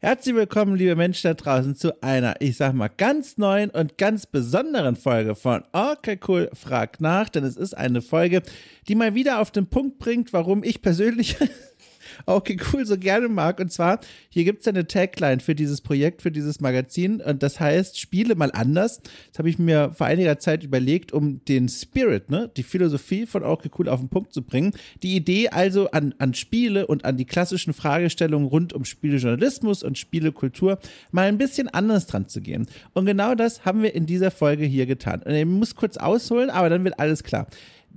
Herzlich willkommen, liebe Menschen da draußen, zu einer, ich sag mal, ganz neuen und ganz besonderen Folge von Okay Cool fragt nach, denn es ist eine Folge, die mal wieder auf den Punkt bringt, warum ich persönlich okay, cool, so gerne mag. Und zwar, hier gibt es eine Tagline für dieses Projekt, für dieses Magazin. Und das heißt, Spiele mal anders. Das habe ich mir vor einiger Zeit überlegt, um den Spirit, ne, die Philosophie von okay, cool auf den Punkt zu bringen. Die Idee also an, an Spiele und an die klassischen Fragestellungen rund um Spielejournalismus und Spielekultur mal ein bisschen anders dran zu gehen. Und genau das haben wir in dieser Folge hier getan. Und ich muss kurz ausholen, aber dann wird alles klar.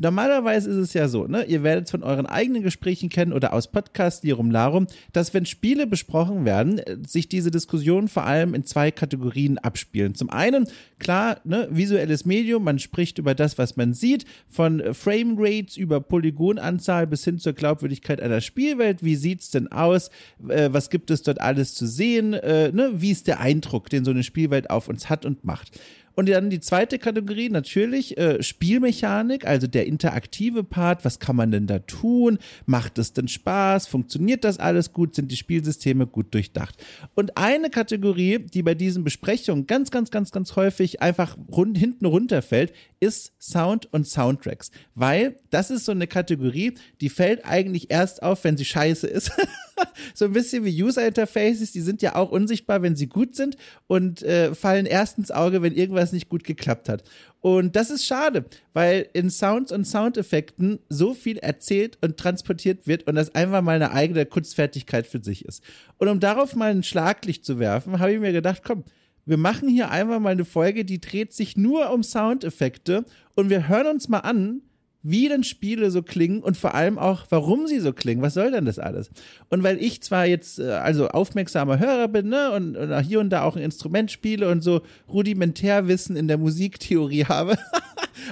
Normalerweise ist es ja so, ne? Ihr werdet es von euren eigenen Gesprächen kennen oder aus Podcasts Lirum Larum, dass wenn Spiele besprochen werden, äh, sich diese Diskussionen vor allem in zwei Kategorien abspielen. Zum einen, klar, ne, visuelles Medium, man spricht über das, was man sieht, von äh, Frame Rates über Polygonanzahl bis hin zur Glaubwürdigkeit einer Spielwelt. Wie sieht's denn aus? Äh, was gibt es dort alles zu sehen? Äh, ne? Wie ist der Eindruck, den so eine Spielwelt auf uns hat und macht? Und dann die zweite Kategorie, natürlich äh, Spielmechanik, also der interaktive Part. Was kann man denn da tun? Macht es denn Spaß? Funktioniert das alles gut? Sind die Spielsysteme gut durchdacht? Und eine Kategorie, die bei diesen Besprechungen ganz, ganz, ganz, ganz häufig einfach rund, hinten runterfällt, ist Sound und Soundtracks. Weil das ist so eine Kategorie, die fällt eigentlich erst auf, wenn sie scheiße ist. so ein bisschen wie User Interfaces, die sind ja auch unsichtbar, wenn sie gut sind und äh, fallen erst ins Auge, wenn irgendwas nicht gut geklappt hat. Und das ist schade, weil in Sounds und Soundeffekten so viel erzählt und transportiert wird und das einfach mal eine eigene Kunstfertigkeit für sich ist. Und um darauf mal ein Schlaglicht zu werfen, habe ich mir gedacht, komm, wir machen hier einfach mal eine Folge, die dreht sich nur um Soundeffekte und wir hören uns mal an, wie denn Spiele so klingen und vor allem auch, warum sie so klingen. Was soll denn das alles? Und weil ich zwar jetzt äh, also aufmerksamer Hörer bin, ne, und, und hier und da auch ein Instrument spiele und so Rudimentärwissen in der Musiktheorie habe,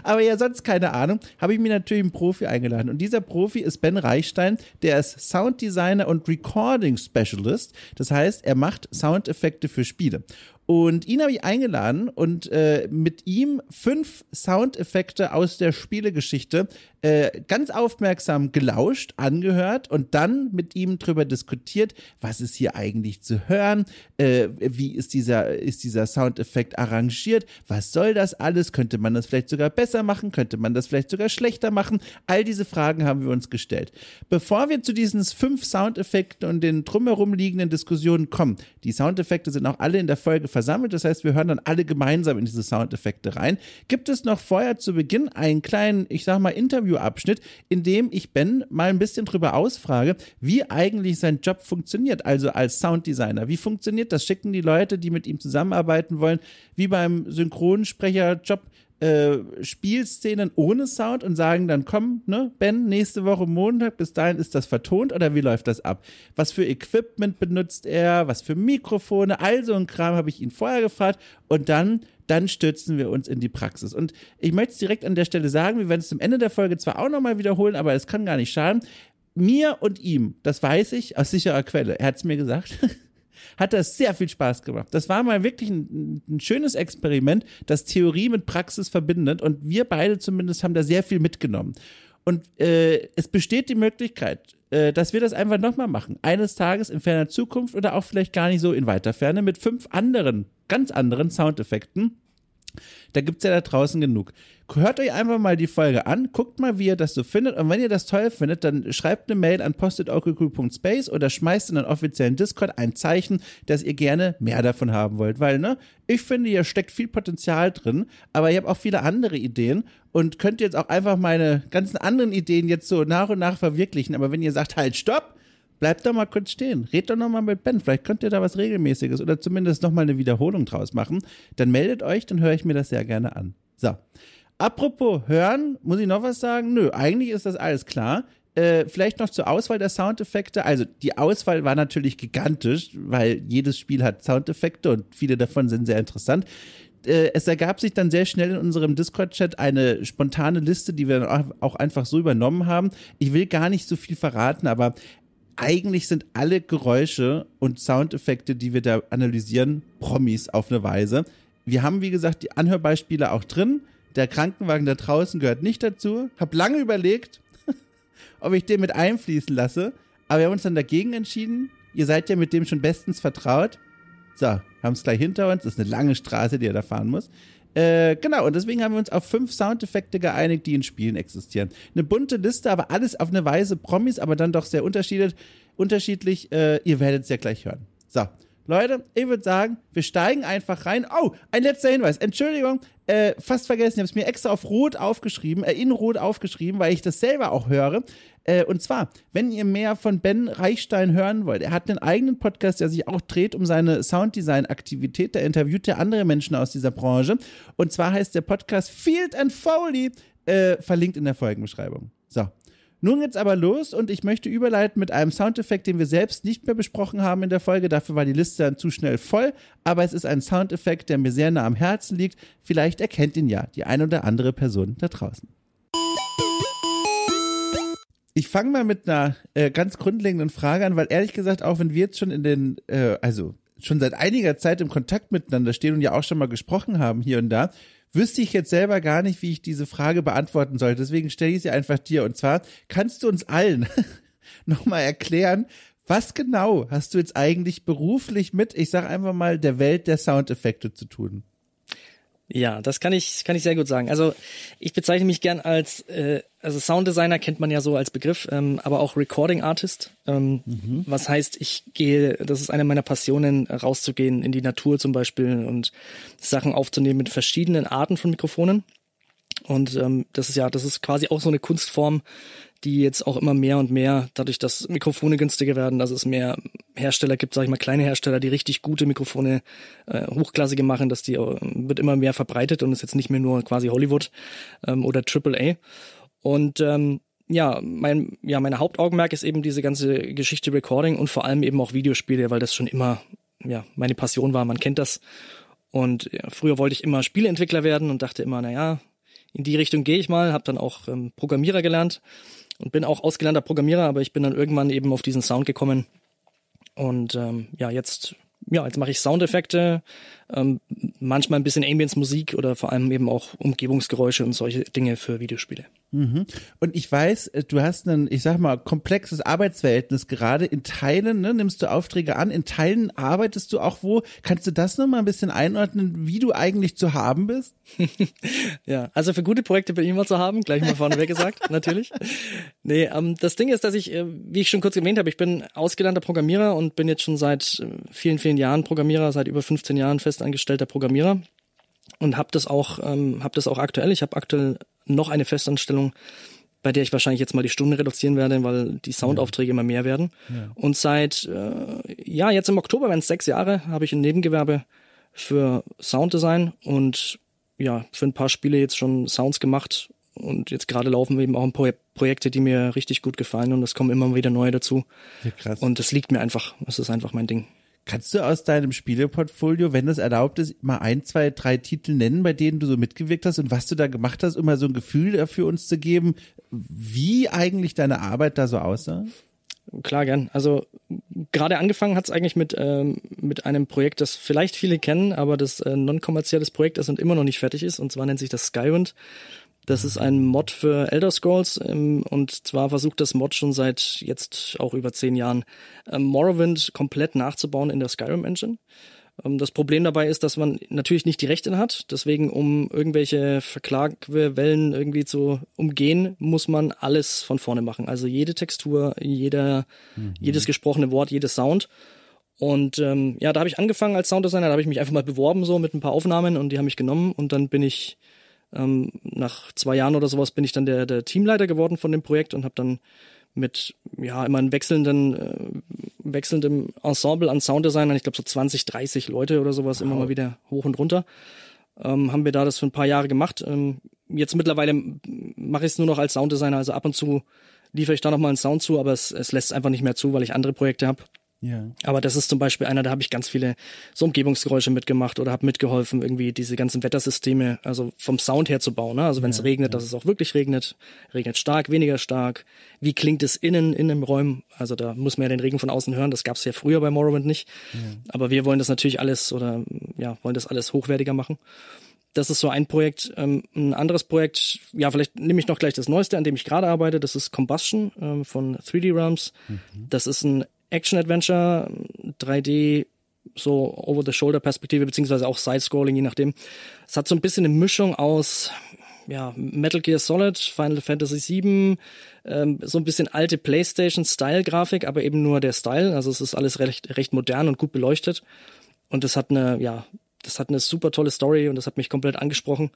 aber ja sonst keine Ahnung, habe ich mir natürlich einen Profi eingeladen. Und dieser Profi ist Ben Reichstein, der ist Sounddesigner und Recording Specialist. Das heißt, er macht Soundeffekte für Spiele. Und ihn habe ich eingeladen und äh, mit ihm fünf Soundeffekte aus der Spielegeschichte äh, ganz aufmerksam gelauscht, angehört und dann mit ihm drüber diskutiert, was ist hier eigentlich zu hören, äh, wie ist dieser, ist dieser Soundeffekt arrangiert, was soll das alles, könnte man das vielleicht sogar besser machen, könnte man das vielleicht sogar schlechter machen, all diese Fragen haben wir uns gestellt. Bevor wir zu diesen fünf Soundeffekten und den drumherum liegenden Diskussionen kommen, die Soundeffekte sind auch alle in der Folge versammelt, das heißt, wir hören dann alle gemeinsam in diese Soundeffekte rein, gibt es noch vorher zu Beginn einen kleinen, ich sag mal, Interview Interviewabschnitt, in dem ich Ben mal ein bisschen drüber ausfrage, wie eigentlich sein Job funktioniert, also als Sounddesigner. Wie funktioniert das? Schicken die Leute, die mit ihm zusammenarbeiten wollen, wie beim Synchronsprecherjob, äh, Spielszenen ohne Sound und sagen dann, komm, ne, Ben, nächste Woche Montag, bis dahin ist das vertont oder wie läuft das ab? Was für Equipment benutzt er? Was für Mikrofone? All so ein Kram habe ich ihn vorher gefragt und dann dann stürzen wir uns in die Praxis. Und ich möchte es direkt an der Stelle sagen, wir werden es zum Ende der Folge zwar auch nochmal wiederholen, aber es kann gar nicht schaden. Mir und ihm, das weiß ich aus sicherer Quelle, er hat es mir gesagt, hat das sehr viel Spaß gemacht. Das war mal wirklich ein, ein, schönes Experiment, das Theorie mit Praxis verbindet und wir beide zumindest haben da sehr viel mitgenommen. Und äh, es besteht die Möglichkeit, äh, dass wir das einfach nochmal machen. Eines Tages in ferner Zukunft oder auch vielleicht gar nicht so in weiter Ferne mit fünf anderen, ganz anderen Soundeffekten. Da gibt es ja da draußen genug. Hört euch einfach mal die Folge an, guckt mal, wie ihr das so findet. Und wenn ihr das toll findet, dann schreibt eine Mail an postetokucool.space oder schmeißt in den offiziellen Discord ein Zeichen, dass ihr gerne mehr davon haben wollt. Weil, ne, ich finde, hier steckt viel Potenzial drin, aber ich habe auch viele andere Ideen und könnt jetzt auch einfach meine ganzen anderen Ideen jetzt so nach und nach verwirklichen. Aber wenn ihr sagt, halt, stopp, bleibt doch mal kurz stehen. Red doch noch mal mit Ben. Vielleicht könnt ihr da was Regelmäßiges oder zumindest noch mal eine Wiederholung draus machen. Dann meldet euch, dann höre ich mir das sehr gerne an. So. Apropos hören, muss ich noch was sagen? Nö, eigentlich ist das alles klar. Äh, vielleicht noch zur Auswahl der Soundeffekte. Also die Auswahl war natürlich gigantisch, weil jedes Spiel hat Soundeffekte und viele davon sind sehr interessant. Äh, es ergab sich dann sehr schnell in unserem Discord-Chat eine spontane Liste, die wir dann auch einfach so übernommen haben. Ich will gar nicht so viel verraten, aber eigentlich sind alle Geräusche und Soundeffekte, die wir da analysieren, Promis auf eine Weise. Wir haben, wie gesagt, die Anhörbeispiele auch drin. Der Krankenwagen da draußen gehört nicht dazu. Hab lange überlegt, ob ich den mit einfließen lasse. Aber wir haben uns dann dagegen entschieden, Ihr seid ja mit dem schon bestens vertraut. So, haben es gleich hinter uns. Das ist eine lange Straße, die er da fahren muss. Äh, genau, und deswegen haben wir uns auf fünf Soundeffekte geeinigt, die in Spielen existieren. Eine bunte Liste, aber alles auf eine Weise Promis, aber dann doch sehr unterschiedlich. äh, ihr werdet es ja gleich hören. So, Leute, ich würde sagen, wir steigen einfach rein. Oh, ein letzter Hinweis. Entschuldigung, äh, fast vergessen, ich habe es mir extra auf Rot aufgeschrieben, äh, in Rot aufgeschrieben, weil ich das selber auch höre. Äh, und zwar, wenn ihr mehr von Ben Reichstein hören wollt, er hat einen eigenen Podcast, der sich auch dreht um seine Sounddesign-Aktivität. Da interviewt er andere Menschen aus dieser Branche. Und zwar heißt der Podcast Field and Foley, äh, verlinkt in der Folgenbeschreibung. Nun geht's aber los und ich möchte überleiten mit einem Soundeffekt, den wir selbst nicht mehr besprochen haben in der Folge. Dafür war die Liste dann zu schnell voll. Aber es ist ein Soundeffekt, der mir sehr nah am Herzen liegt. Vielleicht erkennt ihn ja die eine oder andere Person da draußen. Ich fange mal mit einer äh, ganz grundlegenden Frage an, weil ehrlich gesagt, auch wenn wir jetzt schon in den, äh, also schon seit einiger Zeit im Kontakt miteinander stehen und ja auch schon mal gesprochen haben hier und da, wüsste ich jetzt selber gar nicht, wie ich diese Frage beantworten soll. Deswegen stelle ich sie einfach dir. Und zwar kannst du uns allen nochmal erklären, was genau hast du jetzt eigentlich beruflich mit, ich sage einfach mal, der Welt der Soundeffekte zu tun? Ja, das kann ich, kann ich sehr gut sagen. Also ich bezeichne mich gern als, äh, also Sounddesigner kennt man ja so als Begriff, ähm, aber auch Recording Artist. Ähm, mhm. Was heißt, ich gehe, das ist eine meiner Passionen, rauszugehen in die Natur zum Beispiel und Sachen aufzunehmen mit verschiedenen Arten von Mikrofonen. Und ähm, das ist ja, das ist quasi auch so eine Kunstform, die jetzt auch immer mehr und mehr, dadurch, dass Mikrofone günstiger werden, dass es mehr Hersteller gibt, sage ich mal, kleine Hersteller, die richtig gute Mikrofone, äh, hochklassige machen, dass die äh, wird immer mehr verbreitet und ist jetzt nicht mehr nur quasi Hollywood ähm, oder AAA. Und ähm, ja, mein, ja, meine Hauptaugenmerk ist eben diese ganze Geschichte Recording und vor allem eben auch Videospiele, weil das schon immer ja meine Passion war. Man kennt das. Und ja, früher wollte ich immer Spieleentwickler werden und dachte immer, na ja, in die Richtung gehe ich mal, habe dann auch ähm, Programmierer gelernt und bin auch ausgelernter Programmierer, aber ich bin dann irgendwann eben auf diesen Sound gekommen. Und ähm, ja, jetzt, ja, jetzt mache ich Soundeffekte, ähm, manchmal ein bisschen Ambience-Musik oder vor allem eben auch Umgebungsgeräusche und solche Dinge für Videospiele. Mhm. Und ich weiß, äh, du hast ein, ich sag mal, komplexes Arbeitsverhältnis gerade. In Teilen ne, nimmst du Aufträge an, in Teilen arbeitest du auch wo. Kannst du das nochmal ein bisschen einordnen, wie du eigentlich zu haben bist? ja, also für gute Projekte bin ich immer zu haben, gleich mal vorneweg gesagt, natürlich. Nee, ähm, das Ding ist, dass ich, äh, wie ich schon kurz erwähnt habe, ich bin ausgelernter Programmierer und bin jetzt schon seit äh, vielen, vielen Jahren Programmierer, seit über 15 Jahren festangestellter Programmierer und habe das auch ähm, habe das auch aktuell. Ich habe aktuell noch eine Festanstellung, bei der ich wahrscheinlich jetzt mal die Stunden reduzieren werde, weil die Soundaufträge immer mehr werden. Ja. Und seit äh, ja jetzt im Oktober, wenn es sechs Jahre, habe ich ein Nebengewerbe für Sounddesign und ja für ein paar Spiele jetzt schon Sounds gemacht und jetzt gerade laufen eben auch ein paar Projekte, die mir richtig gut gefallen und es kommen immer wieder neue dazu. Ja, krass. Und das liegt mir einfach. Das ist einfach mein Ding. Kannst du aus deinem Spieleportfolio, wenn das erlaubt ist, mal ein, zwei, drei Titel nennen, bei denen du so mitgewirkt hast und was du da gemacht hast, um mal so ein Gefühl dafür uns zu geben, wie eigentlich deine Arbeit da so aussah? Klar, gern. Also gerade angefangen hat es eigentlich mit, ähm, mit einem Projekt, das vielleicht viele kennen, aber das äh, non-kommerzielles Projekt ist und immer noch nicht fertig ist. Und zwar nennt sich das Skywind. Das ist ein Mod für Elder Scrolls ähm, und zwar versucht das Mod schon seit jetzt auch über zehn Jahren ähm, Morrowind komplett nachzubauen in der Skyrim Engine. Ähm, das Problem dabei ist, dass man natürlich nicht die Rechte hat. Deswegen, um irgendwelche Verklagwellen irgendwie zu umgehen, muss man alles von vorne machen. Also jede Textur, jeder, mhm. jedes gesprochene Wort, jedes Sound. Und ähm, ja, da habe ich angefangen als Sounddesigner, da habe ich mich einfach mal beworben so mit ein paar Aufnahmen und die haben mich genommen und dann bin ich ähm, nach zwei Jahren oder sowas bin ich dann der, der Teamleiter geworden von dem Projekt und habe dann mit ja immer einem wechselnden äh, wechselndem Ensemble an Sounddesignern, ich glaube so 20, 30 Leute oder sowas wow. immer mal wieder hoch und runter. Ähm, haben wir da das für ein paar Jahre gemacht. Ähm, jetzt mittlerweile mache ich es nur noch als Sounddesigner, also ab und zu liefere ich da noch mal einen Sound zu, aber es, es lässt einfach nicht mehr zu, weil ich andere Projekte habe. Ja. Aber das ist zum Beispiel einer, da habe ich ganz viele so Umgebungsgeräusche mitgemacht oder habe mitgeholfen, irgendwie diese ganzen Wettersysteme, also vom Sound her zu bauen. Ne? Also wenn es ja, regnet, ja. dass es auch wirklich regnet, regnet stark, weniger stark. Wie klingt es innen in den Räumen? Also da muss man ja den Regen von außen hören. Das gab es ja früher bei Morrowind nicht. Ja. Aber wir wollen das natürlich alles oder ja wollen das alles hochwertiger machen. Das ist so ein Projekt. Ähm, ein anderes Projekt, ja, vielleicht nehme ich noch gleich das Neueste, an dem ich gerade arbeite. Das ist Combustion ähm, von 3D Realms. Mhm. Das ist ein Action-Adventure, 3D, so Over-the-Shoulder-Perspektive, beziehungsweise auch Side-Scrolling, je nachdem. Es hat so ein bisschen eine Mischung aus ja, Metal Gear Solid, Final Fantasy VII, ähm, so ein bisschen alte PlayStation-Style-Grafik, aber eben nur der Style. Also es ist alles recht, recht modern und gut beleuchtet. Und das hat eine, ja, das hat eine super tolle Story und das hat mich komplett angesprochen.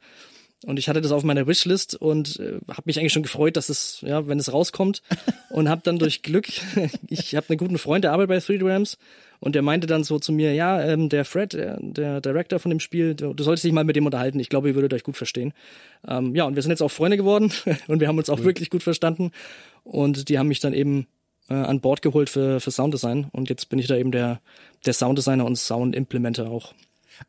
Und ich hatte das auf meiner Wishlist und äh, habe mich eigentlich schon gefreut, dass es, ja, wenn es rauskommt. Und habe dann durch Glück, ich habe einen guten Freund, der arbeitet bei 3 Rams und der meinte dann so zu mir, ja, ähm, der Fred, der, der Director von dem Spiel, du, du solltest dich mal mit dem unterhalten. Ich glaube, ihr würdet euch gut verstehen. Ähm, ja, und wir sind jetzt auch Freunde geworden und wir haben uns auch mhm. wirklich gut verstanden. Und die haben mich dann eben äh, an Bord geholt für, für Sounddesign. Und jetzt bin ich da eben der, der Sounddesigner und Soundimplementer auch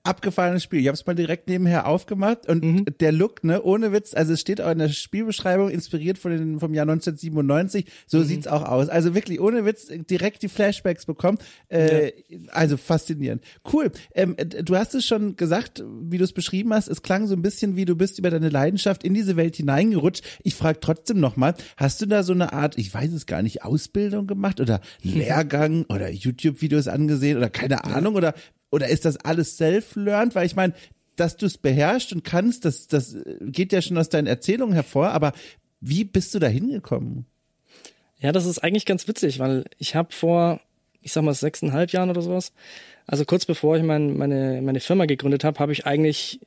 abgefahrenes Spiel. Ich habe es mal direkt nebenher aufgemacht und mhm. der Look, ne, ohne Witz, also es steht auch in der Spielbeschreibung, inspiriert von den, vom Jahr 1997, so mhm. sieht's auch aus. Also wirklich ohne Witz direkt die Flashbacks bekommen. Äh, ja. Also faszinierend. Cool. Ähm, du hast es schon gesagt, wie du es beschrieben hast, es klang so ein bisschen wie du bist über deine Leidenschaft in diese Welt hineingerutscht. Ich frage trotzdem nochmal, hast du da so eine Art, ich weiß es gar nicht, Ausbildung gemacht oder Lehrgang oder YouTube-Videos angesehen oder keine Ahnung oder oder ist das alles self-learned? Weil ich meine, dass du es beherrschst und kannst, das, das geht ja schon aus deinen Erzählungen hervor, aber wie bist du da hingekommen? Ja, das ist eigentlich ganz witzig, weil ich habe vor, ich sag mal, sechseinhalb Jahren oder sowas, also kurz bevor ich mein, meine, meine Firma gegründet habe, habe ich eigentlich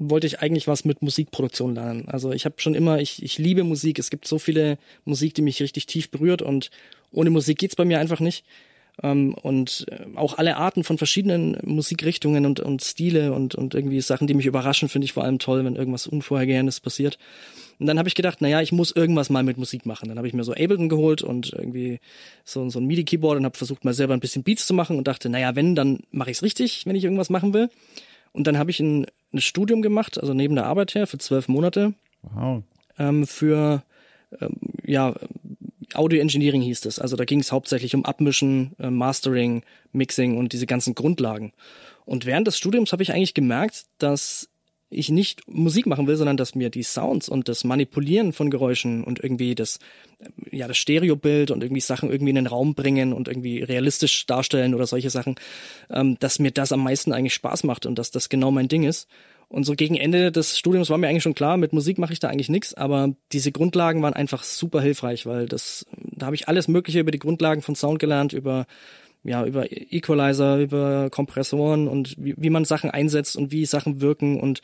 wollte ich eigentlich was mit Musikproduktion lernen. Also ich habe schon immer, ich, ich liebe Musik. Es gibt so viele Musik, die mich richtig tief berührt und ohne Musik geht's bei mir einfach nicht. Ähm, und äh, auch alle Arten von verschiedenen Musikrichtungen und, und Stile und, und irgendwie Sachen, die mich überraschen, finde ich vor allem toll, wenn irgendwas Unvorhergehendes passiert. Und dann habe ich gedacht, naja, ich muss irgendwas mal mit Musik machen. Dann habe ich mir so Ableton geholt und irgendwie so, so ein MIDI-Keyboard und habe versucht mal selber ein bisschen Beats zu machen und dachte, naja, wenn, dann mache ich es richtig, wenn ich irgendwas machen will. Und dann habe ich ein, ein Studium gemacht, also neben der Arbeit her, für zwölf Monate. Wow. Ähm, für ähm, ja, Audio Engineering hieß es. Also da ging es hauptsächlich um Abmischen, äh, Mastering, Mixing und diese ganzen Grundlagen. Und während des Studiums habe ich eigentlich gemerkt, dass ich nicht Musik machen will, sondern dass mir die Sounds und das Manipulieren von Geräuschen und irgendwie das, äh, ja, das Stereobild und irgendwie Sachen irgendwie in den Raum bringen und irgendwie realistisch darstellen oder solche Sachen, ähm, dass mir das am meisten eigentlich Spaß macht und dass das genau mein Ding ist. Und so gegen Ende des Studiums war mir eigentlich schon klar, mit Musik mache ich da eigentlich nichts, aber diese Grundlagen waren einfach super hilfreich, weil das, da habe ich alles Mögliche über die Grundlagen von Sound gelernt, über ja, über Equalizer, über Kompressoren und wie, wie man Sachen einsetzt und wie Sachen wirken und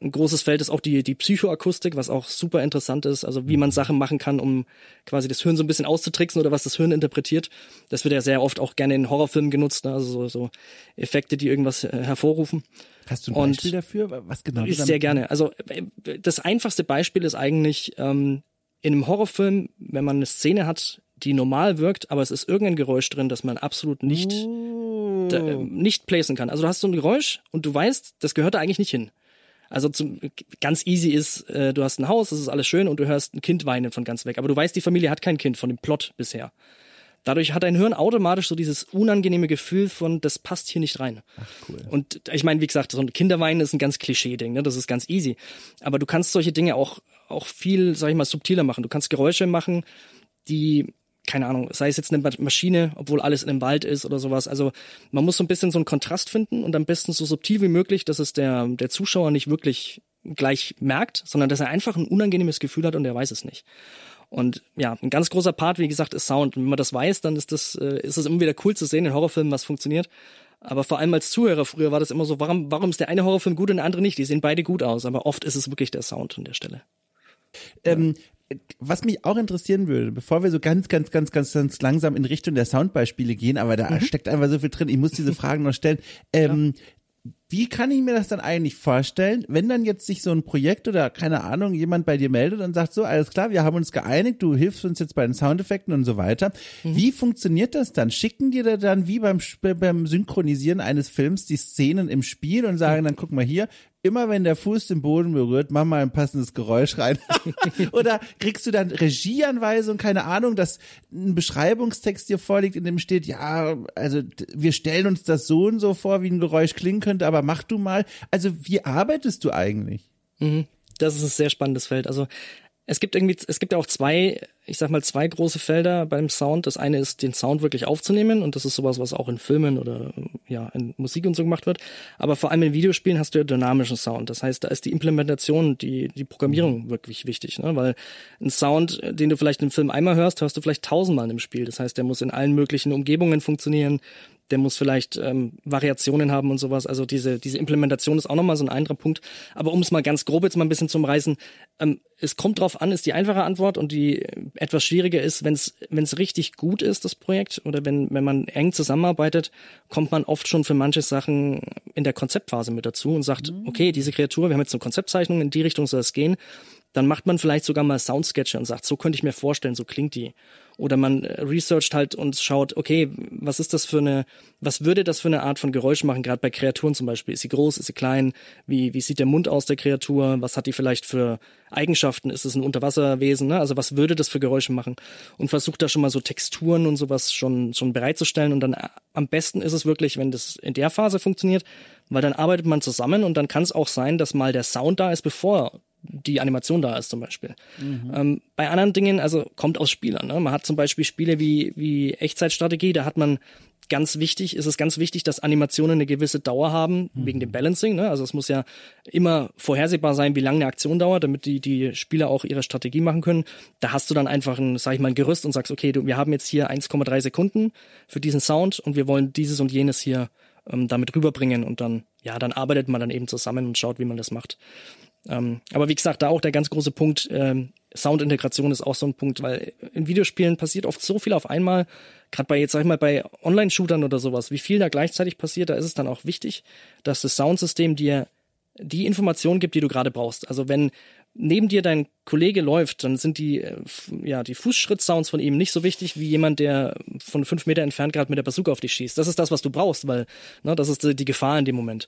ein großes Feld ist auch die, die Psychoakustik, was auch super interessant ist, also wie man mhm. Sachen machen kann, um quasi das Hirn so ein bisschen auszutricksen oder was das Hirn interpretiert. Das wird ja sehr oft auch gerne in Horrorfilmen genutzt, ne? also so, so Effekte, die irgendwas äh, hervorrufen. Hast du ein Beispiel Und dafür? Was genau? Ist sehr gerne. Also äh, das einfachste Beispiel ist eigentlich ähm, in einem Horrorfilm, wenn man eine Szene hat, die normal wirkt, aber es ist irgendein Geräusch drin, das man absolut nicht, oh. äh, nicht placen kann. Also du hast so ein Geräusch und du weißt, das gehört da eigentlich nicht hin. Also zum, ganz easy ist, äh, du hast ein Haus, das ist alles schön und du hörst ein Kind weinen von ganz weg. Aber du weißt, die Familie hat kein Kind von dem Plot bisher. Dadurch hat dein Hirn automatisch so dieses unangenehme Gefühl von, das passt hier nicht rein. Ach, cool. Und ich meine, wie gesagt, so ein Kinderweinen ist ein ganz Klischee-Ding, ne? das ist ganz easy. Aber du kannst solche Dinge auch, auch viel, sag ich mal, subtiler machen. Du kannst Geräusche machen, die keine Ahnung, sei es jetzt eine Maschine, obwohl alles in einem Wald ist oder sowas. Also man muss so ein bisschen so einen Kontrast finden und am besten so subtil wie möglich, dass es der, der Zuschauer nicht wirklich gleich merkt, sondern dass er einfach ein unangenehmes Gefühl hat und er weiß es nicht. Und ja, ein ganz großer Part, wie gesagt, ist Sound. Und wenn man das weiß, dann ist das, äh, ist es immer wieder cool zu sehen in Horrorfilmen, was funktioniert. Aber vor allem als Zuhörer früher war das immer so, warum, warum ist der eine Horrorfilm gut und der andere nicht? Die sehen beide gut aus, aber oft ist es wirklich der Sound an der Stelle. Ähm, was mich auch interessieren würde, bevor wir so ganz, ganz, ganz, ganz, ganz langsam in Richtung der Soundbeispiele gehen, aber da mhm. steckt einfach so viel drin, ich muss diese Fragen noch stellen. Ähm, ja wie kann ich mir das dann eigentlich vorstellen, wenn dann jetzt sich so ein Projekt oder keine Ahnung jemand bei dir meldet und sagt so, alles klar, wir haben uns geeinigt, du hilfst uns jetzt bei den Soundeffekten und so weiter. Mhm. Wie funktioniert das dann? Schicken dir da dann wie beim, beim Synchronisieren eines Films die Szenen im Spiel und sagen dann, guck mal hier, immer wenn der Fuß den Boden berührt, mach mal ein passendes Geräusch rein. Oder kriegst du dann Regieanweisung, keine Ahnung, dass ein Beschreibungstext dir vorliegt, in dem steht, ja, also wir stellen uns das so und so vor, wie ein Geräusch klingen könnte, aber mach du mal. Also wie arbeitest du eigentlich? Mhm. Das ist ein sehr spannendes Feld. Also es gibt irgendwie, es gibt ja auch zwei, ich sag mal, zwei große Felder beim Sound. Das eine ist, den Sound wirklich aufzunehmen und das ist sowas, was auch in Filmen oder ja, in Musik und so gemacht wird. Aber vor allem in Videospielen hast du ja dynamischen Sound. Das heißt, da ist die Implementation, die, die Programmierung wirklich wichtig, ne? Weil ein Sound, den du vielleicht im Film einmal hörst, hörst du vielleicht tausendmal im Spiel. Das heißt, der muss in allen möglichen Umgebungen funktionieren der muss vielleicht ähm, Variationen haben und sowas. Also diese, diese Implementation ist auch nochmal so ein anderer Punkt. Aber um es mal ganz grob jetzt mal ein bisschen zum Reißen, ähm, es kommt drauf an, ist die einfache Antwort und die äh, etwas schwieriger ist, wenn es wenn es richtig gut ist, das Projekt, oder wenn, wenn man eng zusammenarbeitet, kommt man oft schon für manche Sachen in der Konzeptphase mit dazu und sagt, mhm. okay, diese Kreatur, wir haben jetzt eine Konzeptzeichnung, in die Richtung soll es gehen dann macht man vielleicht sogar mal Soundsketche und sagt, so könnte ich mir vorstellen, so klingt die. Oder man äh, researcht halt und schaut, okay, was ist das für eine, was würde das für eine Art von Geräusch machen, gerade bei Kreaturen zum Beispiel. Ist sie groß, ist sie klein? Wie, wie sieht der Mund aus der Kreatur? Was hat die vielleicht für Eigenschaften? Ist es ein Unterwasserwesen? Ne? Also was würde das für Geräusche machen? Und versucht da schon mal so Texturen und sowas schon, schon bereitzustellen. Und dann äh, am besten ist es wirklich, wenn das in der Phase funktioniert, weil dann arbeitet man zusammen und dann kann es auch sein, dass mal der Sound da ist, bevor die Animation da ist zum Beispiel. Mhm. Ähm, bei anderen Dingen, also kommt aus Spielern. Ne? Man hat zum Beispiel Spiele wie, wie Echtzeitstrategie, da hat man ganz wichtig, ist es ganz wichtig, dass Animationen eine gewisse Dauer haben, mhm. wegen dem Balancing. Ne? Also es muss ja immer vorhersehbar sein, wie lange eine Aktion dauert, damit die, die Spieler auch ihre Strategie machen können. Da hast du dann einfach ein, sag ich mal, ein Gerüst und sagst, okay, du, wir haben jetzt hier 1,3 Sekunden für diesen Sound und wir wollen dieses und jenes hier ähm, damit rüberbringen und dann, ja, dann arbeitet man dann eben zusammen und schaut, wie man das macht. Ähm, aber wie gesagt, da auch der ganz große Punkt, ähm, Soundintegration ist auch so ein Punkt, weil in Videospielen passiert oft so viel auf einmal, gerade bei jetzt sag ich mal bei Online-Shootern oder sowas, wie viel da gleichzeitig passiert, da ist es dann auch wichtig, dass das Soundsystem dir die Information gibt, die du gerade brauchst. Also wenn neben dir dein Kollege läuft, dann sind die, äh, ja, die Fußschritt-Sounds von ihm nicht so wichtig wie jemand, der von fünf Meter entfernt gerade mit der Bazooka auf dich schießt. Das ist das, was du brauchst, weil ne, das ist die Gefahr in dem Moment.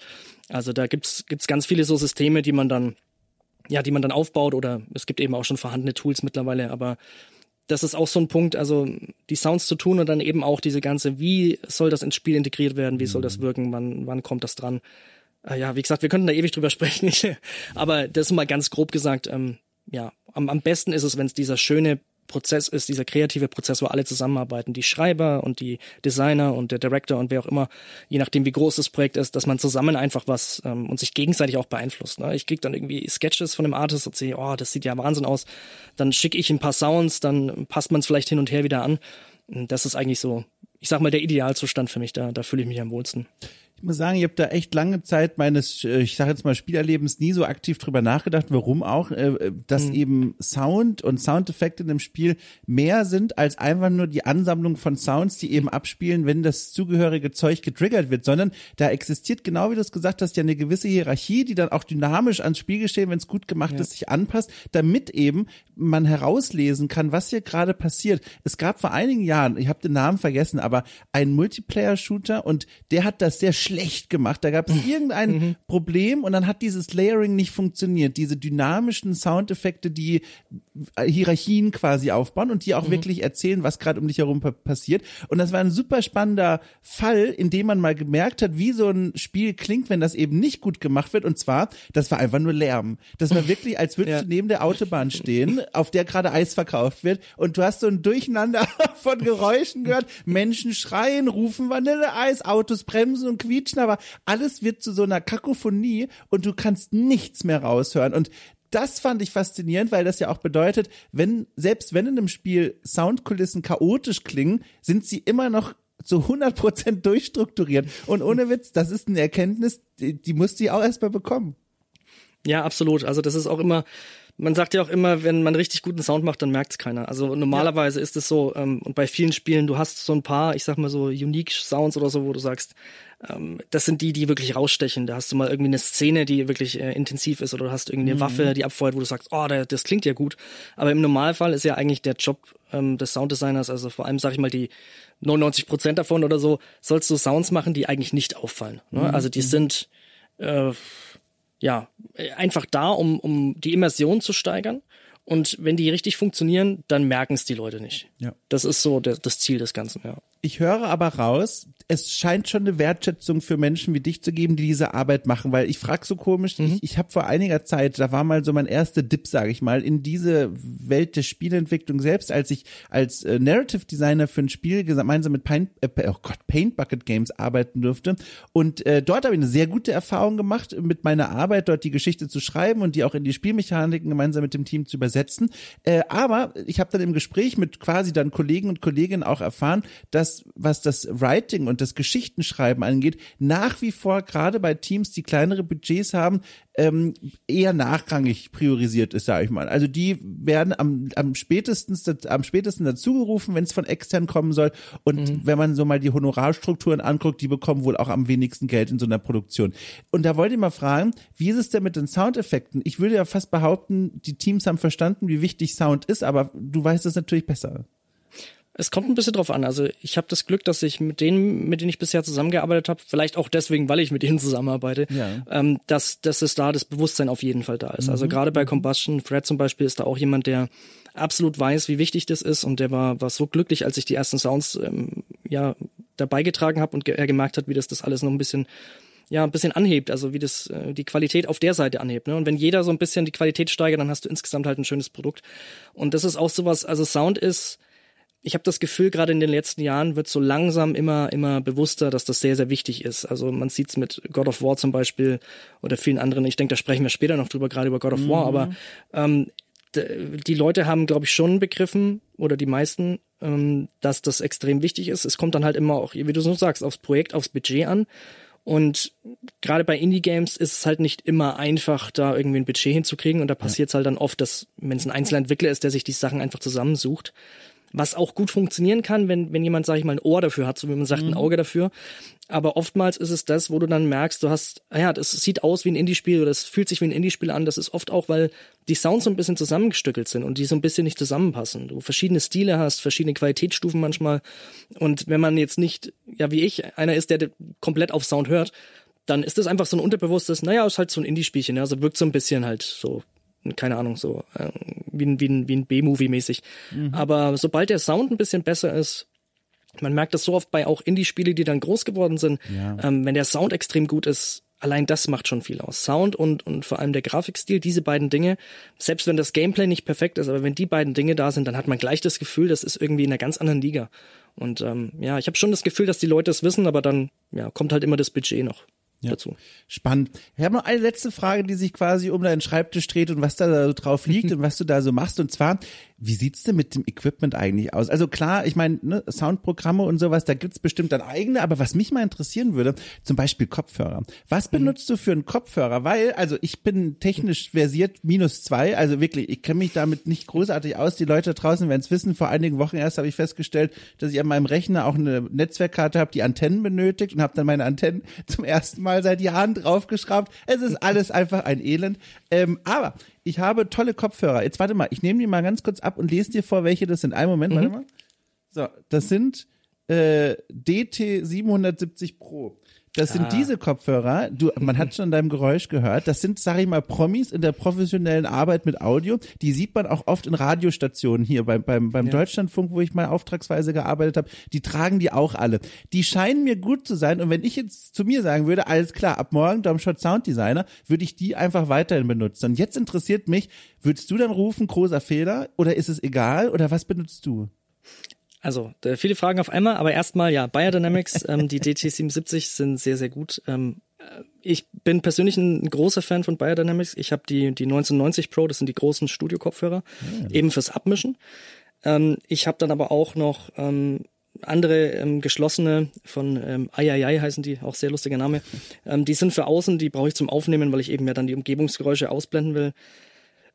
Also da gibt's gibt's ganz viele so Systeme, die man dann ja, die man dann aufbaut oder es gibt eben auch schon vorhandene Tools mittlerweile, aber das ist auch so ein Punkt, also die Sounds zu tun und dann eben auch diese ganze, wie soll das ins Spiel integriert werden, wie soll das mhm. wirken, wann, wann kommt das dran. Äh, ja, wie gesagt, wir könnten da ewig drüber sprechen, aber das mal ganz grob gesagt, ähm, ja, am, am besten ist es, wenn es dieser schöne Prozess ist, dieser kreative Prozess, wo alle zusammenarbeiten, die Schreiber und die Designer und der Director und wer auch immer, je nachdem wie groß das Projekt ist, dass man zusammen einfach was ähm, und sich gegenseitig auch beeinflusst. Ne? Ich krieg dann irgendwie Sketches von einem Artist und sehe, oh, das sieht ja Wahnsinn aus. Dann schicke ich ein paar Sounds, dann passt man es vielleicht hin und her wieder an. Das ist eigentlich so, ich sag mal, der Idealzustand für mich. Da, da fühle ich mich am wohlsten muss sagen, ich habe da echt lange Zeit meines, äh, ich sage jetzt mal, Spielerlebens nie so aktiv drüber nachgedacht, warum auch, äh, dass mhm. eben Sound und Soundeffekte in einem Spiel mehr sind als einfach nur die Ansammlung von Sounds, die eben abspielen, wenn das zugehörige Zeug getriggert wird, sondern da existiert, genau wie du es gesagt hast, ja eine gewisse Hierarchie, die dann auch dynamisch ans Spielgeschehen, wenn es gut gemacht ja. ist, sich anpasst, damit eben man herauslesen kann, was hier gerade passiert. Es gab vor einigen Jahren, ich habe den Namen vergessen, aber ein Multiplayer-Shooter und der hat das sehr schlecht gemacht. Da gab es irgendein mhm. Problem und dann hat dieses Layering nicht funktioniert. Diese dynamischen Soundeffekte, die Hierarchien quasi aufbauen und die auch mhm. wirklich erzählen, was gerade um dich herum passiert. Und das war ein super spannender Fall, in dem man mal gemerkt hat, wie so ein Spiel klingt, wenn das eben nicht gut gemacht wird. Und zwar, das war einfach nur Lärm. Das war wirklich, als würdest ja. du neben der Autobahn stehen, auf der gerade Eis verkauft wird und du hast so ein Durcheinander von Geräuschen gehört. Menschen schreien, rufen Vanilleeis, Autos bremsen und quietschen, aber alles wird zu so einer Kakophonie und du kannst nichts mehr raushören. Und das fand ich faszinierend, weil das ja auch bedeutet, wenn, selbst wenn in einem Spiel Soundkulissen chaotisch klingen, sind sie immer noch zu 100% durchstrukturiert. Und ohne Witz, das ist eine Erkenntnis, die, die musste ich auch erstmal bekommen. Ja, absolut. Also das ist auch immer, man sagt ja auch immer, wenn man richtig guten Sound macht, dann merkt es keiner. Also normalerweise ja. ist es so, ähm, und bei vielen Spielen, du hast so ein paar, ich sag mal so Unique Sounds oder so, wo du sagst, das sind die, die wirklich rausstechen. Da hast du mal irgendwie eine Szene, die wirklich äh, intensiv ist, oder du hast irgendwie eine mhm. Waffe, die abfeuert, wo du sagst, oh, der, das klingt ja gut. Aber im Normalfall ist ja eigentlich der Job ähm, des Sounddesigners, also vor allem, sag ich mal, die 99 Prozent davon oder so, sollst du Sounds machen, die eigentlich nicht auffallen. Ne? Mhm. Also die mhm. sind äh, ja, einfach da, um, um die Immersion zu steigern. Und wenn die richtig funktionieren, dann merken es die Leute nicht. Ja. Das ist so der, das Ziel des Ganzen, ja. Ich höre aber raus, es scheint schon eine Wertschätzung für Menschen wie dich zu geben, die diese Arbeit machen, weil ich frage so komisch, mhm. ich, ich habe vor einiger Zeit, da war mal so mein erster Dip, sage ich mal, in diese Welt der Spielentwicklung selbst, als ich als äh, Narrative Designer für ein Spiel gemeinsam mit Paint, äh, oh Gott, Paint Bucket Games arbeiten durfte und äh, dort habe ich eine sehr gute Erfahrung gemacht mit meiner Arbeit, dort die Geschichte zu schreiben und die auch in die Spielmechaniken gemeinsam mit dem Team zu übersetzen. Äh, aber ich habe dann im Gespräch mit quasi dann Kollegen und Kolleginnen auch erfahren, dass was das Writing und das Geschichtenschreiben angeht, nach wie vor gerade bei Teams, die kleinere Budgets haben, ähm, eher nachrangig priorisiert ist, sage ich mal. Also die werden am, am spätesten am spätesten dazugerufen, wenn es von extern kommen soll. Und mhm. wenn man so mal die Honorarstrukturen anguckt, die bekommen wohl auch am wenigsten Geld in so einer Produktion. Und da wollte ich mal fragen, wie ist es denn mit den Soundeffekten? Ich würde ja fast behaupten, die Teams haben verstanden, wie wichtig Sound ist, aber du weißt es natürlich besser. Es kommt ein bisschen drauf an. Also ich habe das Glück, dass ich mit denen, mit denen ich bisher zusammengearbeitet habe, vielleicht auch deswegen, weil ich mit denen zusammenarbeite, ja. ähm, dass, dass es da das Bewusstsein auf jeden Fall da ist. Also mhm. Also gerade bei mhm. Combustion, Fred zum Beispiel ist da auch jemand, der absolut weiß, wie wichtig das ist und der war, war so glücklich, als ich die ersten Sounds ähm, ja dabei getragen habe und ge er gemerkt hat, wie das das alles noch ein bisschen ja ein bisschen anhebt, also wie das äh, die Qualität auf der Seite anhebt. Ne? Und wenn jeder so ein bisschen die Qualität steigert, dann hast du insgesamt halt ein schönes Produkt. Und das ist auch sowas, also Sound ist ich habe das Gefühl, gerade in den letzten Jahren wird so langsam immer, immer bewusster, dass das sehr, sehr wichtig ist. Also man sieht es mit God of War zum Beispiel oder vielen anderen. Ich denke, da sprechen wir später noch drüber, gerade über God of mhm. War. Aber ähm, die Leute haben, glaube ich, schon begriffen, oder die meisten, ähm, dass das extrem wichtig ist. Es kommt dann halt immer auch, wie du so sagst, aufs Projekt, aufs Budget an. Und gerade bei Indie-Games ist es halt nicht immer einfach, da irgendwie ein Budget hinzukriegen. Und da passiert es ja. halt dann oft, dass, wenn es ein Einzelentwickler ist, der sich die Sachen einfach zusammensucht, was auch gut funktionieren kann, wenn, wenn jemand, sag ich mal, ein Ohr dafür hat, so wie man sagt, mhm. ein Auge dafür. Aber oftmals ist es das, wo du dann merkst, du hast, ah ja, das sieht aus wie ein Indie-Spiel oder das fühlt sich wie ein Indie-Spiel an. Das ist oft auch, weil die Sounds so ein bisschen zusammengestückelt sind und die so ein bisschen nicht zusammenpassen. Du verschiedene Stile hast, verschiedene Qualitätsstufen manchmal. Und wenn man jetzt nicht, ja, wie ich, einer ist, der komplett auf Sound hört, dann ist das einfach so ein unterbewusstes, naja, ist halt so ein Indie-Spielchen, ja, also wirkt so ein bisschen halt so keine Ahnung, so äh, wie ein, wie ein, wie ein B-Movie mäßig. Mhm. Aber sobald der Sound ein bisschen besser ist, man merkt das so oft bei auch Indie-Spiele, die dann groß geworden sind, ja. ähm, wenn der Sound extrem gut ist, allein das macht schon viel aus. Sound und, und vor allem der Grafikstil, diese beiden Dinge, selbst wenn das Gameplay nicht perfekt ist, aber wenn die beiden Dinge da sind, dann hat man gleich das Gefühl, das ist irgendwie in einer ganz anderen Liga. Und ähm, ja, ich habe schon das Gefühl, dass die Leute es wissen, aber dann ja, kommt halt immer das Budget noch ja. dazu. Spannend. Ich habe noch eine letzte Frage, die sich quasi um deinen Schreibtisch dreht und was da so drauf liegt und was du da so machst. Und zwar, wie sieht's denn mit dem Equipment eigentlich aus? Also klar, ich meine, ne, Soundprogramme und sowas, da gibt's bestimmt dann eigene, aber was mich mal interessieren würde, zum Beispiel Kopfhörer. Was mhm. benutzt du für einen Kopfhörer? Weil, also ich bin technisch versiert minus zwei, also wirklich, ich kenne mich damit nicht großartig aus. Die Leute draußen werden es wissen. Vor einigen Wochen erst habe ich festgestellt, dass ich an meinem Rechner auch eine Netzwerkkarte habe, die Antennen benötigt und habe dann meine Antennen zum ersten Mal seit Jahren draufgeschraubt. Es ist alles einfach ein Elend. Ähm, aber ich habe tolle Kopfhörer. Jetzt warte mal, ich nehme die mal ganz kurz ab und lese dir vor, welche das sind. Einen Moment, mhm. warte mal. So, das sind äh, DT 770 Pro. Das sind ah. diese Kopfhörer, du, man hat schon deinem Geräusch gehört, das sind, sag ich mal, Promis in der professionellen Arbeit mit Audio. Die sieht man auch oft in Radiostationen hier beim, beim, beim ja. Deutschlandfunk, wo ich mal auftragsweise gearbeitet habe. Die tragen die auch alle. Die scheinen mir gut zu sein. Und wenn ich jetzt zu mir sagen würde, alles klar, ab morgen Domshot Sound Designer, würde ich die einfach weiterhin benutzen. Und jetzt interessiert mich, würdest du dann rufen, großer Fehler? Oder ist es egal? Oder was benutzt du? Also, viele Fragen auf einmal, aber erstmal, ja, Biodynamics, ähm, die DT77 sind sehr, sehr gut. Ähm, äh, ich bin persönlich ein großer Fan von Biodynamics. Ich habe die, die 1990 Pro, das sind die großen Studio-Kopfhörer, ja. eben fürs Abmischen. Ähm, ich habe dann aber auch noch ähm, andere ähm, geschlossene von ähm, Ayayay heißen die, auch sehr lustiger Name. Ähm, die sind für außen, die brauche ich zum Aufnehmen, weil ich eben ja dann die Umgebungsgeräusche ausblenden will.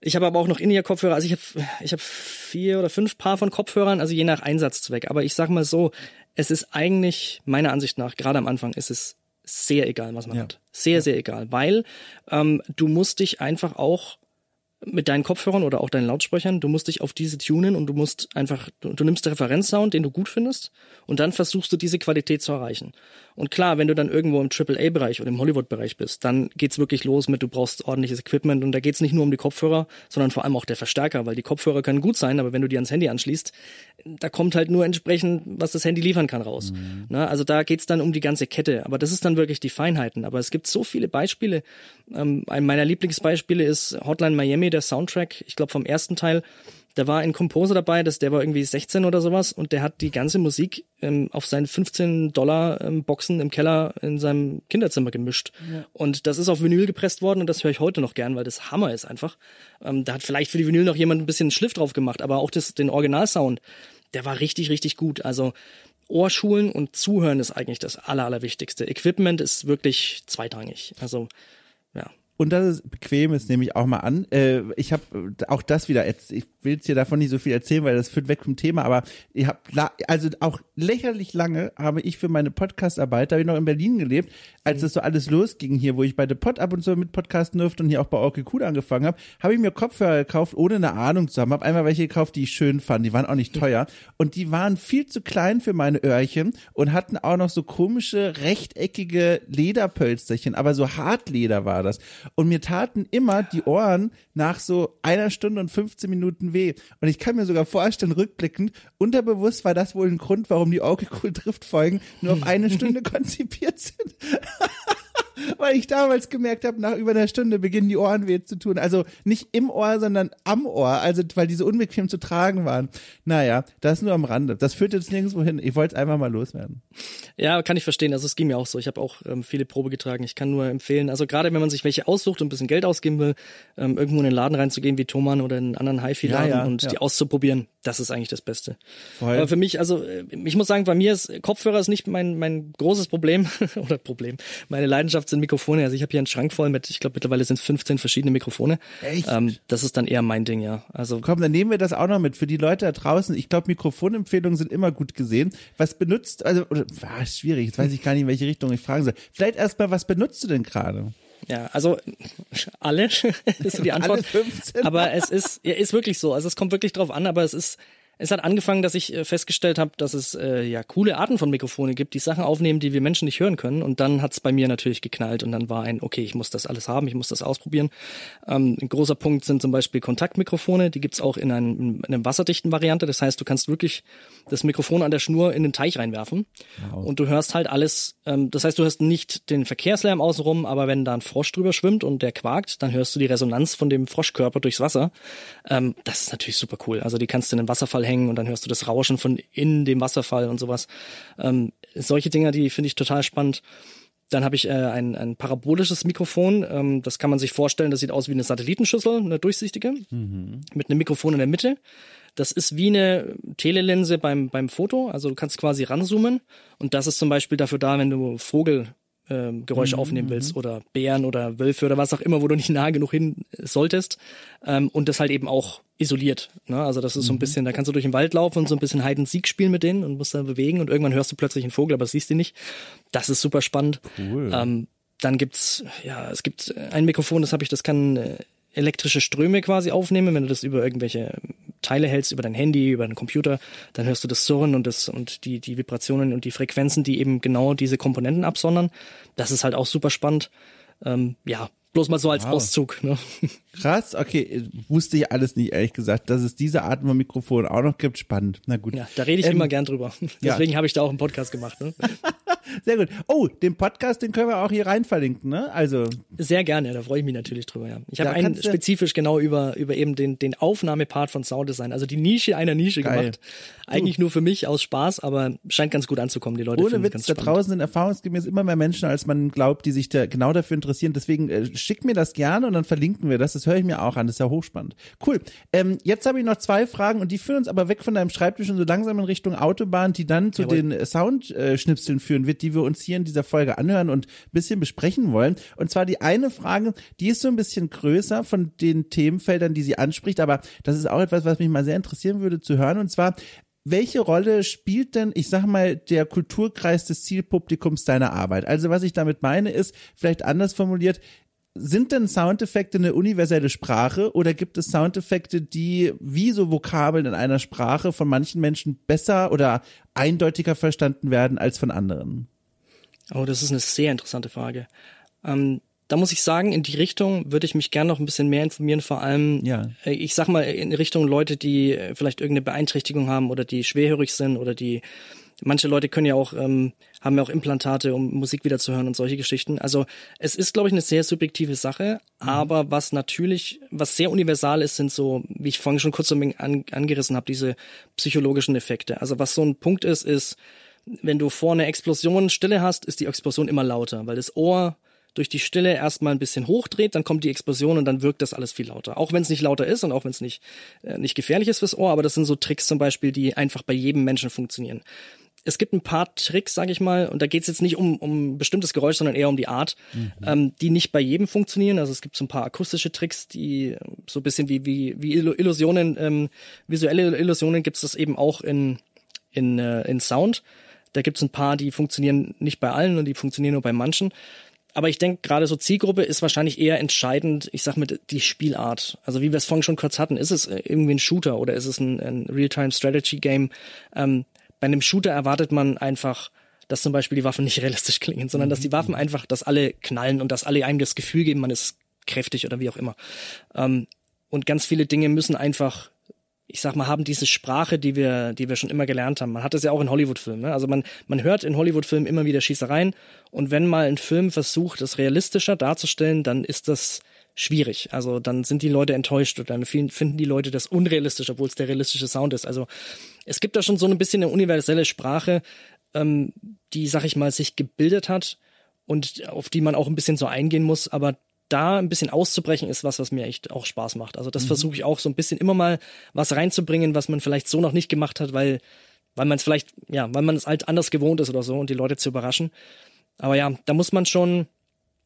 Ich habe aber auch noch In-Ear-Kopfhörer. Also ich habe ich hab vier oder fünf Paar von Kopfhörern, also je nach Einsatzzweck. Aber ich sag mal so, es ist eigentlich, meiner Ansicht nach, gerade am Anfang, ist es sehr egal, was man ja. hat. Sehr, ja. sehr egal. Weil ähm, du musst dich einfach auch mit deinen Kopfhörern oder auch deinen Lautsprechern. Du musst dich auf diese tunen und du musst einfach, du, du nimmst den Referenzsound, den du gut findest, und dann versuchst du diese Qualität zu erreichen. Und klar, wenn du dann irgendwo im AAA-Bereich oder im Hollywood-Bereich bist, dann geht's wirklich los mit, du brauchst ordentliches Equipment und da geht's nicht nur um die Kopfhörer, sondern vor allem auch der Verstärker, weil die Kopfhörer können gut sein, aber wenn du die ans Handy anschließt, da kommt halt nur entsprechend, was das Handy liefern kann, raus. Mhm. Na, also da geht's dann um die ganze Kette, aber das ist dann wirklich die Feinheiten. Aber es gibt so viele Beispiele. Ähm, ein meiner Lieblingsbeispiele ist Hotline Miami, der Soundtrack, ich glaube vom ersten Teil da war ein Composer dabei, das, der war irgendwie 16 oder sowas und der hat die ganze Musik ähm, auf seinen 15 Dollar ähm, Boxen im Keller in seinem Kinderzimmer gemischt. Ja. Und das ist auf Vinyl gepresst worden und das höre ich heute noch gern, weil das Hammer ist einfach. Ähm, da hat vielleicht für die Vinyl noch jemand ein bisschen Schliff drauf gemacht, aber auch das, den Originalsound, der war richtig, richtig gut. Also Ohrschulen und Zuhören ist eigentlich das Aller, Allerwichtigste. Equipment ist wirklich zweitrangig. Also ja. Und dass es bequem ist, nehme ich auch mal an. Äh, ich habe auch das wieder, jetzt, ich will jetzt hier davon nicht so viel erzählen, weil das führt weg vom Thema, aber ich habe, also auch lächerlich lange habe ich für meine Podcastarbeit, da habe ich noch in Berlin gelebt, als mhm. das so alles losging hier, wo ich bei The Pod ab und zu mit podcasten durfte und hier auch bei Orky Cool angefangen habe, habe ich mir Kopfhörer gekauft, ohne eine Ahnung zu haben. Habe einmal welche gekauft, die ich schön fand, die waren auch nicht teuer und die waren viel zu klein für meine Öhrchen und hatten auch noch so komische rechteckige Lederpölsterchen, aber so Hartleder war das. Und mir taten immer die Ohren nach so einer Stunde und 15 Minuten weh. Und ich kann mir sogar vorstellen, rückblickend, unterbewusst war das wohl ein Grund, warum die Auge Cool Folgen nur auf eine Stunde konzipiert sind. Weil ich damals gemerkt habe, nach über einer Stunde beginnen die Ohren weh zu tun. Also nicht im Ohr, sondern am Ohr. Also weil diese unbequem zu tragen waren. Naja, das nur am Rande. Das führt jetzt nirgendwo hin. Ich wollte es einfach mal loswerden. Ja, kann ich verstehen. Also es ging mir auch so. Ich habe auch ähm, viele Probe getragen. Ich kann nur empfehlen, also gerade wenn man sich welche aussucht und ein bisschen Geld ausgeben will, ähm, irgendwo in den Laden reinzugehen wie Thomann oder in einen anderen HiFi-Laden ja, ja, und ja. die auszuprobieren, das ist eigentlich das Beste. Voll. Aber für mich, also äh, ich muss sagen, bei mir ist Kopfhörer ist nicht mein, mein großes Problem oder Problem. Meine Leidenschaft sind Mikrofone. Also ich habe hier einen Schrank voll mit, ich glaube mittlerweile sind es 15 verschiedene Mikrofone. Echt? Ähm, das ist dann eher mein Ding, ja. Also komm, dann nehmen wir das auch noch mit für die Leute da draußen. Ich glaube, Mikrofonempfehlungen sind immer gut gesehen. Was benutzt, also oder, war schwierig. Jetzt weiß ich gar nicht, in welche Richtung ich fragen soll. Vielleicht erstmal, was benutzt du denn gerade? Ja, also alle ist so die Antwort. Aber es ist, ja, ist wirklich so. Also es kommt wirklich drauf an, aber es ist es hat angefangen, dass ich äh, festgestellt habe, dass es äh, ja coole Arten von Mikrofone gibt, die Sachen aufnehmen, die wir Menschen nicht hören können. Und dann hat's bei mir natürlich geknallt und dann war ein, okay, ich muss das alles haben, ich muss das ausprobieren. Ähm, ein großer Punkt sind zum Beispiel Kontaktmikrofone, die gibt's auch in, einem, in einer wasserdichten Variante. Das heißt, du kannst wirklich das Mikrofon an der Schnur in den Teich reinwerfen wow. und du hörst halt alles. Ähm, das heißt, du hörst nicht den Verkehrslärm außenrum, aber wenn da ein Frosch drüber schwimmt und der quakt, dann hörst du die Resonanz von dem Froschkörper durchs Wasser. Ähm, das ist natürlich super cool. Also die kannst du in den Wasserfall hängen und dann hörst du das Rauschen von in dem Wasserfall und sowas. Ähm, solche Dinger, die finde ich total spannend. Dann habe ich äh, ein, ein parabolisches Mikrofon. Ähm, das kann man sich vorstellen, das sieht aus wie eine Satellitenschüssel, eine durchsichtige, mhm. mit einem Mikrofon in der Mitte. Das ist wie eine Telelinse beim, beim Foto. Also du kannst quasi ranzoomen. Und das ist zum Beispiel dafür da, wenn du Vogel ähm, Geräusche mhm. aufnehmen willst mhm. oder Bären oder Wölfe oder was auch immer, wo du nicht nah genug hin solltest ähm, und das halt eben auch isoliert. Ne? Also das ist so ein mhm. bisschen, da kannst du durch den Wald laufen und so ein bisschen Hide and Seek spielen mit denen und musst dann bewegen und irgendwann hörst du plötzlich einen Vogel, aber siehst ihn nicht. Das ist super spannend. Cool. Ähm, dann gibt's ja, es gibt ein Mikrofon, das habe ich, das kann äh, elektrische Ströme quasi aufnehmen, wenn du das über irgendwelche Teile hältst, über dein Handy, über deinen Computer, dann hörst du das Surren und das und die die Vibrationen und die Frequenzen, die eben genau diese Komponenten absondern. Das ist halt auch super spannend. Ähm, ja, bloß mal so als wow. Auszug. Ne? Krass, okay, wusste ich alles nicht, ehrlich gesagt, dass es diese Art von Mikrofon auch noch gibt. Spannend, na gut. Ja, da rede ich ähm, immer gern drüber. Deswegen ja. habe ich da auch einen Podcast gemacht. Ne? Sehr gut. Oh, den Podcast, den können wir auch hier rein verlinken, ne? Also. Sehr gerne, da freue ich mich natürlich drüber, ja. Ich habe einen spezifisch genau über, über eben den, den Aufnahmepart von Sounddesign, also die Nische einer Nische Geil. gemacht. Eigentlich du. nur für mich aus Spaß, aber scheint ganz gut anzukommen. Die Leute Ohne Witz, ganz da draußen sind erfahrungsgemäß immer mehr Menschen, als man glaubt, die sich da genau dafür interessieren. Deswegen äh, schick mir das gerne und dann verlinken wir das. Das höre ich mir auch an. Das ist ja hochspannend. Cool. Ähm, jetzt habe ich noch zwei Fragen und die führen uns aber weg von deinem Schreibtisch und so langsam in Richtung Autobahn, die dann zu Jawohl. den Soundschnipseln äh, führen wird, die wir uns hier in dieser Folge anhören und ein bisschen besprechen wollen. Und zwar die eine Frage, die ist so ein bisschen größer von den Themenfeldern, die sie anspricht, aber das ist auch etwas, was mich mal sehr interessieren würde zu hören. Und zwar, welche Rolle spielt denn, ich sag mal, der Kulturkreis des Zielpublikums deiner Arbeit? Also was ich damit meine ist, vielleicht anders formuliert, sind denn Soundeffekte eine universelle Sprache oder gibt es Soundeffekte, die wie so Vokabeln in einer Sprache von manchen Menschen besser oder eindeutiger verstanden werden als von anderen? Oh, das ist eine sehr interessante Frage. Ähm, da muss ich sagen, in die Richtung würde ich mich gerne noch ein bisschen mehr informieren, vor allem, ja. Äh, ich sag mal, in Richtung Leute, die äh, vielleicht irgendeine Beeinträchtigung haben oder die schwerhörig sind oder die manche Leute können ja auch, ähm, haben ja auch Implantate, um Musik wieder zu hören und solche Geschichten. Also es ist, glaube ich, eine sehr subjektive Sache, mhm. aber was natürlich, was sehr universal ist, sind so, wie ich vorhin schon kurz so an, angerissen habe, diese psychologischen Effekte. Also was so ein Punkt ist, ist, wenn du vor einer Explosion Stille hast, ist die Explosion immer lauter, weil das Ohr durch die Stille erstmal ein bisschen hochdreht, dann kommt die Explosion und dann wirkt das alles viel lauter. Auch wenn es nicht lauter ist und auch wenn es nicht, äh, nicht gefährlich ist fürs Ohr, aber das sind so Tricks zum Beispiel, die einfach bei jedem Menschen funktionieren es gibt ein paar Tricks, sage ich mal, und da geht es jetzt nicht um, um bestimmtes Geräusch, sondern eher um die Art, mhm. ähm, die nicht bei jedem funktionieren. Also es gibt so ein paar akustische Tricks, die so ein bisschen wie, wie, wie Illusionen, ähm, visuelle Illusionen gibt es das eben auch in, in, äh, in Sound. Da gibt es ein paar, die funktionieren nicht bei allen und die funktionieren nur bei manchen. Aber ich denke, gerade so Zielgruppe ist wahrscheinlich eher entscheidend, ich sag mit die Spielart. Also wie wir es vorhin schon kurz hatten, ist es irgendwie ein Shooter oder ist es ein, ein Real-Time-Strategy-Game? Ähm, bei einem Shooter erwartet man einfach, dass zum Beispiel die Waffen nicht realistisch klingen, sondern dass die Waffen mhm. einfach, dass alle knallen und dass alle einem das Gefühl geben, man ist kräftig oder wie auch immer. Ähm, und ganz viele Dinge müssen einfach, ich sag mal, haben diese Sprache, die wir, die wir schon immer gelernt haben. Man hat das ja auch in Hollywood-Filmen. Ne? Also man, man hört in Hollywood-Filmen immer wieder Schießereien und wenn mal ein Film versucht, das realistischer darzustellen, dann ist das schwierig. Also dann sind die Leute enttäuscht oder dann finden die Leute das unrealistisch, obwohl es der realistische Sound ist. Also es gibt da schon so ein bisschen eine universelle Sprache, ähm, die, sag ich mal, sich gebildet hat und auf die man auch ein bisschen so eingehen muss, aber da ein bisschen auszubrechen ist was, was mir echt auch Spaß macht. Also das mhm. versuche ich auch so ein bisschen immer mal was reinzubringen, was man vielleicht so noch nicht gemacht hat, weil weil man es vielleicht ja, weil man es halt anders gewohnt ist oder so und die Leute zu überraschen. Aber ja, da muss man schon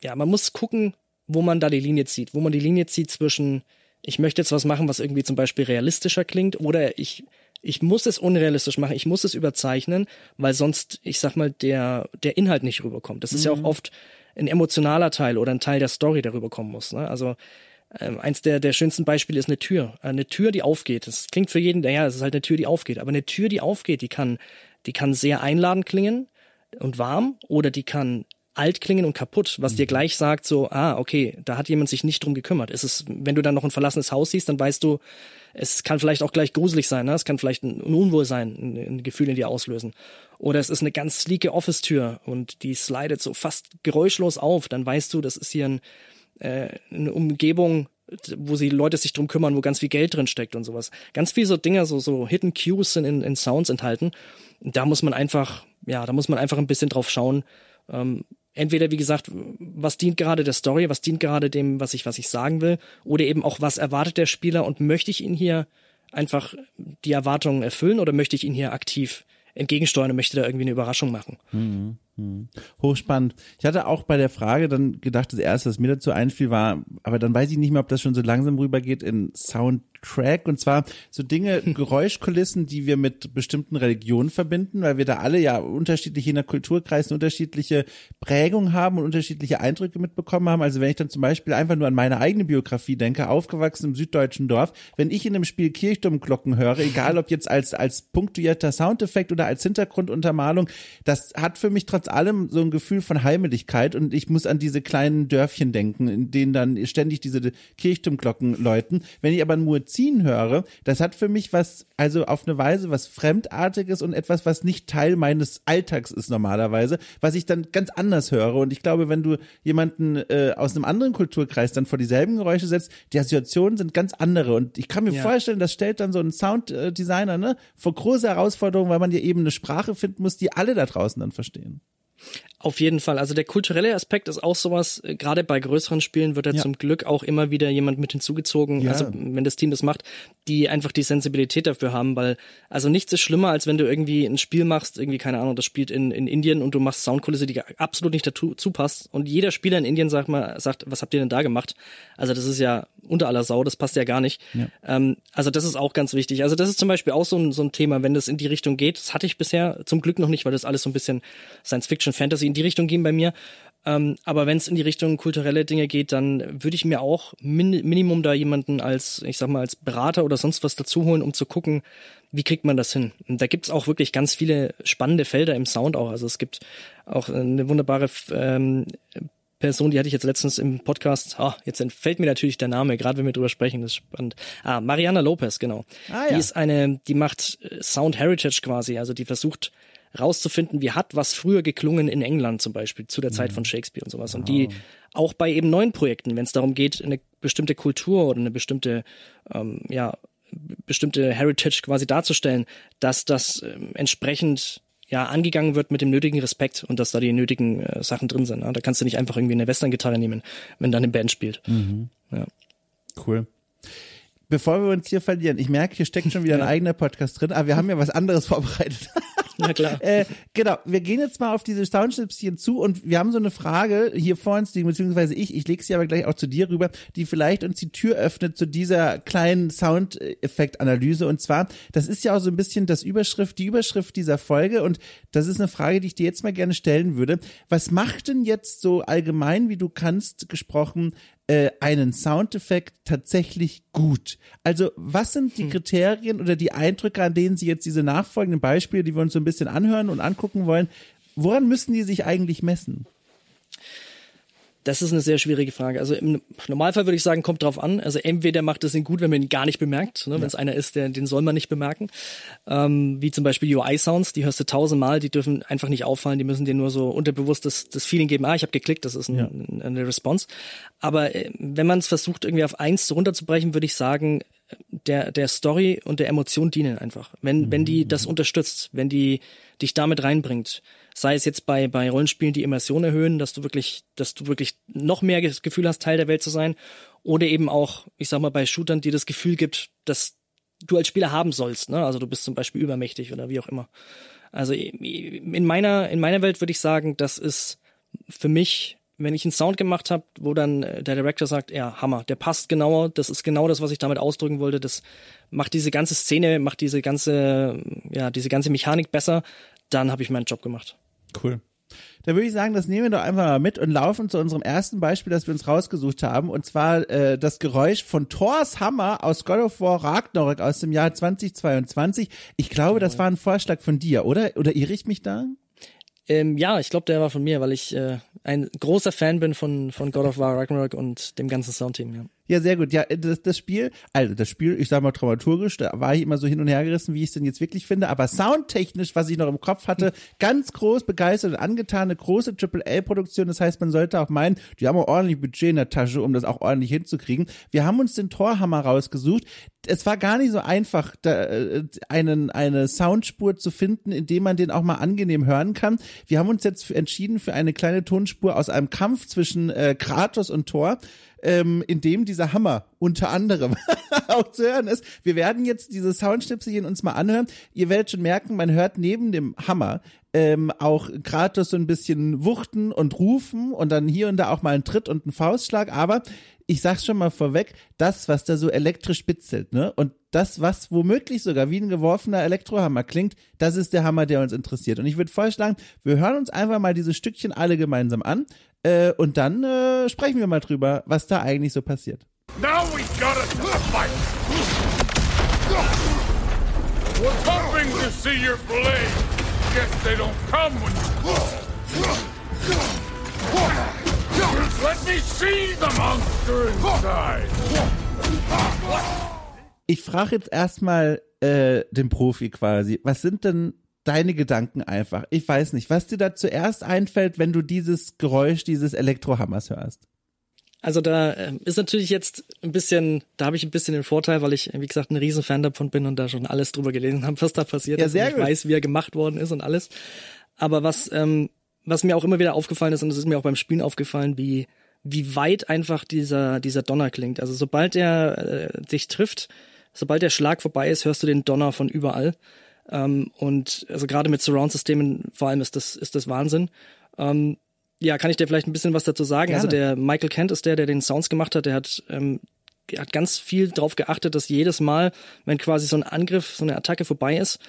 ja, man muss gucken, wo man da die Linie zieht, wo man die Linie zieht zwischen ich möchte jetzt was machen, was irgendwie zum Beispiel realistischer klingt oder ich ich muss es unrealistisch machen, ich muss es überzeichnen, weil sonst, ich sag mal, der, der Inhalt nicht rüberkommt. Das ist mhm. ja auch mhm. oft ein emotionaler Teil oder ein Teil der Story, der rüberkommen muss. Ne? Also ähm, eins der, der schönsten Beispiele ist eine Tür. Eine Tür, die aufgeht. Das klingt für jeden, ja, es ist halt eine Tür, die aufgeht. Aber eine Tür, die aufgeht, die kann, die kann sehr einladend klingen und warm oder die kann alt klingen und kaputt, was mhm. dir gleich sagt, so, ah, okay, da hat jemand sich nicht drum gekümmert. Es ist, wenn du dann noch ein verlassenes Haus siehst, dann weißt du, es kann vielleicht auch gleich gruselig sein, ne? es kann vielleicht ein Unwohlsein, ein, ein Gefühl in dir auslösen. Oder es ist eine ganz sleeke Office-Tür und die slidet so fast geräuschlos auf, dann weißt du, das ist hier ein, äh, eine Umgebung, wo sie Leute sich drum kümmern, wo ganz viel Geld drin steckt und sowas. Ganz viel so Dinger, so, so Hidden Cues sind in, in Sounds enthalten. da muss man einfach, ja, da muss man einfach ein bisschen drauf schauen, ähm, entweder wie gesagt, was dient gerade der Story, was dient gerade dem, was ich was ich sagen will, oder eben auch was erwartet der Spieler und möchte ich ihn hier einfach die Erwartungen erfüllen oder möchte ich ihn hier aktiv entgegensteuern und möchte da irgendwie eine Überraschung machen. Mhm. Mhm. Hochspannend. Ich hatte auch bei der Frage dann gedacht, das erste, was mir dazu einfiel, war, aber dann weiß ich nicht mehr, ob das schon so langsam rübergeht in Soundtrack und zwar so Dinge, Geräuschkulissen, die wir mit bestimmten Religionen verbinden, weil wir da alle ja unterschiedlich in der Kulturkreisen unterschiedliche Prägungen haben und unterschiedliche Eindrücke mitbekommen haben. Also wenn ich dann zum Beispiel einfach nur an meine eigene Biografie denke, aufgewachsen im süddeutschen Dorf, wenn ich in einem Spiel Kirchturmglocken höre, egal ob jetzt als, als punktuierter Soundeffekt oder als Hintergrunduntermalung, das hat für mich trotzdem trotz allem so ein Gefühl von Heimeligkeit und ich muss an diese kleinen Dörfchen denken, in denen dann ständig diese Kirchturmglocken läuten. Wenn ich aber ein Muezzin höre, das hat für mich was, also auf eine Weise was Fremdartiges und etwas, was nicht Teil meines Alltags ist normalerweise, was ich dann ganz anders höre. Und ich glaube, wenn du jemanden äh, aus einem anderen Kulturkreis dann vor dieselben Geräusche setzt, die Assoziationen sind ganz andere. Und ich kann mir ja. vorstellen, das stellt dann so ein Sounddesigner ne, vor große Herausforderungen, weil man ja eben eine Sprache finden muss, die alle da draußen dann verstehen. Auf jeden Fall. Also der kulturelle Aspekt ist auch sowas, äh, gerade bei größeren Spielen wird ja, zum Glück auch immer wieder jemand mit hinzugezogen, ja. also wenn das Team das macht, die einfach die Sensibilität dafür haben, weil also nichts ist schlimmer, als wenn du irgendwie ein Spiel machst, irgendwie, keine Ahnung, das spielt in, in Indien und du machst Soundkulisse, die absolut nicht dazu passt und jeder Spieler in Indien sagt mal, sagt, was habt ihr denn da gemacht? Also das ist ja unter aller Sau, das passt ja gar nicht. Ja. Ähm, also das ist auch ganz wichtig. Also das ist zum Beispiel auch so ein, so ein Thema, wenn das in die Richtung geht, das hatte ich bisher zum Glück noch nicht, weil das alles so ein bisschen Science Fiction Fantasy in die Richtung gehen bei mir. Ähm, aber wenn es in die Richtung kulturelle Dinge geht, dann würde ich mir auch min Minimum da jemanden als, ich sag mal, als Berater oder sonst was dazu holen, um zu gucken, wie kriegt man das hin. Und da gibt's auch wirklich ganz viele spannende Felder im Sound auch. Also es gibt auch eine wunderbare ähm, Person, die hatte ich jetzt letztens im Podcast, ah, jetzt entfällt mir natürlich der Name, gerade wenn wir drüber sprechen, das ist spannend. Ah, Mariana Lopez, genau. Ah, ja. Die ist eine, die macht äh, Sound Heritage quasi, also die versucht rauszufinden, wie hat was früher geklungen in England zum Beispiel, zu der mhm. Zeit von Shakespeare und sowas. Und die auch bei eben neuen Projekten, wenn es darum geht, eine bestimmte Kultur oder eine bestimmte, ähm, ja, bestimmte Heritage quasi darzustellen, dass das ähm, entsprechend ja angegangen wird mit dem nötigen Respekt und dass da die nötigen äh, Sachen drin sind. Ne? Da kannst du nicht einfach irgendwie eine Western-Gitarre nehmen, wenn dann eine Band spielt. Mhm. Ja. Cool bevor wir uns hier verlieren, ich merke, hier steckt schon wieder ein eigener Podcast drin, aber wir haben ja was anderes vorbereitet. Na klar. äh, genau, wir gehen jetzt mal auf diese Soundschnipschen zu und wir haben so eine Frage hier vor uns liegen, beziehungsweise ich, ich lege sie aber gleich auch zu dir rüber, die vielleicht uns die Tür öffnet zu dieser kleinen Soundeffektanalyse. Und zwar, das ist ja auch so ein bisschen das Überschrift, die Überschrift dieser Folge und das ist eine Frage, die ich dir jetzt mal gerne stellen würde. Was macht denn jetzt so allgemein, wie du kannst, gesprochen, äh, einen Soundeffekt tatsächlich gut? Also was sind die hm. Kriterien oder die Eindrücke, an denen Sie jetzt diese nachfolgenden Beispiele, die wir uns so ein bisschen anhören und angucken wollen, woran müssen die sich eigentlich messen? Das ist eine sehr schwierige Frage. Also im Normalfall würde ich sagen, kommt drauf an. Also entweder macht es ihn gut, wenn man ihn gar nicht bemerkt, ne? wenn es einer ist, der, den soll man nicht bemerken. Ähm, wie zum Beispiel UI-Sounds, die hörst du tausendmal, die dürfen einfach nicht auffallen, die müssen dir nur so unterbewusst das, das Feeling geben, ah, ich habe geklickt, das ist ein, ja. eine Response. Aber äh, wenn man es versucht, irgendwie auf eins runterzubrechen, würde ich sagen, der, der Story und der Emotion dienen einfach. Wenn, mhm. wenn die das unterstützt, wenn die dich damit reinbringt, sei es jetzt bei, bei Rollenspielen die Immersion erhöhen, dass du wirklich, dass du wirklich noch mehr das Gefühl hast, Teil der Welt zu sein, oder eben auch, ich sag mal, bei Shootern, die das Gefühl gibt, dass du als Spieler haben sollst, ne? Also du bist zum Beispiel übermächtig oder wie auch immer. Also in meiner, in meiner Welt würde ich sagen, das ist für mich wenn ich einen Sound gemacht habe, wo dann äh, der Director sagt, ja, Hammer, der passt genauer, das ist genau das, was ich damit ausdrücken wollte, das macht diese ganze Szene, macht diese ganze, ja, diese ganze Mechanik besser, dann habe ich meinen Job gemacht. Cool. Da würde ich sagen, das nehmen wir doch einfach mal mit und laufen zu unserem ersten Beispiel, das wir uns rausgesucht haben. Und zwar äh, das Geräusch von Thors Hammer aus God of War Ragnarok aus dem Jahr 2022. Ich glaube, das war ein Vorschlag von dir, oder? Oder irre ich mich da? Ähm, ja, ich glaube, der war von mir, weil ich äh, ein großer Fan bin von, von God of War Ragnarok und dem ganzen Soundteam, ja. Ja, sehr gut. Ja, das, das Spiel, also das Spiel, ich sag mal dramaturgisch, da war ich immer so hin und her gerissen, wie ich es denn jetzt wirklich finde, aber soundtechnisch, was ich noch im Kopf hatte, ganz groß begeistert und angetan, eine große AAA-Produktion. Das heißt, man sollte auch meinen, die haben auch ordentlich Budget in der Tasche, um das auch ordentlich hinzukriegen. Wir haben uns den Torhammer rausgesucht. Es war gar nicht so einfach, da, äh, einen, eine Soundspur zu finden, in dem man den auch mal angenehm hören kann. Wir haben uns jetzt entschieden für eine kleine Tonspur aus einem Kampf zwischen äh, Kratos und Thor ähm, in dem dieser Hammer unter anderem auch zu hören ist. Wir werden jetzt diese Soundschnipselchen uns mal anhören. Ihr werdet schon merken, man hört neben dem Hammer ähm, auch Kratos so ein bisschen wuchten und rufen und dann hier und da auch mal ein Tritt und ein Faustschlag, aber ich sag's schon mal vorweg, das, was da so elektrisch spitzelt, ne? Und das, was womöglich sogar wie ein geworfener Elektrohammer klingt, das ist der Hammer, der uns interessiert. Und ich würde vorschlagen, wir hören uns einfach mal diese Stückchen alle gemeinsam an äh, und dann äh, sprechen wir mal drüber, was da eigentlich so passiert. Now we got a fight. We're hoping to see your blade. Guess they don't come when Let me see the monster inside. Ich frage jetzt erstmal äh, den Profi quasi, was sind denn deine Gedanken einfach. Ich weiß nicht, was dir da zuerst einfällt, wenn du dieses Geräusch dieses Elektrohammers hörst. Also da äh, ist natürlich jetzt ein bisschen, da habe ich ein bisschen den Vorteil, weil ich, wie gesagt, ein Riesenfan davon bin und da schon alles drüber gelesen habe, was da passiert ja, ist. Sehr und ich gut. weiß, wie er gemacht worden ist und alles. Aber was, ähm, was mir auch immer wieder aufgefallen ist, und es ist mir auch beim Spielen aufgefallen, wie, wie weit einfach dieser, dieser Donner klingt. Also sobald er äh, dich trifft, sobald der Schlag vorbei ist, hörst du den Donner von überall. Ähm, und also gerade mit Surround-Systemen vor allem ist das, ist das Wahnsinn. Ähm, ja, kann ich dir vielleicht ein bisschen was dazu sagen? Also Gerne. Also der Michael Kent ist der, der den Sounds gemacht hat. Der hat, ähm, hat ganz viel darauf geachtet, dass jedes Mal, wenn quasi so ein Angriff, so eine Attacke vorbei ist,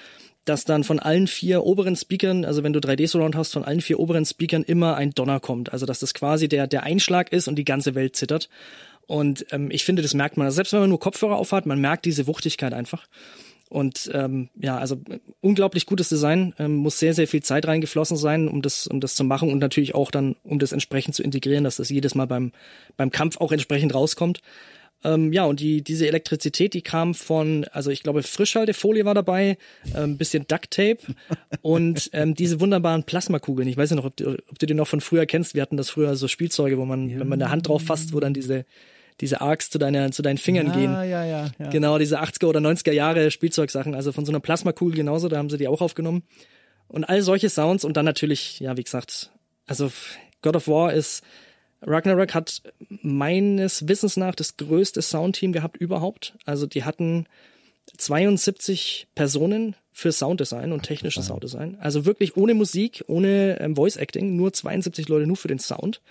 dass dann von allen vier oberen Speakern, also wenn du 3D-Surround hast, von allen vier oberen Speakern immer ein Donner kommt. Also dass das quasi der, der Einschlag ist und die ganze Welt zittert. Und ähm, ich finde, das merkt man. Also selbst wenn man nur Kopfhörer aufhat, man merkt diese Wuchtigkeit einfach. Und ähm, ja, also unglaublich gutes Design, ähm, muss sehr, sehr viel Zeit reingeflossen sein, um das, um das zu machen und natürlich auch dann, um das entsprechend zu integrieren, dass das jedes Mal beim, beim Kampf auch entsprechend rauskommt. Ähm, ja, und die, diese Elektrizität, die kam von, also ich glaube, Frischhaltefolie war dabei, ein ähm, bisschen Duct Tape und ähm, diese wunderbaren Plasmakugeln. Ich weiß ja noch, ob du, ob du die noch von früher kennst. Wir hatten das früher so Spielzeuge, wo man, ja. wenn man der Hand drauf fasst, wo dann diese, diese Arcs zu, deiner, zu deinen Fingern ja, gehen. Ja, ja, ja. Genau, diese 80er oder 90er Jahre Spielzeugsachen. Also von so einer Plasmakugel genauso, da haben sie die auch aufgenommen. Und all solche Sounds und dann natürlich, ja, wie gesagt, also God of War ist Ragnarok hat meines Wissens nach das größte Soundteam gehabt überhaupt. Also die hatten 72 Personen für Sounddesign und technisches Sounddesign. Also wirklich ohne Musik, ohne ähm, Voice Acting, nur 72 Leute nur für den Sound.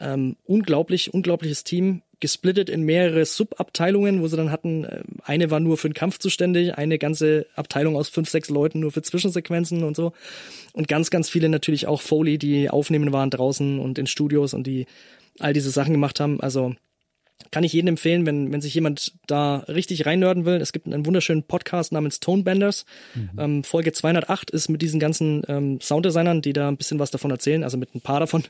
Ähm, unglaublich, unglaubliches Team, gesplittet in mehrere Subabteilungen, wo sie dann hatten, äh, eine war nur für den Kampf zuständig, eine ganze Abteilung aus fünf, sechs Leuten nur für Zwischensequenzen und so. Und ganz, ganz viele natürlich auch Foley, die aufnehmen waren draußen und in Studios und die all diese Sachen gemacht haben. Also kann ich jedem empfehlen, wenn, wenn sich jemand da richtig reinnörden will. Es gibt einen wunderschönen Podcast namens Tonebenders. Mhm. Ähm, Folge 208 ist mit diesen ganzen ähm, Sounddesignern, die da ein bisschen was davon erzählen, also mit ein paar davon.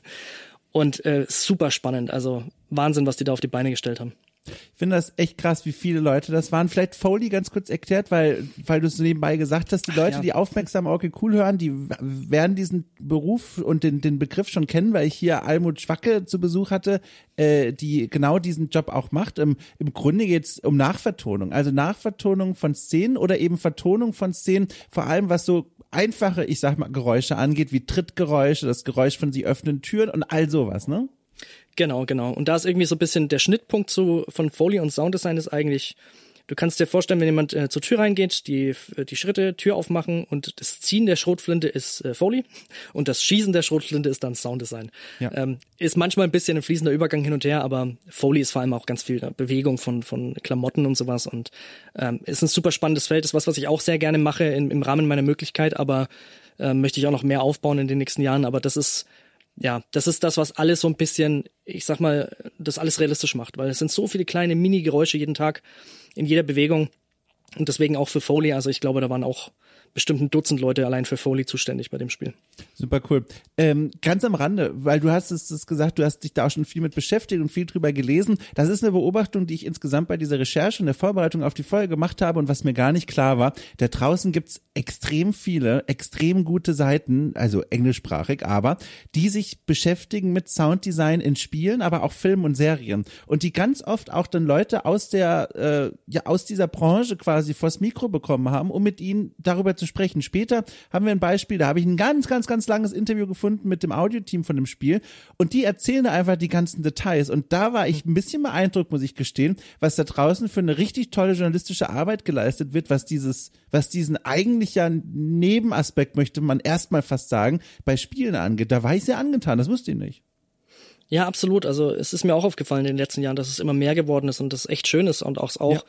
Und äh, super spannend. Also Wahnsinn, was die da auf die Beine gestellt haben. Ich finde das echt krass, wie viele Leute das waren. Vielleicht Foley ganz kurz erklärt, weil, weil du es so nebenbei gesagt hast, die Leute, ja. die aufmerksam okay cool hören, die werden diesen Beruf und den, den Begriff schon kennen, weil ich hier Almut Schwacke zu Besuch hatte, äh, die genau diesen Job auch macht. Im, im Grunde geht es um Nachvertonung, also Nachvertonung von Szenen oder eben Vertonung von Szenen, vor allem was so einfache, ich sag mal, Geräusche angeht, wie Trittgeräusche, das Geräusch von sie öffnen Türen und all sowas, ne? Genau, genau. Und da ist irgendwie so ein bisschen der Schnittpunkt zu, von Foley und Sounddesign ist eigentlich, du kannst dir vorstellen, wenn jemand äh, zur Tür reingeht, die, äh, die Schritte, Tür aufmachen und das Ziehen der Schrotflinte ist äh, Foley und das Schießen der Schrotflinte ist dann Sounddesign. Ja. Ähm, ist manchmal ein bisschen ein fließender Übergang hin und her, aber Foley ist vor allem auch ganz viel äh, Bewegung von, von Klamotten und sowas und ähm, ist ein super spannendes Feld, ist was, was ich auch sehr gerne mache in, im Rahmen meiner Möglichkeit, aber äh, möchte ich auch noch mehr aufbauen in den nächsten Jahren, aber das ist ja, das ist das, was alles so ein bisschen, ich sag mal, das alles realistisch macht, weil es sind so viele kleine Mini-Geräusche jeden Tag in jeder Bewegung und deswegen auch für Foley. Also ich glaube, da waren auch bestimmt ein Dutzend Leute allein für Foley zuständig bei dem Spiel. Super cool. Ähm, ganz am Rande, weil du hast es, es gesagt, du hast dich da auch schon viel mit beschäftigt und viel drüber gelesen. Das ist eine Beobachtung, die ich insgesamt bei dieser Recherche und der Vorbereitung auf die Folge gemacht habe und was mir gar nicht klar war. Da draußen gibt's extrem viele, extrem gute Seiten, also englischsprachig, aber die sich beschäftigen mit Sounddesign in Spielen, aber auch Filmen und Serien. Und die ganz oft auch dann Leute aus der, äh, ja, aus dieser Branche quasi vors Mikro bekommen haben, um mit ihnen darüber zu sprechen. Später haben wir ein Beispiel, da habe ich ein ganz, ganz, ganz langes Interview gefunden mit dem Audioteam von dem Spiel und die erzählen einfach die ganzen Details. Und da war ich ein bisschen beeindruckt, muss ich gestehen, was da draußen für eine richtig tolle journalistische Arbeit geleistet wird, was dieses, was diesen eigentlich ja Nebenaspekt, möchte man erstmal fast sagen, bei Spielen angeht. Da war ich sehr angetan, das wusste ich nicht. Ja, absolut. Also es ist mir auch aufgefallen in den letzten Jahren, dass es immer mehr geworden ist und das echt schön ist und auch, auch ja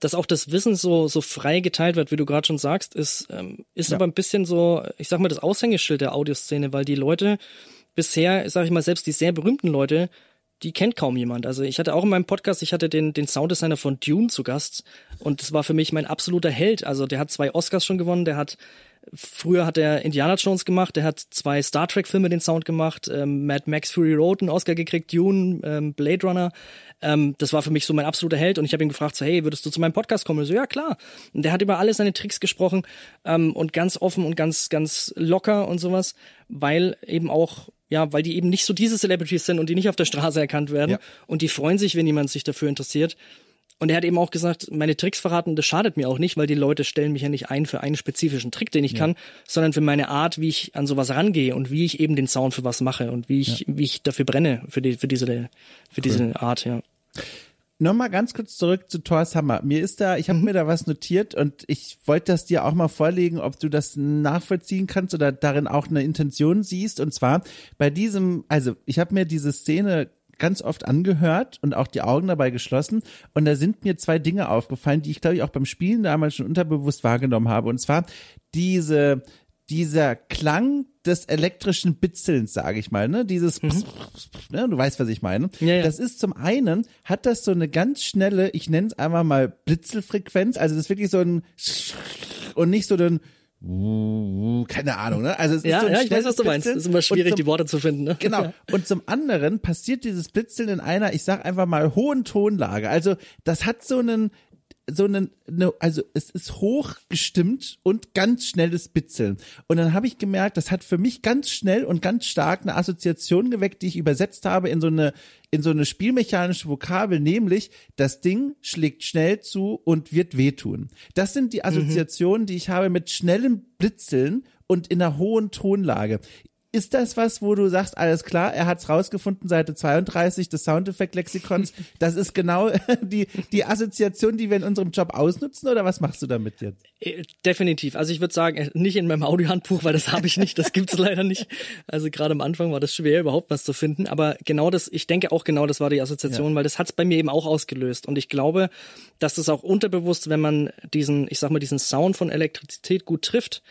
dass auch das Wissen so, so frei geteilt wird, wie du gerade schon sagst, ist, ähm, ist ja. aber ein bisschen so, ich sag mal, das Aushängeschild der Audioszene, weil die Leute bisher, sag ich mal, selbst die sehr berühmten Leute, die kennt kaum jemand. Also ich hatte auch in meinem Podcast, ich hatte den, den Sounddesigner von Dune zu Gast und das war für mich mein absoluter Held. Also der hat zwei Oscars schon gewonnen, der hat Früher hat er Indiana Jones gemacht, der hat zwei Star Trek Filme den Sound gemacht, ähm, Mad Max Fury Road einen Oscar gekriegt, Dune, ähm, Blade Runner. Ähm, das war für mich so mein absoluter Held und ich habe ihn gefragt, so hey, würdest du zu meinem Podcast kommen? Und so ja klar. Und der hat über alle seine Tricks gesprochen ähm, und ganz offen und ganz ganz locker und sowas, weil eben auch ja, weil die eben nicht so diese Celebrities sind und die nicht auf der Straße erkannt werden ja. und die freuen sich, wenn jemand sich dafür interessiert. Und er hat eben auch gesagt, meine Tricks verraten, das schadet mir auch nicht, weil die Leute stellen mich ja nicht ein für einen spezifischen Trick, den ich ja. kann, sondern für meine Art, wie ich an sowas rangehe und wie ich eben den Sound für was mache und wie ich, ja. wie ich dafür brenne, für die, für diese, für cool. diese Art, ja. Nochmal ganz kurz zurück zu Thor's Hammer. Mir ist da, ich habe mhm. mir da was notiert und ich wollte das dir auch mal vorlegen, ob du das nachvollziehen kannst oder darin auch eine Intention siehst. Und zwar bei diesem, also ich habe mir diese Szene ganz oft angehört und auch die Augen dabei geschlossen. Und da sind mir zwei Dinge aufgefallen, die ich glaube ich auch beim Spielen damals schon unterbewusst wahrgenommen habe. Und zwar diese, dieser Klang des elektrischen Bitzelns, sage ich mal, ne? Dieses, mhm. ne? du weißt, was ich meine. Ja, ja. Das ist zum einen, hat das so eine ganz schnelle, ich nenne es einmal mal Blitzelfrequenz, also das ist wirklich so ein und nicht so ein keine Ahnung, ne? Also es ja, ist so ja, ich weiß, was du meinst. Es ist immer schwierig, zum, die Worte zu finden. Ne? Genau. Und zum anderen passiert dieses Blitzeln in einer, ich sag einfach mal, hohen Tonlage. Also das hat so einen, so eine, eine, also es ist hochgestimmt und ganz schnelles Bitzeln. Und dann habe ich gemerkt, das hat für mich ganz schnell und ganz stark eine Assoziation geweckt, die ich übersetzt habe in so eine, in so eine spielmechanische Vokabel, nämlich das Ding schlägt schnell zu und wird wehtun. Das sind die mhm. Assoziationen, mhm. die ich habe mit schnellem Blitzeln und in einer hohen Tonlage. Ist das was, wo du sagst, alles klar, er hat's rausgefunden, Seite 32 des Soundeffekt-Lexikons, das ist genau die, die Assoziation, die wir in unserem Job ausnutzen, oder was machst du damit jetzt? Äh, definitiv. Also ich würde sagen, äh, nicht in meinem Audiohandbuch, weil das habe ich nicht, das gibt's leider nicht. Also gerade am Anfang war das schwer, überhaupt was zu finden, aber genau das, ich denke auch genau, das war die Assoziation, ja. weil das hat's bei mir eben auch ausgelöst und ich glaube, dass das auch unterbewusst, wenn man diesen, ich sag mal, diesen Sound von Elektrizität gut trifft,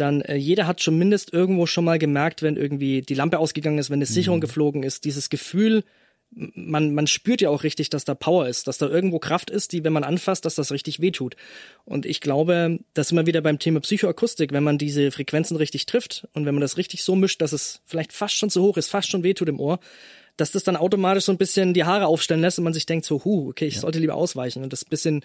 dann äh, jeder hat schon mindest irgendwo schon mal gemerkt, wenn irgendwie die Lampe ausgegangen ist, wenn eine Sicherung mhm. geflogen ist, dieses Gefühl, man, man spürt ja auch richtig, dass da Power ist, dass da irgendwo Kraft ist, die, wenn man anfasst, dass das richtig wehtut. Und ich glaube, das ist immer wieder beim Thema Psychoakustik, wenn man diese Frequenzen richtig trifft und wenn man das richtig so mischt, dass es vielleicht fast schon zu hoch ist, fast schon wehtut im Ohr, dass das dann automatisch so ein bisschen die Haare aufstellen lässt und man sich denkt so, hu, okay, ich ja. sollte lieber ausweichen und das bisschen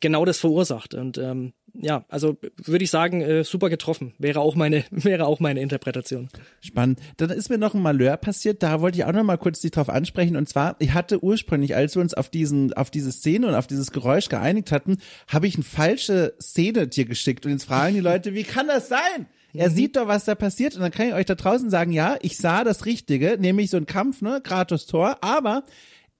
genau das verursacht. Und ähm, ja, also würde ich sagen, äh, super getroffen. Wäre auch meine, wäre auch meine Interpretation. Spannend. Dann ist mir noch ein Malheur passiert, da wollte ich auch noch mal kurz dich drauf ansprechen. Und zwar, ich hatte ursprünglich, als wir uns auf diesen, auf diese Szene und auf dieses Geräusch geeinigt hatten, habe ich eine falsche Szene dir geschickt. Und jetzt fragen die Leute, wie kann das sein? Er mhm. sieht doch, was da passiert. Und dann kann ich euch da draußen sagen, ja, ich sah das Richtige, nämlich so ein Kampf, ne, Kratos Tor, aber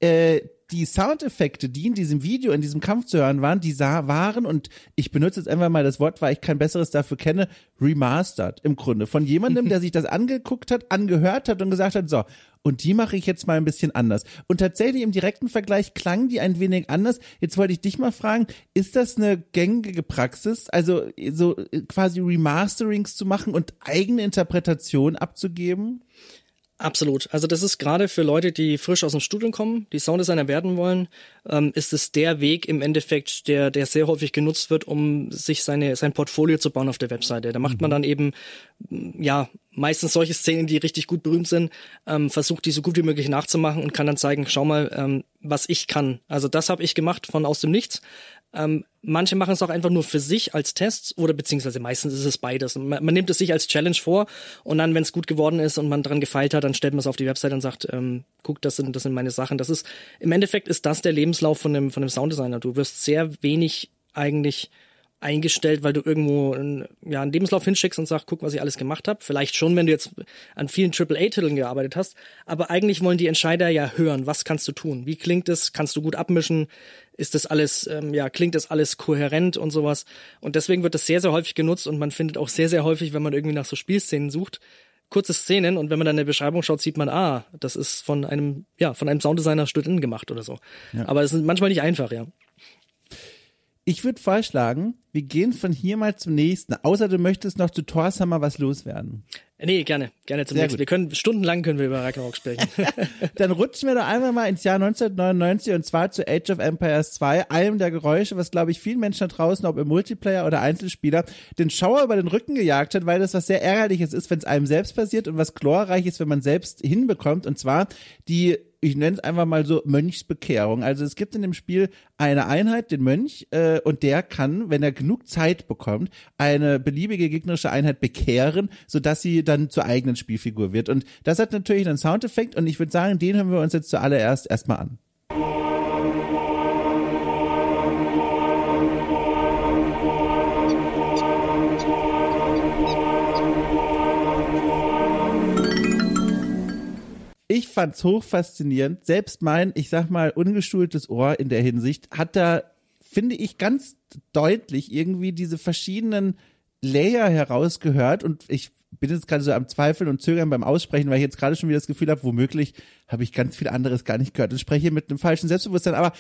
äh, die Soundeffekte, die in diesem Video, in diesem Kampf zu hören waren, die sah, waren, und ich benutze jetzt einfach mal das Wort, weil ich kein besseres dafür kenne, remastered im Grunde. Von jemandem, der sich das angeguckt hat, angehört hat und gesagt hat, so, und die mache ich jetzt mal ein bisschen anders. Und tatsächlich im direkten Vergleich klangen die ein wenig anders. Jetzt wollte ich dich mal fragen, ist das eine gängige Praxis, also so quasi Remasterings zu machen und eigene Interpretation abzugeben? Absolut. Also das ist gerade für Leute, die frisch aus dem Studium kommen, die Sounddesigner werden wollen, ähm, ist es der Weg im Endeffekt, der, der sehr häufig genutzt wird, um sich seine, sein Portfolio zu bauen auf der Webseite. Da macht man mhm. dann eben, ja, meistens solche Szenen, die richtig gut berühmt sind, ähm, versucht die so gut wie möglich nachzumachen und kann dann zeigen, schau mal, ähm, was ich kann. Also das habe ich gemacht von aus dem Nichts. Ähm, manche machen es auch einfach nur für sich als Test oder beziehungsweise meistens ist es beides. Man, man nimmt es sich als Challenge vor und dann, wenn es gut geworden ist und man dran gefeilt hat, dann stellt man es auf die Website und sagt, ähm, guck, das sind, das sind meine Sachen. Das ist, im Endeffekt ist das der Lebenslauf von dem, von dem Sounddesigner. Du wirst sehr wenig eigentlich eingestellt, weil du irgendwo einen, ja, einen Lebenslauf hinschickst und sagst, guck, was ich alles gemacht habe. Vielleicht schon, wenn du jetzt an vielen AAA-Titeln gearbeitet hast. Aber eigentlich wollen die Entscheider ja hören, was kannst du tun? Wie klingt es? Kannst du gut abmischen? Ist das alles, ähm, ja, klingt das alles kohärent und sowas? Und deswegen wird das sehr, sehr häufig genutzt und man findet auch sehr, sehr häufig, wenn man irgendwie nach so Spielszenen sucht, kurze Szenen und wenn man dann eine Beschreibung schaut, sieht man, ah, das ist von einem, ja, von einem Sounddesigner Studenten gemacht oder so. Ja. Aber es ist manchmal nicht einfach, ja. Ich würde vorschlagen, wir gehen von hier mal zum nächsten. Außer du möchtest noch zu Torshammer was loswerden. Nee, gerne, gerne zum Sehr nächsten. Gut. Wir können, stundenlang können wir über Ragnarok sprechen. Dann rutschen wir doch einmal mal ins Jahr 1999 und zwar zu Age of Empires 2, einem der Geräusche, was glaube ich vielen Menschen da draußen, ob im Multiplayer oder Einzelspieler, den Schauer über den Rücken gejagt hat, weil das was sehr ärgerliches ist, wenn es einem selbst passiert und was glorreich ist, wenn man selbst hinbekommt und zwar die ich nenne es einfach mal so Mönchsbekehrung. Also es gibt in dem Spiel eine Einheit, den Mönch, äh, und der kann, wenn er genug Zeit bekommt, eine beliebige gegnerische Einheit bekehren, sodass sie dann zur eigenen Spielfigur wird. Und das hat natürlich einen Soundeffekt und ich würde sagen, den hören wir uns jetzt zuallererst erstmal an. Ich fand's hochfaszinierend. Selbst mein, ich sag mal, ungeschultes Ohr in der Hinsicht hat da, finde ich, ganz deutlich irgendwie diese verschiedenen Layer herausgehört und ich bin jetzt gerade so am Zweifeln und Zögern beim Aussprechen, weil ich jetzt gerade schon wieder das Gefühl habe, womöglich habe ich ganz viel anderes gar nicht gehört und spreche mit einem falschen Selbstbewusstsein. Aber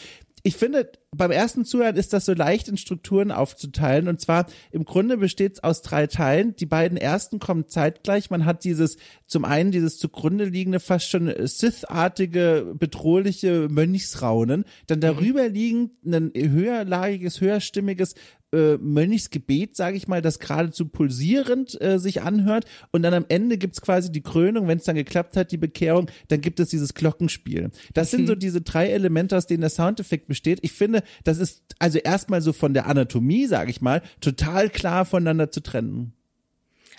ich finde, beim ersten Zuhören ist das so leicht in Strukturen aufzuteilen. Und zwar im Grunde besteht es aus drei Teilen. Die beiden ersten kommen zeitgleich. Man hat dieses, zum einen dieses zugrunde liegende, fast schon Sith-artige, bedrohliche Mönchsraunen. Dann darüber liegend ein höherlagiges, höherstimmiges äh, Mönchsgebet, sage ich mal, das geradezu pulsierend äh, sich anhört. Und dann am Ende gibt's quasi die Krönung, wenn es dann geklappt hat, die Bekehrung, dann gibt es dieses Glockenspiel. Das sind so mhm. diese drei Elemente, aus denen der Soundeffekt besteht. Ich finde, das ist also erstmal so von der Anatomie, sage ich mal, total klar voneinander zu trennen.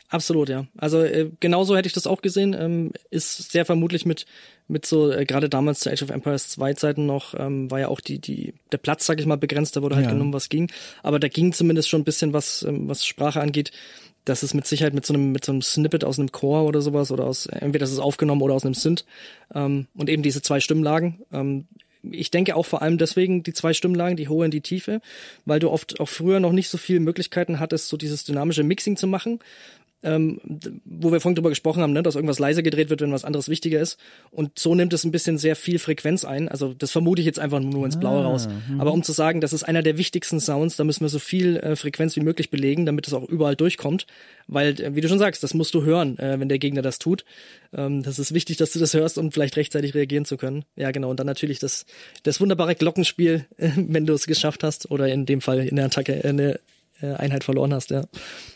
Absolut, ja. Also äh, genauso hätte ich das auch gesehen. Ähm, ist sehr vermutlich mit mit so äh, gerade damals zu Age of Empires 2 Zeiten noch ähm, war ja auch die die der Platz, sag ich mal, begrenzt. Da wurde halt ja. genommen, was ging. Aber da ging zumindest schon ein bisschen was ähm, was Sprache angeht. Das ist mit Sicherheit mit so einem mit so einem Snippet aus einem Chor oder sowas oder aus entweder das ist aufgenommen oder aus einem Synth ähm, und eben diese zwei Stimmlagen. Ähm, ich denke auch vor allem deswegen die zwei Stimmlagen, die hohe und die tiefe, weil du oft auch früher noch nicht so viele Möglichkeiten hattest, so dieses dynamische Mixing zu machen ähm, wo wir vorhin drüber gesprochen haben, ne, dass irgendwas leiser gedreht wird, wenn was anderes wichtiger ist. Und so nimmt es ein bisschen sehr viel Frequenz ein. Also das vermute ich jetzt einfach nur ins Blaue ah, raus. Mhm. Aber um zu sagen, das ist einer der wichtigsten Sounds, da müssen wir so viel äh, Frequenz wie möglich belegen, damit es auch überall durchkommt. Weil, äh, wie du schon sagst, das musst du hören, äh, wenn der Gegner das tut. Ähm, das ist wichtig, dass du das hörst, um vielleicht rechtzeitig reagieren zu können. Ja, genau. Und dann natürlich das, das wunderbare Glockenspiel, wenn du es geschafft hast, oder in dem Fall in der Attacke, äh, eine äh, Einheit verloren hast, ja.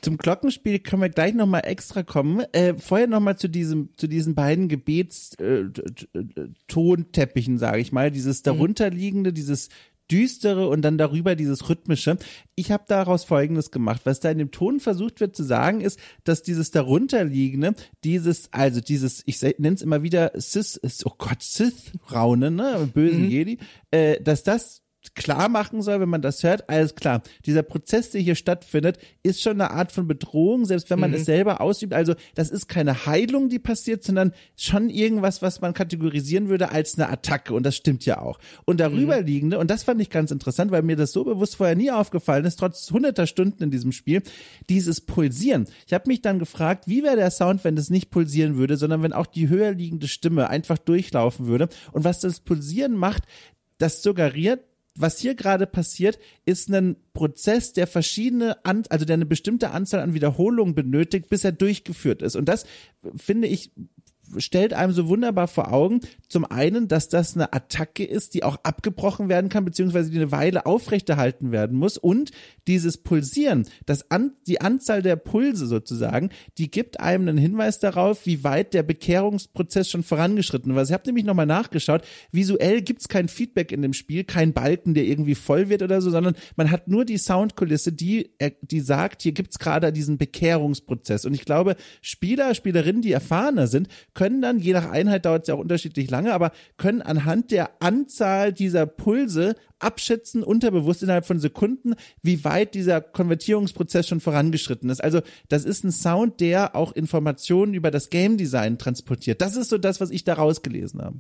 Zum Glockenspiel können wir gleich nochmal extra kommen. Äh, vorher nochmal zu diesem, zu diesen beiden Gebetstonteppichen, äh, sage ich mal. Dieses mhm. darunterliegende, dieses düstere und dann darüber dieses rhythmische. Ich habe daraus Folgendes gemacht. Was da in dem Ton versucht wird zu sagen, ist, dass dieses darunterliegende, dieses, also dieses, ich nenne es immer wieder Sith, oh Gott, Sith-Raunen, ne, bösen mhm. Jedi, äh, dass das klar machen soll, wenn man das hört, alles klar. Dieser Prozess, der hier stattfindet, ist schon eine Art von Bedrohung, selbst wenn man mhm. es selber ausübt. Also das ist keine Heilung, die passiert, sondern schon irgendwas, was man kategorisieren würde als eine Attacke. Und das stimmt ja auch. Und darüber mhm. liegende, und das fand ich ganz interessant, weil mir das so bewusst vorher nie aufgefallen ist, trotz hunderter Stunden in diesem Spiel, dieses Pulsieren. Ich habe mich dann gefragt, wie wäre der Sound, wenn das nicht pulsieren würde, sondern wenn auch die höher liegende Stimme einfach durchlaufen würde. Und was das Pulsieren macht, das suggeriert, was hier gerade passiert, ist ein Prozess, der verschiedene, an, also der eine bestimmte Anzahl an Wiederholungen benötigt, bis er durchgeführt ist. Und das finde ich stellt einem so wunderbar vor Augen, zum einen, dass das eine Attacke ist, die auch abgebrochen werden kann, beziehungsweise die eine Weile aufrechterhalten werden muss und dieses Pulsieren, das an, die Anzahl der Pulse sozusagen, die gibt einem einen Hinweis darauf, wie weit der Bekehrungsprozess schon vorangeschritten war. Ich habe nämlich nochmal nachgeschaut, visuell gibt's kein Feedback in dem Spiel, kein Balken, der irgendwie voll wird oder so, sondern man hat nur die Soundkulisse, die, die sagt, hier gibt's gerade diesen Bekehrungsprozess. Und ich glaube, Spieler, Spielerinnen, die erfahrener sind, können dann, je nach Einheit dauert es ja auch unterschiedlich lange, aber können anhand der Anzahl dieser Pulse abschätzen, unterbewusst innerhalb von Sekunden, wie weit dieser Konvertierungsprozess schon vorangeschritten ist. Also das ist ein Sound, der auch Informationen über das Game Design transportiert. Das ist so das, was ich da rausgelesen habe.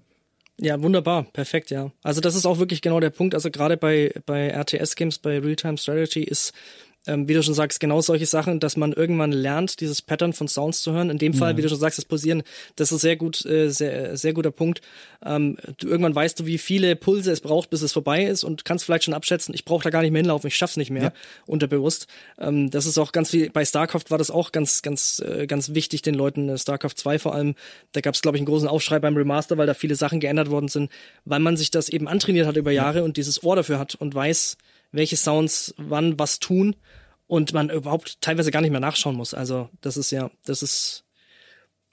Ja, wunderbar, perfekt, ja. Also das ist auch wirklich genau der Punkt. Also gerade bei bei RTS Games, bei Realtime Strategy ist ähm, wie du schon sagst, genau solche Sachen, dass man irgendwann lernt, dieses Pattern von Sounds zu hören. In dem Fall, ja. wie du schon sagst, das Posieren, das ist sehr gut, äh, sehr, sehr guter Punkt. Ähm, du, irgendwann weißt du, wie viele Pulse es braucht, bis es vorbei ist und kannst vielleicht schon abschätzen, ich brauche da gar nicht mehr hinlaufen, ich schaff's nicht mehr, ja. unterbewusst. Ähm, das ist auch ganz wie bei StarCraft war das auch ganz, ganz, äh, ganz wichtig den Leuten, äh, StarCraft 2 vor allem. Da gab es, glaube ich, einen großen Aufschrei beim Remaster, weil da viele Sachen geändert worden sind, weil man sich das eben antrainiert hat über Jahre ja. und dieses Ohr dafür hat und weiß, welche Sounds wann was tun und man überhaupt teilweise gar nicht mehr nachschauen muss. Also das ist ja, das ist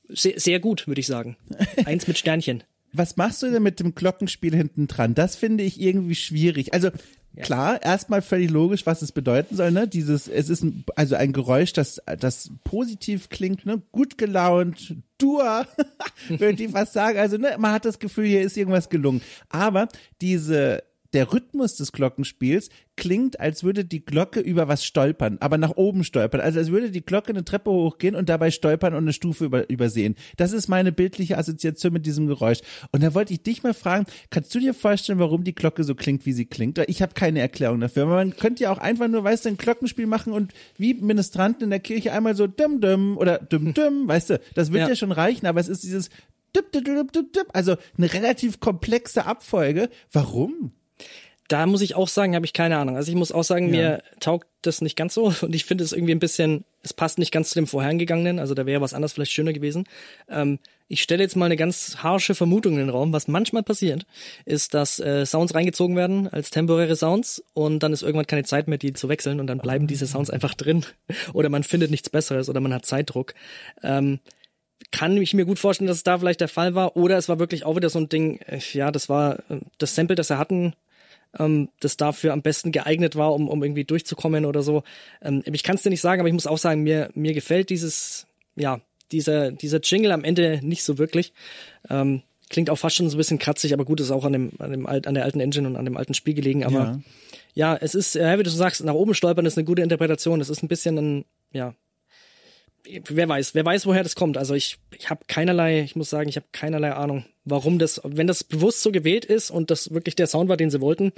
sehr, sehr gut, würde ich sagen. Eins mit Sternchen. Was machst du denn mit dem Glockenspiel hinten dran? Das finde ich irgendwie schwierig. Also ja. klar, erstmal völlig logisch, was es bedeuten soll, ne? Dieses, es ist ein, also ein Geräusch, das, das positiv klingt, ne? Gut gelaunt, Dur, würde ich fast sagen. Also, ne, man hat das Gefühl, hier ist irgendwas gelungen. Aber diese der Rhythmus des Glockenspiels klingt, als würde die Glocke über was stolpern, aber nach oben stolpern. Also als würde die Glocke eine Treppe hochgehen und dabei stolpern und eine Stufe über, übersehen. Das ist meine bildliche Assoziation mit diesem Geräusch. Und da wollte ich dich mal fragen, kannst du dir vorstellen, warum die Glocke so klingt, wie sie klingt? Ich habe keine Erklärung dafür. Man könnte ja auch einfach nur, weißt du, ein Glockenspiel machen und wie Ministranten in der Kirche einmal so dum dum oder dum dum, weißt du, das wird ja. ja schon reichen, aber es ist dieses also eine relativ komplexe Abfolge. Warum? Da muss ich auch sagen, habe ich keine Ahnung. Also ich muss auch sagen, ja. mir taugt das nicht ganz so und ich finde es irgendwie ein bisschen, es passt nicht ganz zu dem vorhergegangenen, also da wäre was anderes vielleicht schöner gewesen. Ähm, ich stelle jetzt mal eine ganz harsche Vermutung in den Raum. Was manchmal passiert, ist, dass äh, Sounds reingezogen werden als temporäre Sounds und dann ist irgendwann keine Zeit mehr, die zu wechseln und dann bleiben diese Sounds einfach drin oder man findet nichts Besseres oder man hat Zeitdruck. Ähm, kann ich mir gut vorstellen, dass es da vielleicht der Fall war. Oder es war wirklich auch wieder so ein Ding, äh, ja, das war äh, das Sample, das er hatten, ähm, das dafür am besten geeignet war, um, um irgendwie durchzukommen oder so. Ähm, ich kann es dir nicht sagen, aber ich muss auch sagen, mir, mir gefällt dieses, ja, dieser, dieser Jingle am Ende nicht so wirklich. Ähm, klingt auch fast schon so ein bisschen kratzig, aber gut, ist auch an dem, an dem an der alten Engine und an dem alten Spiel gelegen. Aber ja, ja es ist, ja, wie du sagst, nach oben stolpern ist eine gute Interpretation. Es ist ein bisschen ein, ja, wer weiß, wer weiß, woher das kommt. Also ich, ich habe keinerlei, ich muss sagen, ich habe keinerlei Ahnung, warum das, wenn das bewusst so gewählt ist und das wirklich der Sound war, den sie wollten,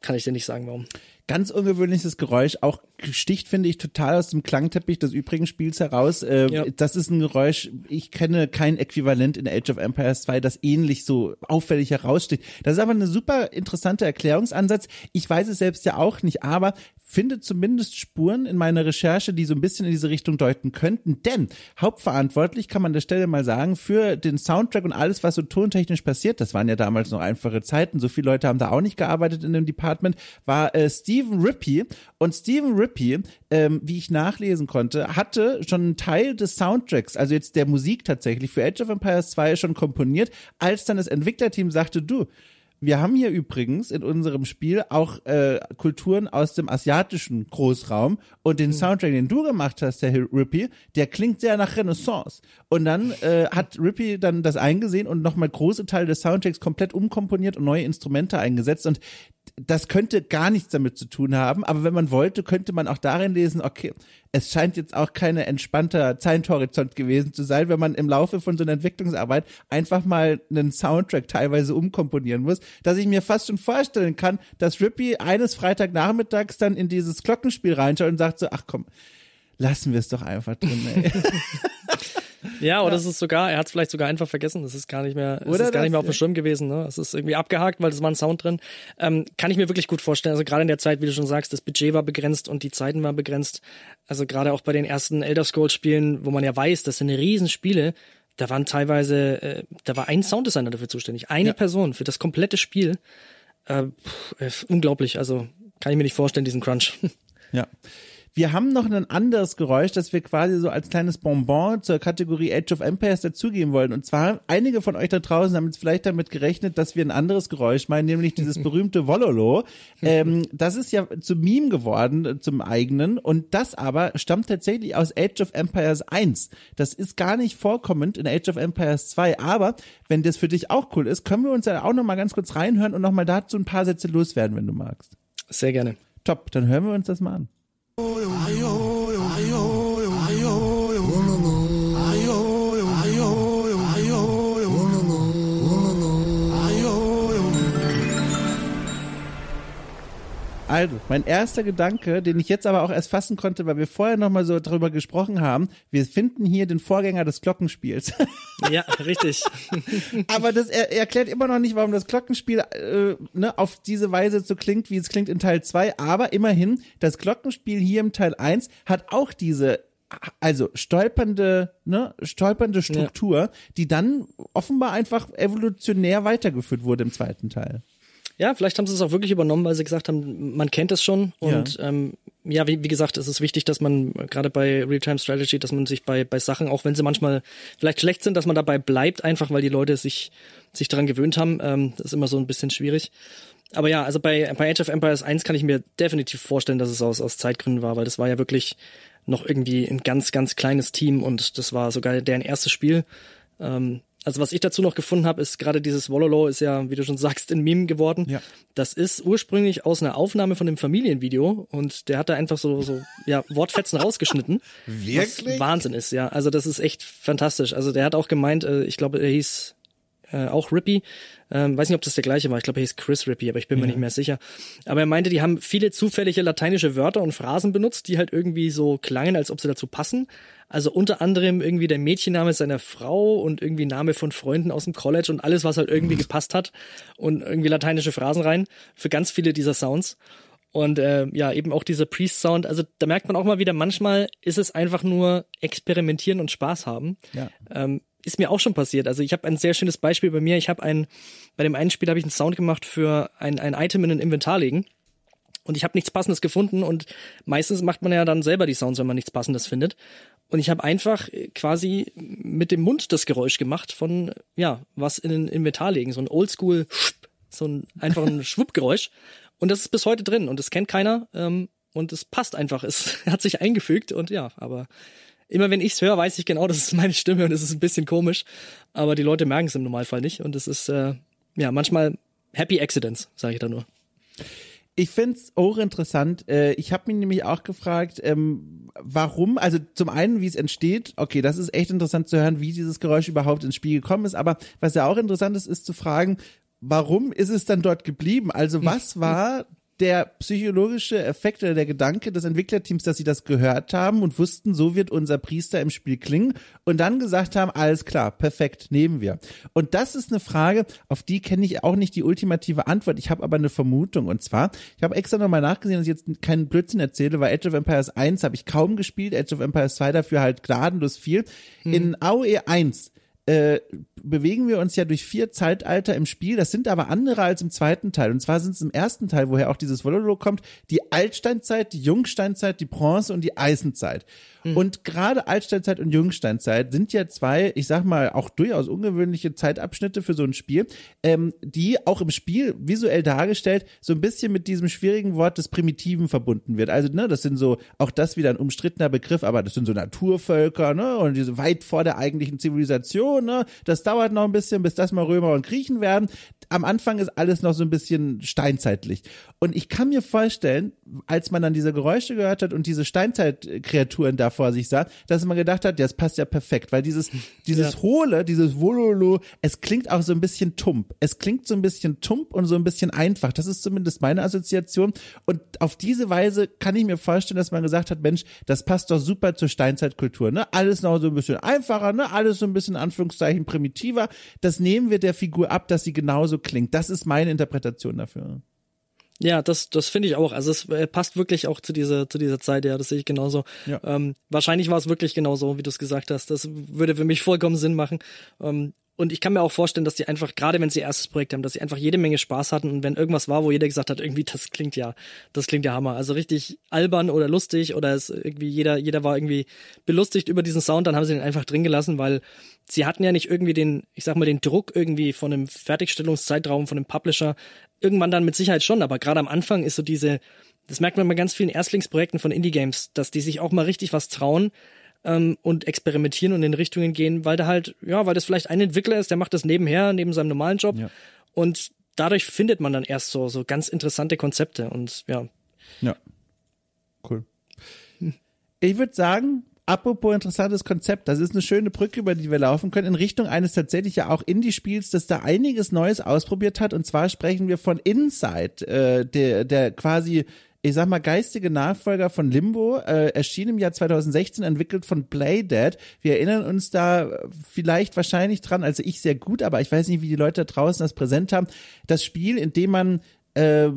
kann ich dir nicht sagen, warum. Ganz ungewöhnliches Geräusch, auch sticht, finde ich, total aus dem Klangteppich des übrigen Spiels heraus. Äh, ja. Das ist ein Geräusch, ich kenne kein Äquivalent in Age of Empires 2, das ähnlich so auffällig heraussticht. Das ist aber eine super interessante Erklärungsansatz. Ich weiß es selbst ja auch nicht, aber finde zumindest Spuren in meiner Recherche, die so ein bisschen in diese Richtung deuten könnten. Denn hauptverantwortlich kann man an der Stelle mal sagen, für den Soundtrack und alles, was so tontechnisch passiert, das waren ja damals noch einfache Zeiten, so viele Leute haben da auch nicht gearbeitet in dem Department, war äh, Stephen Rippey. Und Stephen Rippey, ähm, wie ich nachlesen konnte, hatte schon einen Teil des Soundtracks, also jetzt der Musik tatsächlich, für Age of Empires 2 schon komponiert, als dann das Entwicklerteam sagte, du, wir haben hier übrigens in unserem Spiel auch äh, Kulturen aus dem asiatischen Großraum und den mhm. Soundtrack, den du gemacht hast, der Rippy, der klingt sehr nach Renaissance. Und dann äh, hat Rippy dann das eingesehen und nochmal große Teile des Soundtracks komplett umkomponiert und neue Instrumente eingesetzt. Und das könnte gar nichts damit zu tun haben, aber wenn man wollte, könnte man auch darin lesen, okay, es scheint jetzt auch keine entspannter Zeithorizont gewesen zu sein, wenn man im Laufe von so einer Entwicklungsarbeit einfach mal einen Soundtrack teilweise umkomponieren muss, dass ich mir fast schon vorstellen kann, dass Rippy eines Freitagnachmittags dann in dieses Glockenspiel reinschaut und sagt so, ach komm, lassen wir es doch einfach drin, ey. Ja, oder ja. es ist sogar, er hat es vielleicht sogar einfach vergessen. Das ist gar nicht mehr, es ist gar nicht mehr auf dem Schirm gewesen. Ne? Es ist irgendwie abgehakt, weil es war ein Sound drin. Ähm, kann ich mir wirklich gut vorstellen. Also gerade in der Zeit, wie du schon sagst, das Budget war begrenzt und die Zeiten waren begrenzt. Also gerade auch bei den ersten Elder Scrolls Spielen, wo man ja weiß, das sind Riesenspiele. Da waren teilweise, äh, da war ein Sounddesigner dafür zuständig, eine ja. Person für das komplette Spiel. Äh, pff, unglaublich. Also kann ich mir nicht vorstellen, diesen Crunch. Ja. Wir haben noch ein anderes Geräusch, das wir quasi so als kleines Bonbon zur Kategorie Age of Empires dazugeben wollen. Und zwar, einige von euch da draußen haben jetzt vielleicht damit gerechnet, dass wir ein anderes Geräusch meinen, nämlich dieses berühmte Wololo. Ähm, das ist ja zu Meme geworden, äh, zum eigenen. Und das aber stammt tatsächlich aus Age of Empires 1. Das ist gar nicht vorkommend in Age of Empires 2. Aber wenn das für dich auch cool ist, können wir uns ja auch noch mal ganz kurz reinhören und noch mal dazu ein paar Sätze loswerden, wenn du magst. Sehr gerne. Top, dann hören wir uns das mal an. 哎呦哎呦哎呦 Also, mein erster Gedanke, den ich jetzt aber auch erst fassen konnte, weil wir vorher nochmal so darüber gesprochen haben, wir finden hier den Vorgänger des Glockenspiels. Ja, richtig. aber das er, erklärt immer noch nicht, warum das Glockenspiel äh, ne, auf diese Weise so klingt, wie es klingt in Teil 2. Aber immerhin, das Glockenspiel hier im Teil 1 hat auch diese also stolpernde, ne, stolpernde Struktur, ja. die dann offenbar einfach evolutionär weitergeführt wurde im zweiten Teil. Ja, vielleicht haben sie es auch wirklich übernommen, weil sie gesagt haben, man kennt es schon. Und ja, ähm, ja wie, wie gesagt, es ist wichtig, dass man gerade bei Real-Time Strategy, dass man sich bei, bei Sachen, auch wenn sie manchmal vielleicht schlecht sind, dass man dabei bleibt, einfach weil die Leute sich, sich daran gewöhnt haben. Ähm, das ist immer so ein bisschen schwierig. Aber ja, also bei, bei Age of Empires 1 kann ich mir definitiv vorstellen, dass es aus, aus Zeitgründen war, weil das war ja wirklich noch irgendwie ein ganz, ganz kleines Team und das war sogar deren erstes Spiel. Ähm, also was ich dazu noch gefunden habe, ist gerade dieses Wololo ist ja, wie du schon sagst, ein Meme geworden. Ja. Das ist ursprünglich aus einer Aufnahme von dem Familienvideo und der hat da einfach so, so ja, Wortfetzen rausgeschnitten. Wirklich? Was Wahnsinn ist, ja. Also das ist echt fantastisch. Also der hat auch gemeint, äh, ich glaube, er hieß äh, auch Rippy. Ähm, weiß nicht, ob das der gleiche war. Ich glaube, er hieß Chris Rippy, aber ich bin ja. mir nicht mehr sicher. Aber er meinte, die haben viele zufällige lateinische Wörter und Phrasen benutzt, die halt irgendwie so klangen, als ob sie dazu passen. Also unter anderem irgendwie der Mädchenname seiner Frau und irgendwie Name von Freunden aus dem College und alles, was halt irgendwie gepasst hat und irgendwie lateinische Phrasen rein für ganz viele dieser Sounds. Und äh, ja, eben auch dieser Priest-Sound. Also da merkt man auch mal wieder, manchmal ist es einfach nur experimentieren und Spaß haben. Ja. Ähm, ist mir auch schon passiert. Also ich habe ein sehr schönes Beispiel bei mir. Ich habe ein, bei dem einen Spiel habe ich einen Sound gemacht für ein, ein Item in ein Inventar legen. Und ich habe nichts Passendes gefunden und meistens macht man ja dann selber die Sounds, wenn man nichts Passendes findet. Und ich habe einfach quasi mit dem Mund das Geräusch gemacht von, ja, was in ein Inventar legen. So ein Oldschool, so ein einfach ein Schwuppgeräusch. Und das ist bis heute drin und das kennt keiner. Ähm, und es passt einfach. Es hat sich eingefügt und ja, aber immer wenn ich's höre, weiß ich genau, das ist meine Stimme und es ist ein bisschen komisch. Aber die Leute merken es im Normalfall nicht. Und es ist äh, ja manchmal Happy Accidents, sage ich da nur. Ich find's auch interessant. Äh, ich habe mich nämlich auch gefragt, ähm, warum, also zum einen, wie es entsteht, okay, das ist echt interessant zu hören, wie dieses Geräusch überhaupt ins Spiel gekommen ist, aber was ja auch interessant ist, ist zu fragen, warum ist es dann dort geblieben? Also was war der psychologische Effekt oder der Gedanke des Entwicklerteams, dass sie das gehört haben und wussten, so wird unser Priester im Spiel klingen und dann gesagt haben, alles klar, perfekt, nehmen wir. Und das ist eine Frage, auf die kenne ich auch nicht die ultimative Antwort. Ich habe aber eine Vermutung und zwar, ich habe extra nochmal nachgesehen, dass ich jetzt keinen Blödsinn erzähle, weil Age of Empires 1 habe ich kaum gespielt, Age of Empires 2 dafür halt gnadenlos viel. Hm. In AOE 1 äh, bewegen wir uns ja durch vier Zeitalter im Spiel. Das sind aber andere als im zweiten Teil. Und zwar sind es im ersten Teil, woher auch dieses Vololo kommt, die Altsteinzeit, die Jungsteinzeit, die Bronze und die Eisenzeit. Mhm. Und gerade Altsteinzeit und Jungsteinzeit sind ja zwei, ich sag mal, auch durchaus ungewöhnliche Zeitabschnitte für so ein Spiel, ähm, die auch im Spiel visuell dargestellt so ein bisschen mit diesem schwierigen Wort des Primitiven verbunden wird. Also, ne, das sind so, auch das wieder ein umstrittener Begriff, aber das sind so Naturvölker, ne, und diese weit vor der eigentlichen Zivilisation, ne, das dauert noch ein bisschen, bis das mal Römer und Griechen werden. Am Anfang ist alles noch so ein bisschen steinzeitlich. Und ich kann mir vorstellen, als man dann diese Geräusche gehört hat und diese Steinzeitkreaturen da vor sich sah, dass man gedacht hat, ja, das passt ja perfekt, weil dieses, dieses ja. Hohle, dieses Wololo, es klingt auch so ein bisschen tump. Es klingt so ein bisschen tump und so ein bisschen einfach. Das ist zumindest meine Assoziation. Und auf diese Weise kann ich mir vorstellen, dass man gesagt hat, Mensch, das passt doch super zur Steinzeitkultur, ne? Alles noch so ein bisschen einfacher, ne? Alles so ein bisschen Anführungszeichen primitiver. Das nehmen wir der Figur ab, dass sie genauso klingt. Das ist meine Interpretation dafür. Ja, das, das finde ich auch. Also es äh, passt wirklich auch zu dieser, zu dieser Zeit, ja, das sehe ich genauso. Ja. Ähm, wahrscheinlich war es wirklich genauso, wie du es gesagt hast. Das würde für mich vollkommen Sinn machen. Ähm, und ich kann mir auch vorstellen, dass die einfach, gerade wenn sie ihr erstes Projekt haben, dass sie einfach jede Menge Spaß hatten und wenn irgendwas war, wo jeder gesagt hat, irgendwie, das klingt ja, das klingt ja Hammer. Also richtig albern oder lustig oder es irgendwie jeder, jeder war irgendwie belustigt über diesen Sound, dann haben sie den einfach drin gelassen, weil sie hatten ja nicht irgendwie den, ich sag mal, den Druck irgendwie von einem Fertigstellungszeitraum, von einem Publisher. Irgendwann dann mit Sicherheit schon, aber gerade am Anfang ist so diese, das merkt man bei ganz vielen Erstlingsprojekten von Indie-Games, dass die sich auch mal richtig was trauen ähm, und experimentieren und in Richtungen gehen, weil da halt, ja, weil das vielleicht ein Entwickler ist, der macht das nebenher, neben seinem normalen Job. Ja. Und dadurch findet man dann erst so, so ganz interessante Konzepte und ja. Ja. Cool. Ich würde sagen, apropos interessantes Konzept, das ist eine schöne Brücke, über die wir laufen können, in Richtung eines tatsächlich ja auch Indie-Spiels, das da einiges Neues ausprobiert hat. Und zwar sprechen wir von Inside, äh, der, der quasi ich sag mal, geistige Nachfolger von Limbo, äh, erschien im Jahr 2016, entwickelt von Playdead. Wir erinnern uns da vielleicht wahrscheinlich dran, also ich sehr gut, aber ich weiß nicht, wie die Leute da draußen das präsent haben. Das Spiel, in dem man äh,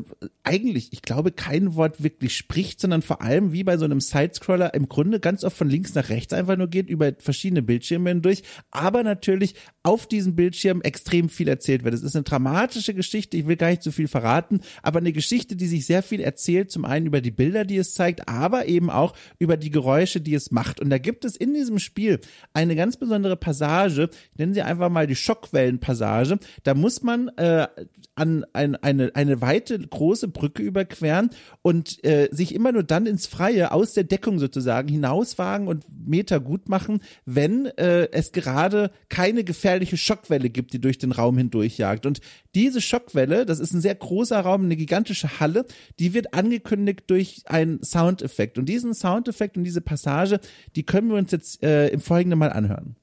eigentlich, ich glaube, kein Wort wirklich spricht, sondern vor allem wie bei so einem Sidescroller im Grunde ganz oft von links nach rechts einfach nur geht, über verschiedene Bildschirme hindurch, aber natürlich auf diesem Bildschirm extrem viel erzählt wird. Es ist eine dramatische Geschichte, ich will gar nicht zu viel verraten, aber eine Geschichte, die sich sehr viel erzählt, zum einen über die Bilder, die es zeigt, aber eben auch über die Geräusche, die es macht. Und da gibt es in diesem Spiel eine ganz besondere Passage, nennen sie einfach mal die Schockwellenpassage. Da muss man äh, an ein, eine, eine weite, große Brücke überqueren und äh, sich immer nur dann ins Freie aus der Deckung sozusagen hinauswagen und Meter gut machen, wenn äh, es gerade keine gefährliche Schockwelle gibt, die durch den Raum hindurchjagt. Und diese Schockwelle, das ist ein sehr großer Raum, eine gigantische Halle, die wird angekündigt durch einen Soundeffekt. Und diesen Soundeffekt und diese Passage, die können wir uns jetzt äh, im Folgenden mal anhören.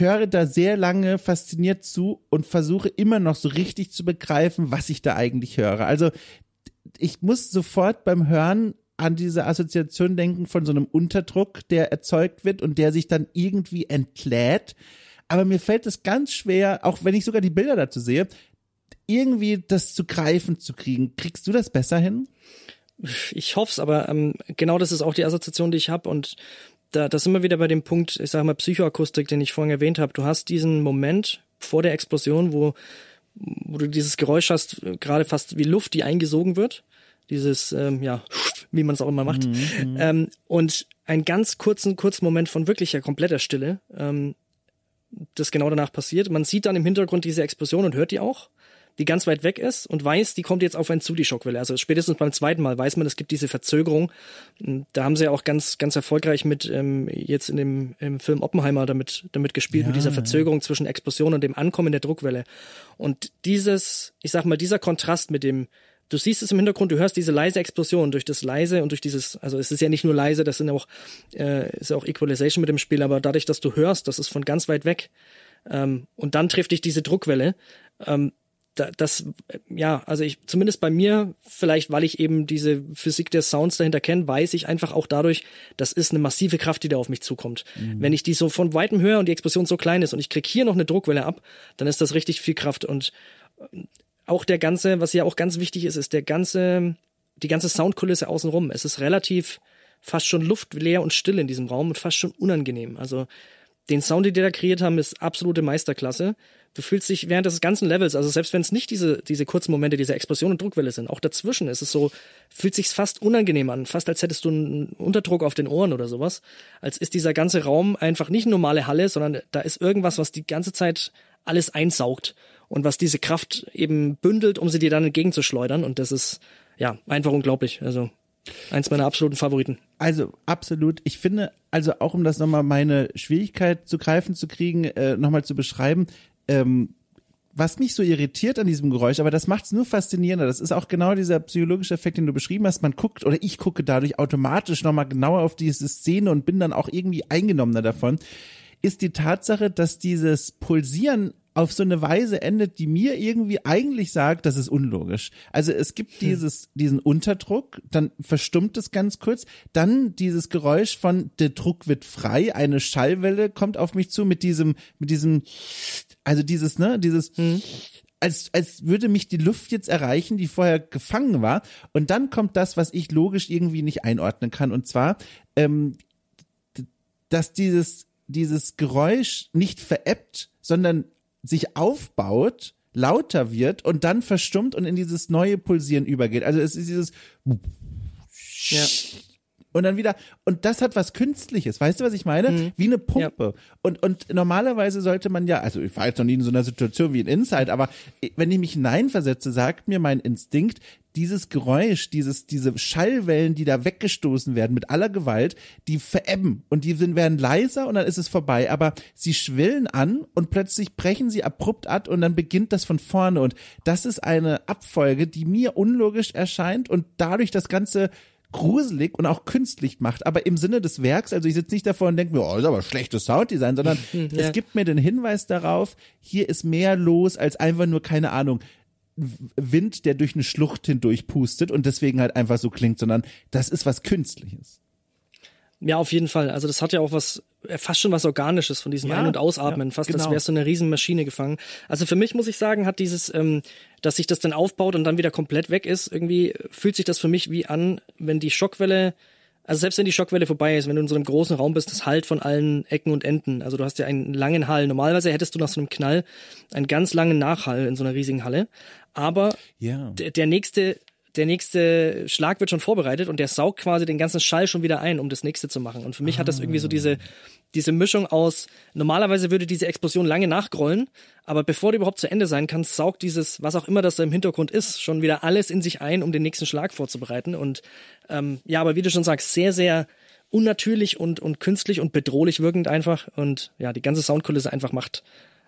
Ich höre da sehr lange fasziniert zu und versuche immer noch so richtig zu begreifen, was ich da eigentlich höre. Also ich muss sofort beim Hören an diese Assoziation denken von so einem Unterdruck, der erzeugt wird und der sich dann irgendwie entlädt. Aber mir fällt es ganz schwer, auch wenn ich sogar die Bilder dazu sehe, irgendwie das zu greifen zu kriegen. Kriegst du das besser hin? Ich hoffe es, aber ähm, genau das ist auch die Assoziation, die ich habe und da, da sind wir wieder bei dem Punkt, ich sage mal Psychoakustik, den ich vorhin erwähnt habe. Du hast diesen Moment vor der Explosion, wo, wo du dieses Geräusch hast, gerade fast wie Luft, die eingesogen wird. Dieses, ähm, ja, wie man es auch immer macht. Mhm, mhm, ähm, und einen ganz kurzen, kurzen Moment von wirklicher kompletter Stille, ähm, das genau danach passiert. Man sieht dann im Hintergrund diese Explosion und hört die auch die ganz weit weg ist und weiß, die kommt jetzt auf einen zu, die Schockwelle. Also spätestens beim zweiten Mal weiß man, es gibt diese Verzögerung. Da haben sie ja auch ganz, ganz erfolgreich mit ähm, jetzt in dem im Film Oppenheimer damit, damit gespielt, ja, mit dieser Verzögerung ja. zwischen Explosion und dem Ankommen der Druckwelle. Und dieses, ich sag mal, dieser Kontrast mit dem, du siehst es im Hintergrund, du hörst diese leise Explosion durch das leise und durch dieses, also es ist ja nicht nur leise, das sind auch, äh, ist ja auch Equalization mit dem Spiel, aber dadurch, dass du hörst, das ist von ganz weit weg. Ähm, und dann trifft dich diese Druckwelle. Ähm, das, ja, also ich, zumindest bei mir, vielleicht weil ich eben diese Physik der Sounds dahinter kenne, weiß ich einfach auch dadurch, das ist eine massive Kraft, die da auf mich zukommt. Mhm. Wenn ich die so von weitem höre und die Explosion so klein ist und ich krieg hier noch eine Druckwelle ab, dann ist das richtig viel Kraft und äh, auch der ganze, was ja auch ganz wichtig ist, ist der ganze, die ganze Soundkulisse außenrum. Es ist relativ fast schon luftleer und still in diesem Raum und fast schon unangenehm. Also den Sound, den die da kreiert haben, ist absolute Meisterklasse du fühlst dich während des ganzen Levels, also selbst wenn es nicht diese, diese kurzen Momente, diese Explosion und Druckwelle sind, auch dazwischen ist es so, fühlt sich fast unangenehm an, fast als hättest du einen Unterdruck auf den Ohren oder sowas. Als ist dieser ganze Raum einfach nicht eine normale Halle, sondern da ist irgendwas, was die ganze Zeit alles einsaugt und was diese Kraft eben bündelt, um sie dir dann entgegenzuschleudern. Und das ist ja einfach unglaublich. Also Eins meiner absoluten Favoriten. Also absolut. Ich finde, also auch um das nochmal meine Schwierigkeit zu greifen zu kriegen, äh, nochmal zu beschreiben, ähm, was mich so irritiert an diesem Geräusch, aber das macht es nur faszinierender. Das ist auch genau dieser psychologische Effekt, den du beschrieben hast. Man guckt oder ich gucke dadurch automatisch nochmal genauer auf diese Szene und bin dann auch irgendwie eingenommener davon. Ist die Tatsache, dass dieses Pulsieren auf so eine Weise endet, die mir irgendwie eigentlich sagt, das ist unlogisch. Also es gibt hm. dieses, diesen Unterdruck, dann verstummt es ganz kurz, dann dieses Geräusch von der Druck wird frei, eine Schallwelle kommt auf mich zu mit diesem, mit diesem, also dieses, ne, dieses, hm. als, als würde mich die Luft jetzt erreichen, die vorher gefangen war. Und dann kommt das, was ich logisch irgendwie nicht einordnen kann. Und zwar, ähm, dass dieses, dieses Geräusch nicht veräppt, sondern sich aufbaut, lauter wird und dann verstummt und in dieses neue Pulsieren übergeht. Also es ist dieses ja. Und dann wieder und das hat was künstliches, weißt du, was ich meine? Mhm. Wie eine Pumpe. Ja. Und und normalerweise sollte man ja, also ich war jetzt noch nie in so einer Situation wie in Inside, aber wenn ich mich hineinversetze, sagt mir mein Instinkt, dieses Geräusch, dieses, diese Schallwellen, die da weggestoßen werden mit aller Gewalt, die verebben und die sind, werden leiser und dann ist es vorbei. Aber sie schwillen an und plötzlich brechen sie abrupt ab und dann beginnt das von vorne. Und das ist eine Abfolge, die mir unlogisch erscheint und dadurch das Ganze gruselig und auch künstlich macht, aber im Sinne des Werks, also ich sitze nicht davor und denke mir, oh, ist aber schlechtes Sounddesign, sondern ja. es gibt mir den Hinweis darauf, hier ist mehr los als einfach nur, keine Ahnung, Wind, der durch eine Schlucht hindurch pustet und deswegen halt einfach so klingt, sondern das ist was Künstliches. Ja, auf jeden Fall. Also das hat ja auch was, fast schon was Organisches von diesem ja, Ein- und Ausatmen, ja, fast genau. als wäre so eine Riesenmaschine gefangen. Also für mich muss ich sagen, hat dieses, ähm, dass sich das dann aufbaut und dann wieder komplett weg ist, irgendwie fühlt sich das für mich wie an, wenn die Schockwelle also selbst wenn die Schockwelle vorbei ist, wenn du in so einem großen Raum bist, das halt von allen Ecken und Enden. Also du hast ja einen langen Hall. Normalerweise hättest du nach so einem Knall einen ganz langen Nachhall in so einer riesigen Halle. Aber ja. der nächste der nächste Schlag wird schon vorbereitet und der saugt quasi den ganzen Schall schon wieder ein, um das nächste zu machen. Und für mich ah. hat das irgendwie so diese, diese Mischung aus, normalerweise würde diese Explosion lange nachgrollen, aber bevor die überhaupt zu Ende sein kann, saugt dieses, was auch immer das da im Hintergrund ist, schon wieder alles in sich ein, um den nächsten Schlag vorzubereiten. Und ähm, ja, aber wie du schon sagst, sehr, sehr unnatürlich und, und künstlich und bedrohlich wirkend einfach. Und ja, die ganze Soundkulisse einfach macht,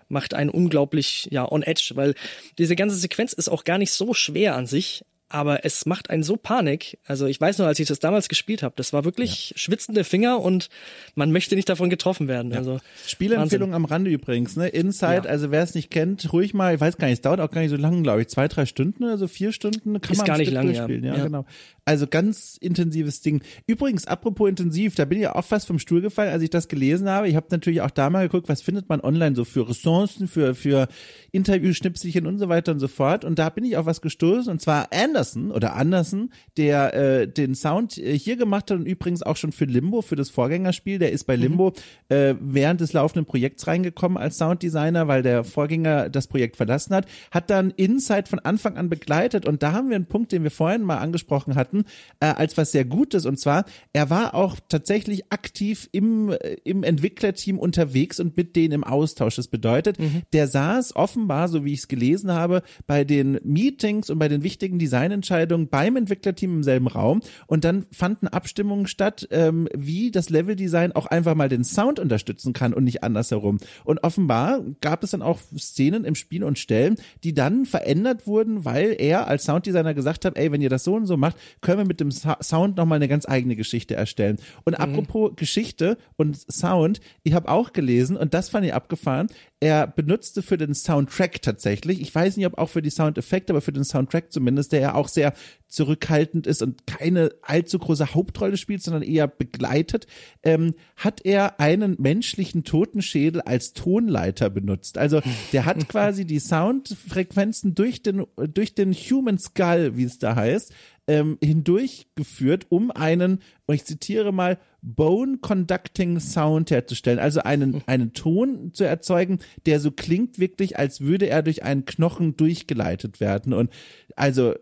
macht einen unglaublich, ja, on edge, weil diese ganze Sequenz ist auch gar nicht so schwer an sich, aber es macht einen so Panik. Also ich weiß nur, als ich das damals gespielt habe, das war wirklich ja. schwitzende Finger und man möchte nicht davon getroffen werden. Ja. Also Spielempfehlung Wahnsinn. am Rande übrigens, ne? Inside, ja. also wer es nicht kennt, ruhig mal, ich weiß gar nicht, es dauert auch gar nicht so lange, glaube ich, zwei, drei Stunden, also vier Stunden kann Ist man gar nicht lange, ja. ja. genau. Also ganz intensives Ding. Übrigens, apropos intensiv, da bin ich auch fast vom Stuhl gefallen, als ich das gelesen habe. Ich habe natürlich auch da mal geguckt, was findet man online so für Ressourcen, für, für Interviewschnipselchen und so weiter und so fort. Und da bin ich auf was gestoßen, und zwar Anderson oder Anderson, der äh, den Sound äh, hier gemacht hat und übrigens auch schon für Limbo, für das Vorgängerspiel. Der ist bei mhm. Limbo mhm. äh, während des laufenden Projekts reingekommen als Sounddesigner, weil der Vorgänger das Projekt verlassen hat, hat dann Inside von Anfang an begleitet. Und da haben wir einen Punkt, den wir vorhin mal angesprochen hatten äh, als was sehr Gutes. Und zwar, er war auch tatsächlich aktiv im, äh, im Entwicklerteam unterwegs und mit denen im Austausch. Das bedeutet, mhm. der saß offenbar, so wie ich es gelesen habe, bei den Meetings und bei den wichtigen Designentscheidungen beim Entwicklerteam im selben Raum. Und dann fanden Abstimmungen statt, ähm, wie das Leveldesign auch einfach mal den Sound unterstützen kann und nicht andersherum. Und offenbar gab es dann auch Szenen im Spiel und Stellen, die dann verändert wurden, weil er als Sounddesigner gesagt hat, ey, wenn ihr das so und so macht, können wir mit dem Sound nochmal eine ganz eigene Geschichte erstellen. Und mhm. apropos Geschichte und Sound, ich habe auch gelesen und das fand ich abgefahren. Er benutzte für den Soundtrack tatsächlich, ich weiß nicht, ob auch für die Soundeffekte, aber für den Soundtrack zumindest, der ja auch sehr zurückhaltend ist und keine allzu große Hauptrolle spielt, sondern eher begleitet, ähm, hat er einen menschlichen Totenschädel als Tonleiter benutzt. Also der hat quasi die Soundfrequenzen durch den, durch den Human Skull, wie es da heißt, ähm, hindurchgeführt, um einen, und ich zitiere mal, Bone Conducting Sound herzustellen, also einen, einen Ton zu erzeugen, der so klingt wirklich, als würde er durch einen Knochen durchgeleitet werden. Und also,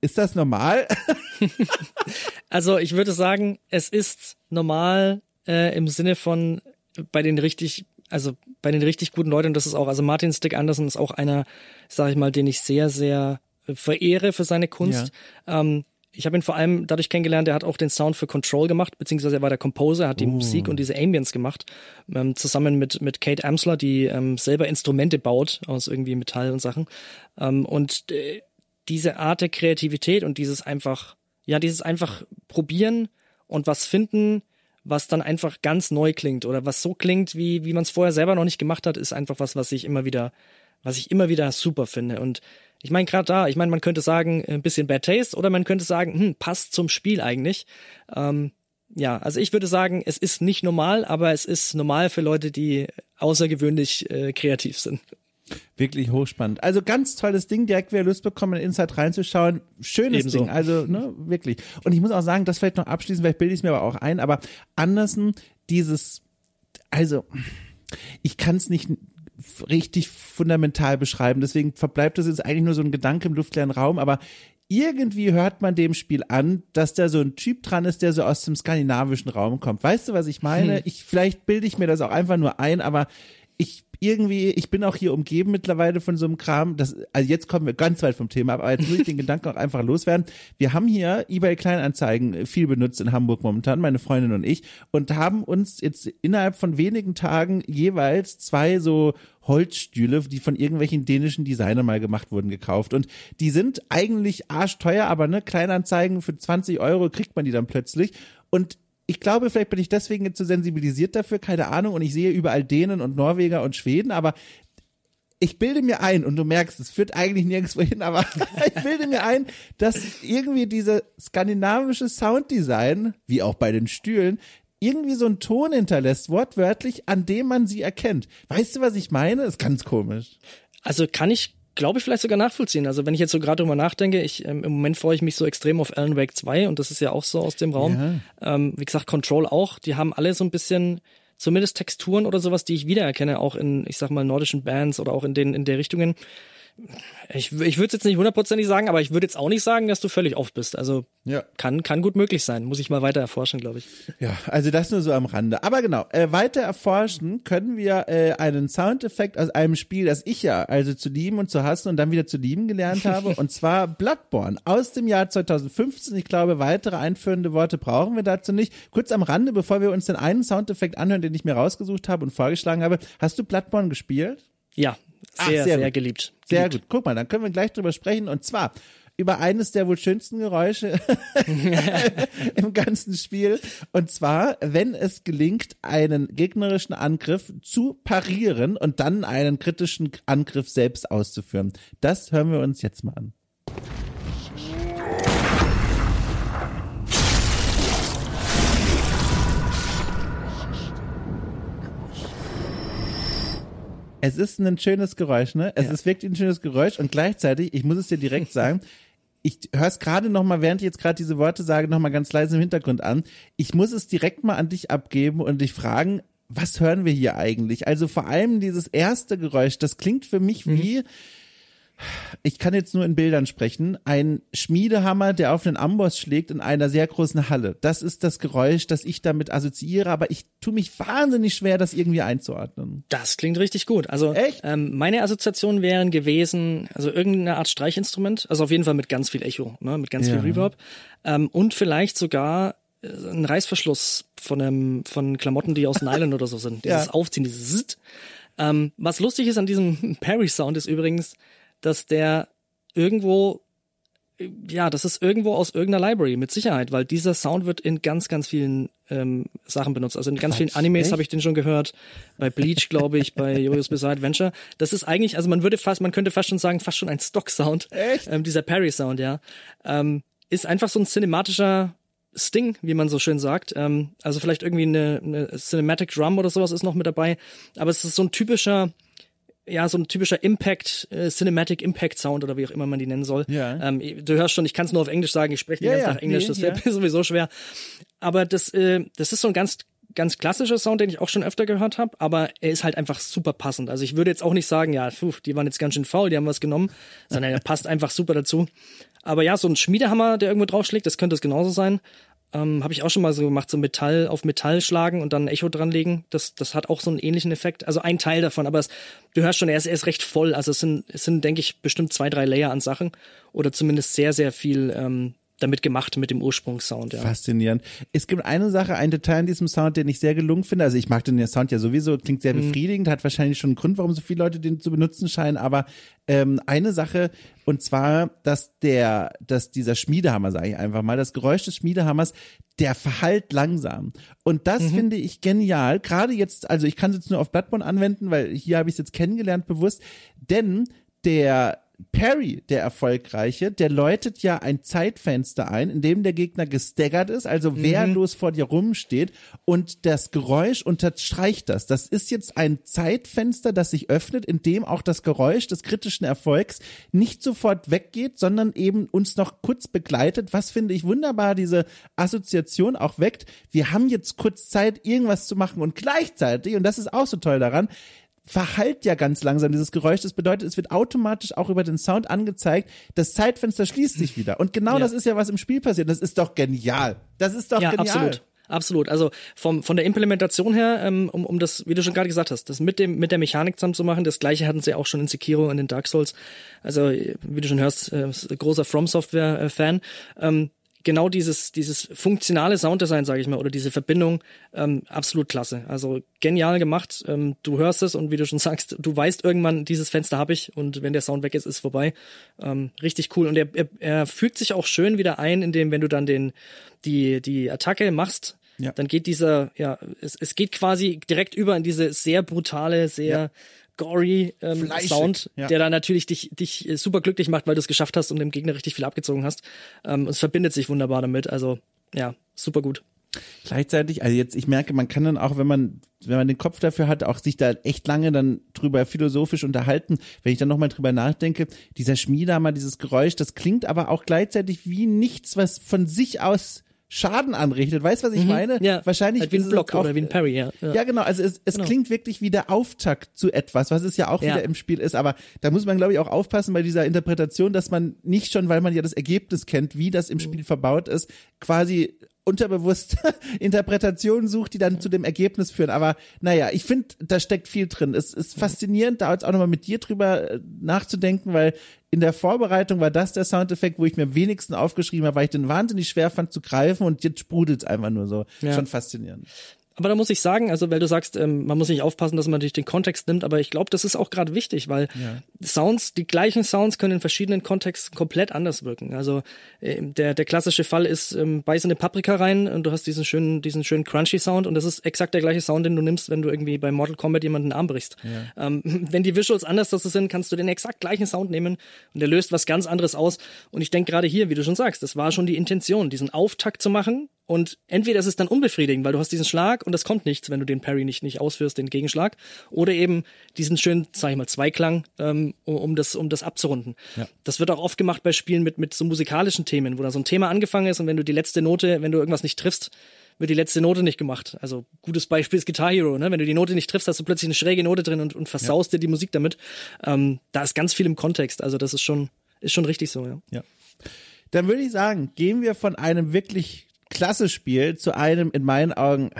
ist das normal? also, ich würde sagen, es ist normal äh, im Sinne von bei den richtig also bei den richtig guten Leuten, das ist auch, also Martin Stick Anderson ist auch einer, sag ich mal, den ich sehr, sehr verehre für seine Kunst. Ja. Ähm, ich habe ihn vor allem dadurch kennengelernt, er hat auch den Sound für Control gemacht, beziehungsweise er war der Composer, hat die uh. Musik und diese Ambience gemacht, ähm, zusammen mit, mit Kate Amsler, die ähm, selber Instrumente baut aus irgendwie Metall und Sachen. Ähm, und äh, diese Art der Kreativität und dieses einfach, ja, dieses einfach probieren und was finden, was dann einfach ganz neu klingt oder was so klingt, wie, wie man es vorher selber noch nicht gemacht hat, ist einfach was, was ich immer wieder, was ich immer wieder super finde. Und ich meine, gerade da, ich meine, man könnte sagen, ein bisschen Bad Taste oder man könnte sagen, hm, passt zum Spiel eigentlich. Ähm, ja, also ich würde sagen, es ist nicht normal, aber es ist normal für Leute, die außergewöhnlich äh, kreativ sind. Wirklich hochspannend. Also ganz tolles Ding, direkt wieder Lust bekommen, in Inside reinzuschauen. Schönes Ebenso. Ding, also ne, wirklich. Und ich muss auch sagen, das vielleicht noch abschließend, vielleicht bilde ich es mir aber auch ein, aber Andersen, dieses, also ich kann es nicht richtig fundamental beschreiben. Deswegen verbleibt das jetzt eigentlich nur so ein Gedanke im luftleeren Raum, aber irgendwie hört man dem Spiel an, dass da so ein Typ dran ist, der so aus dem skandinavischen Raum kommt. Weißt du, was ich meine? Hm. Ich, vielleicht bilde ich mir das auch einfach nur ein, aber ich irgendwie, ich bin auch hier umgeben mittlerweile von so einem Kram. Das, also jetzt kommen wir ganz weit vom Thema, aber jetzt muss ich den Gedanken auch einfach loswerden. Wir haben hier eBay Kleinanzeigen viel benutzt in Hamburg momentan, meine Freundin und ich, und haben uns jetzt innerhalb von wenigen Tagen jeweils zwei so Holzstühle, die von irgendwelchen dänischen Designern mal gemacht wurden, gekauft. Und die sind eigentlich arschteuer, aber ne, Kleinanzeigen für 20 Euro kriegt man die dann plötzlich. Und ich glaube, vielleicht bin ich deswegen jetzt so sensibilisiert dafür, keine Ahnung, und ich sehe überall Dänen und Norweger und Schweden, aber ich bilde mir ein, und du merkst, es führt eigentlich nirgendwo hin, aber ich bilde mir ein, dass irgendwie diese skandinavische Sounddesign, wie auch bei den Stühlen, irgendwie so einen Ton hinterlässt, wortwörtlich, an dem man sie erkennt. Weißt du, was ich meine? Das ist ganz komisch. Also kann ich glaube ich, vielleicht sogar nachvollziehen. Also wenn ich jetzt so gerade drüber nachdenke, ich ähm, im Moment freue ich mich so extrem auf Alan Wake 2 und das ist ja auch so aus dem Raum. Ja. Ähm, wie gesagt, Control auch, die haben alle so ein bisschen zumindest Texturen oder sowas, die ich wiedererkenne, auch in, ich sag mal, nordischen Bands oder auch in den, in der Richtungen ich, ich würde es jetzt nicht hundertprozentig sagen, aber ich würde jetzt auch nicht sagen, dass du völlig off bist. Also ja. kann, kann gut möglich sein. Muss ich mal weiter erforschen, glaube ich. Ja, also das nur so am Rande. Aber genau, äh, weiter erforschen können wir äh, einen Soundeffekt aus einem Spiel, das ich ja also zu lieben und zu hassen und dann wieder zu lieben gelernt habe. und zwar Bloodborne aus dem Jahr 2015. Ich glaube, weitere einführende Worte brauchen wir dazu nicht. Kurz am Rande, bevor wir uns den einen Soundeffekt anhören, den ich mir rausgesucht habe und vorgeschlagen habe. Hast du Bloodborne gespielt? Ja, sehr, Ach, sehr, sehr geliebt. Sehr gut. Guck mal, dann können wir gleich drüber sprechen. Und zwar über eines der wohl schönsten Geräusche im ganzen Spiel. Und zwar, wenn es gelingt, einen gegnerischen Angriff zu parieren und dann einen kritischen Angriff selbst auszuführen. Das hören wir uns jetzt mal an. Es ist ein schönes Geräusch, ne? Es ja. ist wirklich ein schönes Geräusch und gleichzeitig, ich muss es dir direkt sagen, ich höre es gerade noch mal, während ich jetzt gerade diese Worte sage, noch mal ganz leise im Hintergrund an. Ich muss es direkt mal an dich abgeben und dich fragen, was hören wir hier eigentlich? Also vor allem dieses erste Geräusch, das klingt für mich mhm. Ich kann jetzt nur in Bildern sprechen, ein Schmiedehammer, der auf einen Amboss schlägt in einer sehr großen Halle. Das ist das Geräusch, das ich damit assoziiere, aber ich tue mich wahnsinnig schwer, das irgendwie einzuordnen. Das klingt richtig gut. Also ähm, meine Assoziationen wären gewesen, also irgendeine Art Streichinstrument, also auf jeden Fall mit ganz viel Echo, ne, mit ganz ja. viel Reverb ähm, und vielleicht sogar äh, ein Reißverschluss von einem von Klamotten, die aus Nylon oder so sind. Dieses ja. Aufziehen, dieses Zzzt. Ähm, was lustig ist an diesem Perry-Sound ist übrigens, dass der irgendwo ja, das ist irgendwo aus irgendeiner Library, mit Sicherheit, weil dieser Sound wird in ganz, ganz vielen ähm, Sachen benutzt. Also in ganz Quatsch, vielen Animes habe ich den schon gehört. Bei Bleach, glaube ich, bei Jojo's Bizarre Adventure. Das ist eigentlich, also man würde fast, man könnte fast schon sagen, fast schon ein Stock-Sound. Echt? Ähm, dieser Parry-Sound, ja. Ähm, ist einfach so ein cinematischer Sting, wie man so schön sagt. Ähm, also vielleicht irgendwie eine, eine Cinematic Drum oder sowas ist noch mit dabei. Aber es ist so ein typischer ja, so ein typischer Impact, äh, Cinematic Impact Sound oder wie auch immer man die nennen soll. Ja. Ähm, du hörst schon, ich kann es nur auf Englisch sagen, ich spreche den ja, ganzen ja. Tag Englisch, nee, das wäre ja. sowieso schwer. Aber das, äh, das ist so ein ganz ganz klassischer Sound, den ich auch schon öfter gehört habe, aber er ist halt einfach super passend. Also ich würde jetzt auch nicht sagen, ja, pfuh, die waren jetzt ganz schön faul, die haben was genommen, sondern er passt einfach super dazu. Aber ja, so ein Schmiedehammer, der irgendwo draufschlägt, das könnte es genauso sein. Ähm, Habe ich auch schon mal so gemacht, so Metall auf Metall schlagen und dann ein Echo dranlegen. Das, das hat auch so einen ähnlichen Effekt. Also ein Teil davon, aber es, du hörst schon, er ist, er ist recht voll. Also es sind, es sind, denke ich, bestimmt zwei, drei Layer an Sachen oder zumindest sehr, sehr viel ähm, damit gemacht mit dem Ursprungssound. Ja. Faszinierend. Es gibt eine Sache, ein Detail in diesem Sound, den ich sehr gelungen finde. Also ich mag den Sound ja sowieso, klingt sehr mhm. befriedigend, hat wahrscheinlich schon einen Grund, warum so viele Leute den zu benutzen scheinen. Aber ähm, eine Sache, und zwar, dass der, dass dieser Schmiedehammer, sage ich einfach mal, das Geräusch des Schmiedehammers, der verhallt langsam. Und das mhm. finde ich genial. Gerade jetzt, also ich kann es jetzt nur auf Bloodborne anwenden, weil hier habe ich es jetzt kennengelernt bewusst. Denn der Perry, der Erfolgreiche, der läutet ja ein Zeitfenster ein, in dem der Gegner gestaggert ist, also mhm. wehrlos vor dir rumsteht und das Geräusch unterstreicht das. Das ist jetzt ein Zeitfenster, das sich öffnet, in dem auch das Geräusch des kritischen Erfolgs nicht sofort weggeht, sondern eben uns noch kurz begleitet. Was finde ich wunderbar diese Assoziation auch weckt. Wir haben jetzt kurz Zeit, irgendwas zu machen und gleichzeitig, und das ist auch so toll daran, verhallt ja ganz langsam dieses Geräusch. Das bedeutet, es wird automatisch auch über den Sound angezeigt. Das Zeitfenster schließt sich wieder. Und genau ja. das ist ja, was im Spiel passiert. Das ist doch genial. Das ist doch ja, genial. Absolut. Absolut. Also vom, von der Implementation her, ähm, um, um das, wie du schon gerade gesagt hast, das mit dem mit der Mechanik zusammen zu machen, das gleiche hatten sie auch schon in Sekiro und in Dark Souls. Also wie du schon hörst, äh, großer From Software äh, Fan. Ähm, genau dieses, dieses funktionale Sounddesign, sage ich mal, oder diese Verbindung, ähm, absolut klasse. Also genial gemacht. Ähm, du hörst es und wie du schon sagst, du weißt irgendwann, dieses Fenster habe ich und wenn der Sound weg ist, ist vorbei. Ähm, richtig cool. Und er, er, er fügt sich auch schön wieder ein, indem, wenn du dann den, die, die Attacke machst, ja. dann geht dieser, ja, es, es geht quasi direkt über in diese sehr brutale, sehr gory ähm, Sound, ja. der da natürlich dich, dich äh, super glücklich macht, weil du es geschafft hast und dem Gegner richtig viel abgezogen hast. Ähm, es verbindet sich wunderbar damit. Also ja, super gut. Gleichzeitig, also jetzt, ich merke, man kann dann auch, wenn man, wenn man den Kopf dafür hat, auch sich da echt lange dann drüber philosophisch unterhalten. Wenn ich dann nochmal drüber nachdenke, dieser Schmiedehammer, dieses Geräusch, das klingt aber auch gleichzeitig wie nichts, was von sich aus Schaden anrichtet. Weißt du, was ich mhm, meine? Ja, Wahrscheinlich halt wie ein Block auch, oder wie ein Parry, ja. Ja, ja genau. Also es, es genau. klingt wirklich wie der Auftakt zu etwas, was es ja auch ja. wieder im Spiel ist. Aber da muss man, glaube ich, auch aufpassen bei dieser Interpretation, dass man nicht schon, weil man ja das Ergebnis kennt, wie das im mhm. Spiel verbaut ist, quasi unterbewusst Interpretationen sucht, die dann zu dem Ergebnis führen. Aber naja, ich finde, da steckt viel drin. Es ist faszinierend, da jetzt auch nochmal mit dir drüber äh, nachzudenken, weil in der Vorbereitung war das der Soundeffekt, wo ich mir am wenigsten aufgeschrieben habe, weil ich den wahnsinnig schwer fand zu greifen und jetzt sprudelt es einfach nur so. Ja. Schon faszinierend. Aber da muss ich sagen, also weil du sagst, ähm, man muss nicht aufpassen, dass man natürlich den Kontext nimmt, aber ich glaube, das ist auch gerade wichtig, weil ja. Sounds, die gleichen Sounds können in verschiedenen Kontexten komplett anders wirken. Also äh, der, der klassische Fall ist, ähm, beiß eine Paprika rein und du hast diesen schönen, diesen schönen crunchy Sound und das ist exakt der gleiche Sound, den du nimmst, wenn du irgendwie bei Mortal Kombat jemanden den Arm brichst. Ja. Ähm, wenn die Visuals anders das sind, kannst du den exakt gleichen Sound nehmen und der löst was ganz anderes aus. Und ich denke gerade hier, wie du schon sagst, das war schon die Intention, diesen Auftakt zu machen und entweder ist es dann unbefriedigend, weil du hast diesen Schlag und es kommt nichts, wenn du den Parry nicht, nicht ausführst, den Gegenschlag. Oder eben diesen schönen, sag ich mal, Zweiklang, ähm, um, um, das, um das abzurunden. Ja. Das wird auch oft gemacht bei Spielen mit, mit so musikalischen Themen, wo da so ein Thema angefangen ist und wenn du die letzte Note, wenn du irgendwas nicht triffst, wird die letzte Note nicht gemacht. Also gutes Beispiel ist Guitar Hero, ne? Wenn du die Note nicht triffst, hast du plötzlich eine schräge Note drin und, und versaust ja. dir die Musik damit. Ähm, da ist ganz viel im Kontext. Also das ist schon, ist schon richtig so, ja. Ja. Dann würde ich sagen, gehen wir von einem wirklich klasse Spiel zu einem in meinen Augen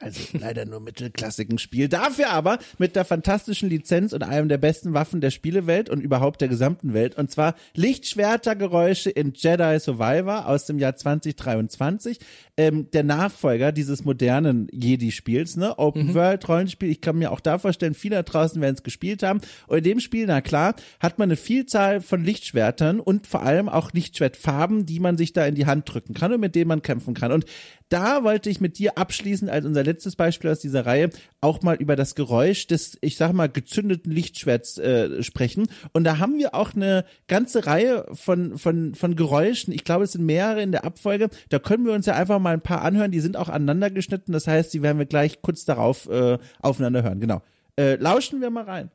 also leider nur mittelklassigen Spiel. Dafür aber mit der fantastischen Lizenz und einem der besten Waffen der Spielewelt und überhaupt der gesamten Welt. Und zwar Lichtschwertergeräusche in Jedi Survivor aus dem Jahr 2023. Ähm, der Nachfolger dieses modernen Jedi-Spiels, ne? Open mhm. World Rollenspiel. Ich kann mir auch da vorstellen, viele da draußen werden es gespielt haben. Und in dem Spiel, na klar, hat man eine Vielzahl von Lichtschwertern und vor allem auch Lichtschwertfarben, die man sich da in die Hand drücken kann und mit denen man kämpfen kann. Und da wollte ich mit dir abschließend als unser letztes Beispiel aus dieser Reihe auch mal über das Geräusch des, ich sag mal, gezündeten Lichtschwerts äh, sprechen. Und da haben wir auch eine ganze Reihe von, von, von Geräuschen. Ich glaube, es sind mehrere in der Abfolge. Da können wir uns ja einfach mal ein paar anhören. Die sind auch aneinander geschnitten. Das heißt, die werden wir gleich kurz darauf äh, aufeinander hören. Genau. Äh, lauschen wir mal rein.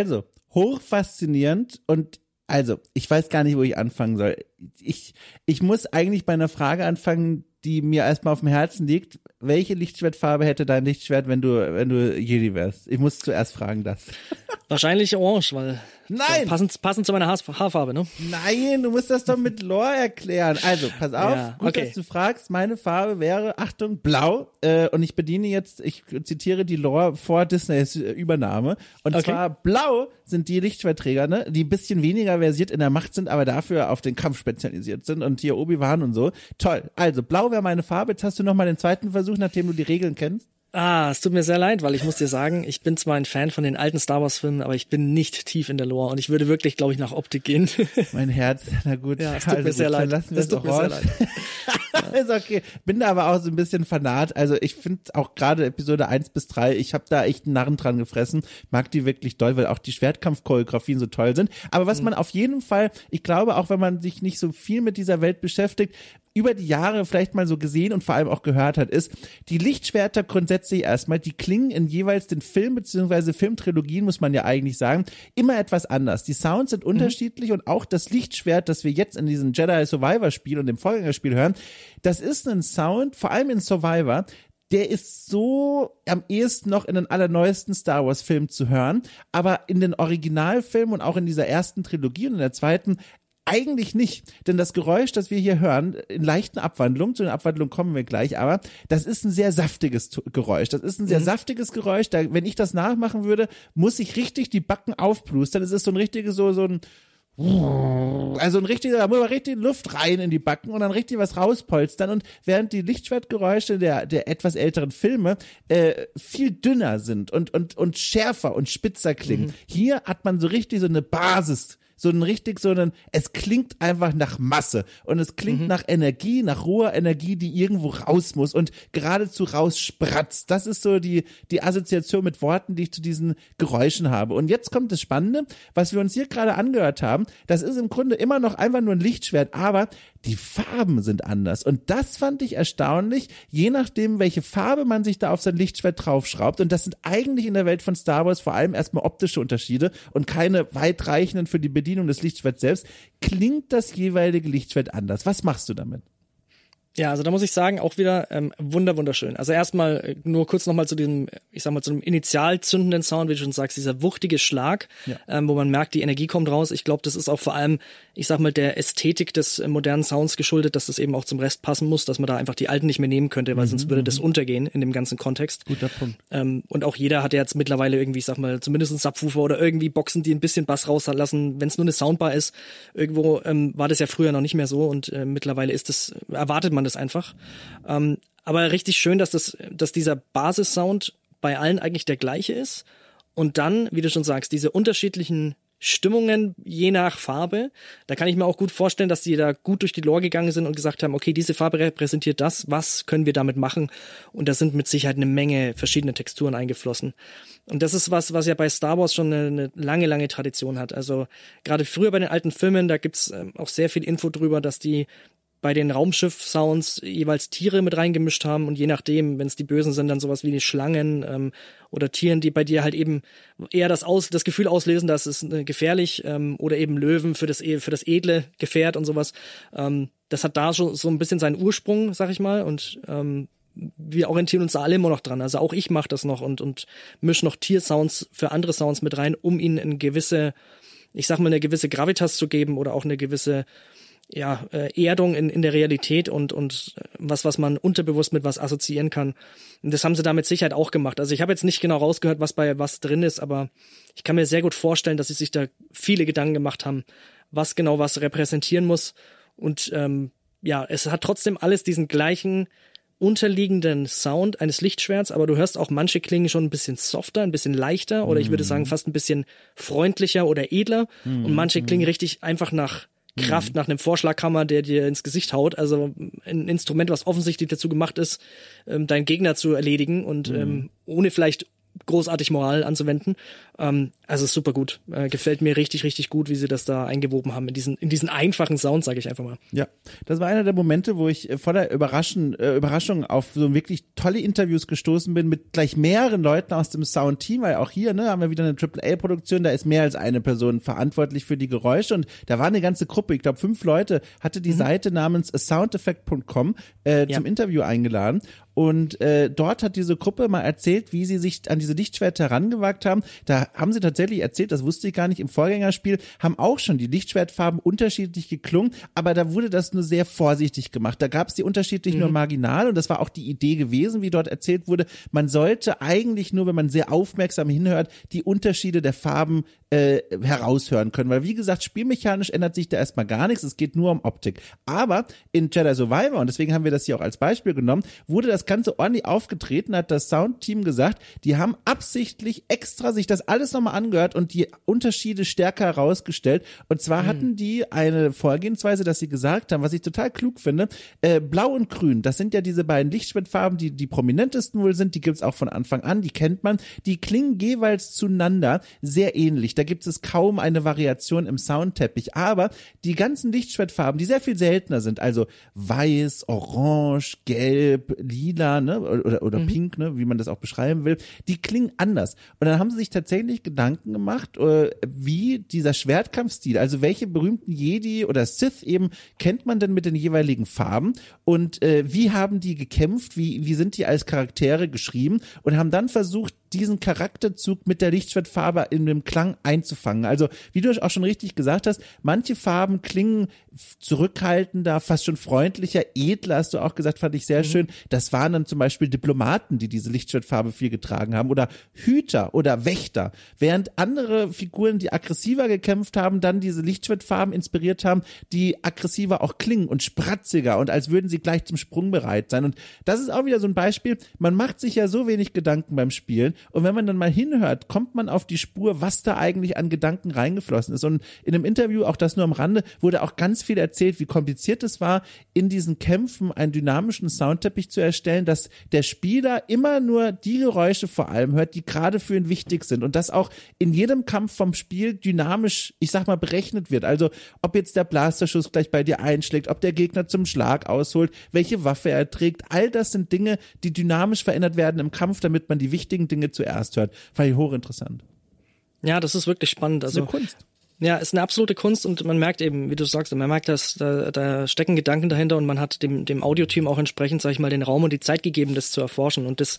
Also, hochfaszinierend und also, ich weiß gar nicht, wo ich anfangen soll. Ich, ich muss eigentlich bei einer Frage anfangen, die mir erstmal auf dem Herzen liegt. Welche Lichtschwertfarbe hätte dein Lichtschwert, wenn du, wenn du Jedi wärst? Ich muss zuerst fragen das. Wahrscheinlich orange, weil Nein. Passend, passend zu meiner Haar Haarfarbe, ne? Nein, du musst das doch mit Lore erklären. Also, pass auf, ja, gut, okay. dass du fragst. Meine Farbe wäre, Achtung, blau. Äh, und ich bediene jetzt, ich zitiere die Lore vor Disneys Übernahme. Und okay. zwar blau sind die Lichtschwertträger, ne, die ein bisschen weniger versiert in der Macht sind, aber dafür auf den Kampf spezialisiert sind. Und hier Obi-Wan und so. Toll. Also, blau wäre meine Farbe. Jetzt hast du noch mal den zweiten Versuch, nachdem du die Regeln kennst. Ah, es tut mir sehr leid, weil ich muss dir sagen, ich bin zwar ein Fan von den alten Star Wars Filmen, aber ich bin nicht tief in der Lore und ich würde wirklich, glaube ich, nach Optik gehen. Mein Herz, na gut. Ja, es tut also mir sehr leid. Es tut mir sehr leid. ist okay. Bin da aber auch so ein bisschen fanat. Also ich finde auch gerade Episode 1 bis 3, ich habe da echt einen Narren dran gefressen. Mag die wirklich doll, weil auch die Schwertkampfchoreografien so toll sind. Aber was mhm. man auf jeden Fall, ich glaube, auch wenn man sich nicht so viel mit dieser Welt beschäftigt, über die Jahre vielleicht mal so gesehen und vor allem auch gehört hat, ist, die Lichtschwerter grundsätzlich erstmal, die klingen in jeweils den Film beziehungsweise Filmtrilogien, muss man ja eigentlich sagen, immer etwas anders. Die Sounds sind mhm. unterschiedlich und auch das Lichtschwert, das wir jetzt in diesem Jedi Survivor Spiel und dem Vorgängerspiel hören, das ist ein Sound, vor allem in Survivor, der ist so am ehesten noch in den allerneuesten Star Wars Filmen zu hören, aber in den Originalfilmen und auch in dieser ersten Trilogie und in der zweiten eigentlich nicht, denn das Geräusch, das wir hier hören, in leichten Abwandlungen, zu den Abwandlungen kommen wir gleich, aber das ist ein sehr saftiges Geräusch. Das ist ein sehr mhm. saftiges Geräusch. Da, wenn ich das nachmachen würde, muss ich richtig die Backen aufplustern. Es ist so ein richtiges, so, so ein also ein richtiger, da muss man richtig Luft rein in die Backen und dann richtig was rauspolstern. Und während die Lichtschwertgeräusche der, der etwas älteren Filme äh, viel dünner sind und, und, und schärfer und spitzer klingen, mhm. hier hat man so richtig so eine Basis so ein richtig so ein, es klingt einfach nach Masse und es klingt mhm. nach Energie, nach roher Energie, die irgendwo raus muss und geradezu rausspratzt. Das ist so die, die Assoziation mit Worten, die ich zu diesen Geräuschen habe. Und jetzt kommt das Spannende, was wir uns hier gerade angehört haben, das ist im Grunde immer noch einfach nur ein Lichtschwert, aber die Farben sind anders. Und das fand ich erstaunlich, je nachdem, welche Farbe man sich da auf sein Lichtschwert draufschraubt. Und das sind eigentlich in der Welt von Star Wars vor allem erstmal optische Unterschiede und keine weitreichenden für die Bedienung des Lichtschwerts selbst. Klingt das jeweilige Lichtschwert anders? Was machst du damit? Ja, also da muss ich sagen, auch wieder ähm, wunder wunderschön. Also erstmal äh, nur kurz nochmal zu diesem, ich sag mal, zu dem initial zündenden Sound, wie du schon sagst, dieser wuchtige Schlag, ja. ähm, wo man merkt, die Energie kommt raus. Ich glaube, das ist auch vor allem, ich sag mal, der Ästhetik des äh, modernen Sounds geschuldet, dass das eben auch zum Rest passen muss, dass man da einfach die alten nicht mehr nehmen könnte, weil mhm, sonst würde das untergehen in dem ganzen Kontext. Guter Punkt. Ähm, und auch jeder hat ja jetzt mittlerweile irgendwie, ich sag mal, zumindest ein Subwoofer oder irgendwie Boxen, die ein bisschen Bass rauslassen, wenn es nur eine Soundbar ist. Irgendwo ähm, war das ja früher noch nicht mehr so und äh, mittlerweile ist das, erwartet man das einfach. Ähm, aber richtig schön, dass das, dass dieser Basissound bei allen eigentlich der gleiche ist. Und dann, wie du schon sagst, diese unterschiedlichen Stimmungen je nach Farbe. Da kann ich mir auch gut vorstellen, dass die da gut durch die Lore gegangen sind und gesagt haben, okay, diese Farbe repräsentiert das, was können wir damit machen? Und da sind mit Sicherheit eine Menge verschiedene Texturen eingeflossen. Und das ist was, was ja bei Star Wars schon eine, eine lange, lange Tradition hat. Also gerade früher bei den alten Filmen, da gibt's ähm, auch sehr viel Info drüber, dass die bei den Raumschiff-Sounds jeweils Tiere mit reingemischt haben und je nachdem, wenn es die Bösen sind, dann sowas wie die Schlangen ähm, oder Tieren, die bei dir halt eben eher das, aus, das Gefühl auslösen, dass es äh, gefährlich ähm, oder eben Löwen für das, für das edle Gefährt und sowas. Ähm, das hat da schon so ein bisschen seinen Ursprung, sag ich mal, und ähm, wir orientieren uns da alle immer noch dran. Also auch ich mache das noch und, und misch noch Tiersounds für andere Sounds mit rein, um ihnen eine gewisse, ich sag mal, eine gewisse Gravitas zu geben oder auch eine gewisse ja, äh, Erdung in, in der Realität und, und was, was man unterbewusst mit was assoziieren kann. Und das haben sie da mit Sicherheit auch gemacht. Also ich habe jetzt nicht genau rausgehört, was bei was drin ist, aber ich kann mir sehr gut vorstellen, dass sie sich da viele Gedanken gemacht haben, was genau was repräsentieren muss. Und ähm, ja, es hat trotzdem alles diesen gleichen unterliegenden Sound eines Lichtschwerts, aber du hörst auch manche Klingen schon ein bisschen softer, ein bisschen leichter oder ich würde sagen fast ein bisschen freundlicher oder edler mm. und manche klingen richtig einfach nach Kraft mhm. nach einem Vorschlaghammer, der dir ins Gesicht haut. Also ein Instrument, was offensichtlich dazu gemacht ist, ähm, deinen Gegner zu erledigen und mhm. ähm, ohne vielleicht großartig Moral anzuwenden. Ähm, also super gut. Äh, gefällt mir richtig, richtig gut, wie sie das da eingewoben haben in diesen, in diesen einfachen Sound, sage ich einfach mal. Ja, das war einer der Momente, wo ich voller Überraschen, äh, Überraschung auf so wirklich tolle Interviews gestoßen bin mit gleich mehreren Leuten aus dem Sound-Team, weil auch hier ne, haben wir wieder eine AAA-Produktion, da ist mehr als eine Person verantwortlich für die Geräusche und da war eine ganze Gruppe, ich glaube fünf Leute, hatte die mhm. Seite namens soundeffect.com äh, ja. zum Interview eingeladen und äh, dort hat diese Gruppe mal erzählt, wie sie sich an diese Lichtschwerter herangewagt haben. Da haben sie tatsächlich erzählt, das wusste ich gar nicht, im Vorgängerspiel haben auch schon die Lichtschwertfarben unterschiedlich geklungen, aber da wurde das nur sehr vorsichtig gemacht. Da gab es die unterschiedlich mhm. nur marginal und das war auch die Idee gewesen, wie dort erzählt wurde. Man sollte eigentlich nur, wenn man sehr aufmerksam hinhört, die Unterschiede der Farben äh, heraushören können. Weil wie gesagt, spielmechanisch ändert sich da erstmal gar nichts. Es geht nur um Optik. Aber in Jedi Survivor, und deswegen haben wir das hier auch als Beispiel genommen, wurde das Ganze ordentlich aufgetreten, hat das Soundteam gesagt, die haben absichtlich extra sich das alles nochmal angehört und die Unterschiede stärker herausgestellt. Und zwar mhm. hatten die eine Vorgehensweise, dass sie gesagt haben, was ich total klug finde, äh, blau und grün, das sind ja diese beiden Lichtschwertfarben, die die prominentesten wohl sind, die gibt's auch von Anfang an, die kennt man, die klingen jeweils zueinander sehr ähnlich. Da gibt es kaum eine Variation im Soundteppich. Aber die ganzen Lichtschwertfarben, die sehr viel seltener sind, also weiß, orange, gelb, lila, ne, oder, oder mhm. pink, ne, wie man das auch beschreiben will, die klingen anders. Und dann haben sie sich tatsächlich Gedanken gemacht, äh, wie dieser Schwertkampfstil, also welche berühmten Jedi oder Sith eben kennt man denn mit den jeweiligen Farben und äh, wie haben die gekämpft, wie, wie sind die als Charaktere geschrieben und haben dann versucht, diesen Charakterzug mit der Lichtschwertfarbe in dem Klang einzufangen. Also, wie du auch schon richtig gesagt hast, manche Farben klingen zurückhaltender, fast schon freundlicher, edler, hast du auch gesagt, fand ich sehr mhm. schön. Das waren dann zum Beispiel Diplomaten, die diese Lichtschwertfarbe viel getragen haben oder Hüter oder Wächter, während andere Figuren, die aggressiver gekämpft haben, dann diese Lichtschwertfarben inspiriert haben, die aggressiver auch klingen und spratziger und als würden sie gleich zum Sprung bereit sein. Und das ist auch wieder so ein Beispiel, man macht sich ja so wenig Gedanken beim Spielen, Und wenn man dann mal hinhört, kommt man auf die Spur, was da eigentlich an Gedanken reingeflossen ist. Und in einem Interview, auch das nur am Rande, wurde auch ganz viel erzählt, wie kompliziert es war, in diesen Kämpfen einen dynamischen Soundteppich zu erstellen, dass der Spieler immer nur die Geräusche vor allem hört, die gerade für ihn wichtig sind. Und dass auch in jedem Kampf vom Spiel dynamisch, ich sag mal, berechnet wird. Also ob jetzt der Blasterschuss gleich bei dir einschlägt, ob der Gegner zum Schlag ausholt, welche Waffe er trägt. All das sind Dinge, die dynamisch verändert werden im Kampf, damit man die wichtigen Dinge zuerst hört. Fand ich hochinteressant. Ja, das ist wirklich spannend. Also, das ist eine Kunst. Ja, ist eine absolute Kunst und man merkt eben, wie du sagst, man merkt, dass da, da stecken Gedanken dahinter und man hat dem, dem Audioteam auch entsprechend, sag ich mal, den Raum und die Zeit gegeben, das zu erforschen. Und das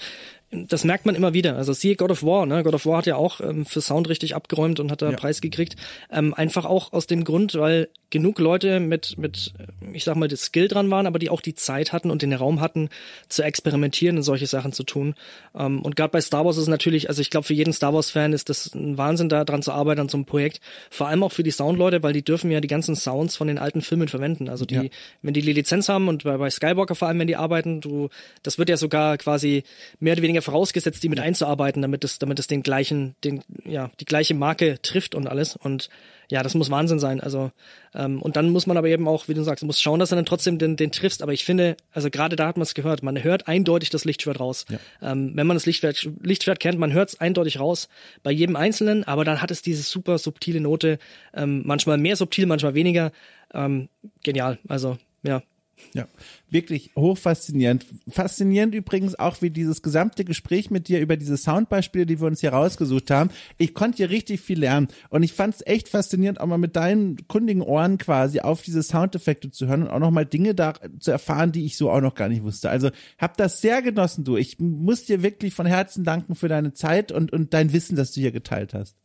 das merkt man immer wieder. Also siehe God of War, ne? God of War hat ja auch ähm, für Sound richtig abgeräumt und hat da ja. Preis gekriegt. Ähm, einfach auch aus dem Grund, weil genug Leute mit, mit, ich sag mal, das Skill dran waren, aber die auch die Zeit hatten und den Raum hatten, zu experimentieren und solche Sachen zu tun. Ähm, und gerade bei Star Wars ist natürlich, also ich glaube, für jeden Star Wars-Fan ist das ein Wahnsinn, da dran zu arbeiten an so einem Projekt. Vor allem auch für die Soundleute, weil die dürfen ja die ganzen Sounds von den alten Filmen verwenden. Also die, ja. wenn die die Lizenz haben und bei, bei Skywalker vor allem, wenn die arbeiten, du, das wird ja sogar quasi mehr oder weniger weniger vorausgesetzt, die mit einzuarbeiten, damit es, damit es den gleichen, den, ja, die gleiche Marke trifft und alles. Und ja, das muss Wahnsinn sein. Also, ähm, und dann muss man aber eben auch, wie du sagst, muss schauen, dass du dann trotzdem den, den triffst. Aber ich finde, also gerade da hat man es gehört, man hört eindeutig das Lichtschwert raus. Ja. Ähm, wenn man das Lichtschwert, Lichtschwert kennt, man hört es eindeutig raus bei jedem Einzelnen, aber dann hat es diese super subtile Note, ähm, manchmal mehr subtil, manchmal weniger. Ähm, genial. Also, ja, ja, wirklich hochfaszinierend. Faszinierend übrigens auch wie dieses gesamte Gespräch mit dir über diese Soundbeispiele, die wir uns hier rausgesucht haben. Ich konnte hier richtig viel lernen und ich fand es echt faszinierend, auch mal mit deinen kundigen Ohren quasi auf diese Soundeffekte zu hören und auch nochmal Dinge da zu erfahren, die ich so auch noch gar nicht wusste. Also hab das sehr genossen, du. Ich muss dir wirklich von Herzen danken für deine Zeit und, und dein Wissen, das du hier geteilt hast.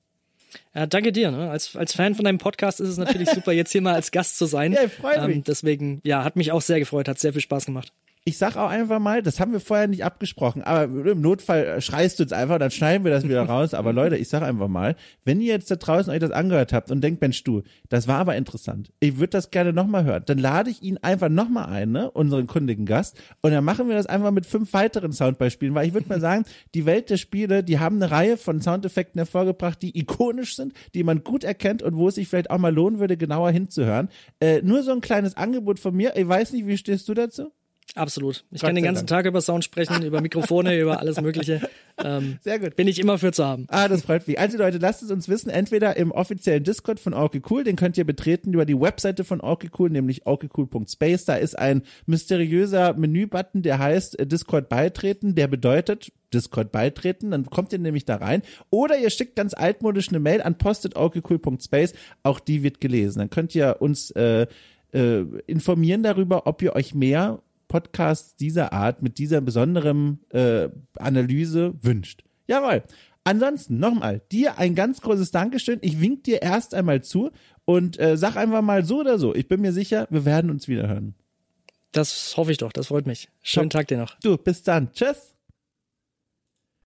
Ja, danke dir. Ne? Als, als Fan von deinem Podcast ist es natürlich super, jetzt hier mal als Gast zu sein. Ja, freut ähm, mich. Deswegen, ja, hat mich auch sehr gefreut, hat sehr viel Spaß gemacht ich sag auch einfach mal, das haben wir vorher nicht abgesprochen, aber im Notfall schreist du jetzt einfach, dann schneiden wir das wieder raus. Aber Leute, ich sag einfach mal, wenn ihr jetzt da draußen euch das angehört habt und denkt, Mensch, du, das war aber interessant, ich würde das gerne nochmal hören, dann lade ich ihn einfach nochmal ein, ne, unseren kundigen Gast, und dann machen wir das einfach mit fünf weiteren Soundbeispielen, weil ich würde mal sagen, die Welt der Spiele, die haben eine Reihe von Soundeffekten hervorgebracht, die ikonisch sind, die man gut erkennt und wo es sich vielleicht auch mal lohnen würde, genauer hinzuhören. Äh, nur so ein kleines Angebot von mir. Ich weiß nicht, wie stehst du dazu? Absolut. Ich Gott kann den ganzen Dank. Tag über Sound sprechen, über Mikrofone, über alles Mögliche. Ähm, Sehr gut. Bin ich immer für zu haben. Ah, das freut mich. Also Leute, lasst es uns wissen, entweder im offiziellen Discord von Orky Cool, den könnt ihr betreten über die Webseite von Orky Cool, nämlich orkycool.space. Da ist ein mysteriöser Menübutton, der heißt äh, Discord beitreten, der bedeutet Discord beitreten, dann kommt ihr nämlich da rein. Oder ihr schickt ganz altmodisch eine Mail an postet.orkycool.space, auch die wird gelesen. Dann könnt ihr uns äh, äh, informieren darüber, ob ihr euch mehr Podcasts dieser Art mit dieser besonderen äh, Analyse wünscht. Jawohl. Ansonsten nochmal, dir ein ganz großes Dankeschön. Ich wink dir erst einmal zu und äh, sag einfach mal so oder so. Ich bin mir sicher, wir werden uns wieder hören. Das hoffe ich doch, das freut mich. Schönen Top. Tag dir noch. Du, bis dann. Tschüss.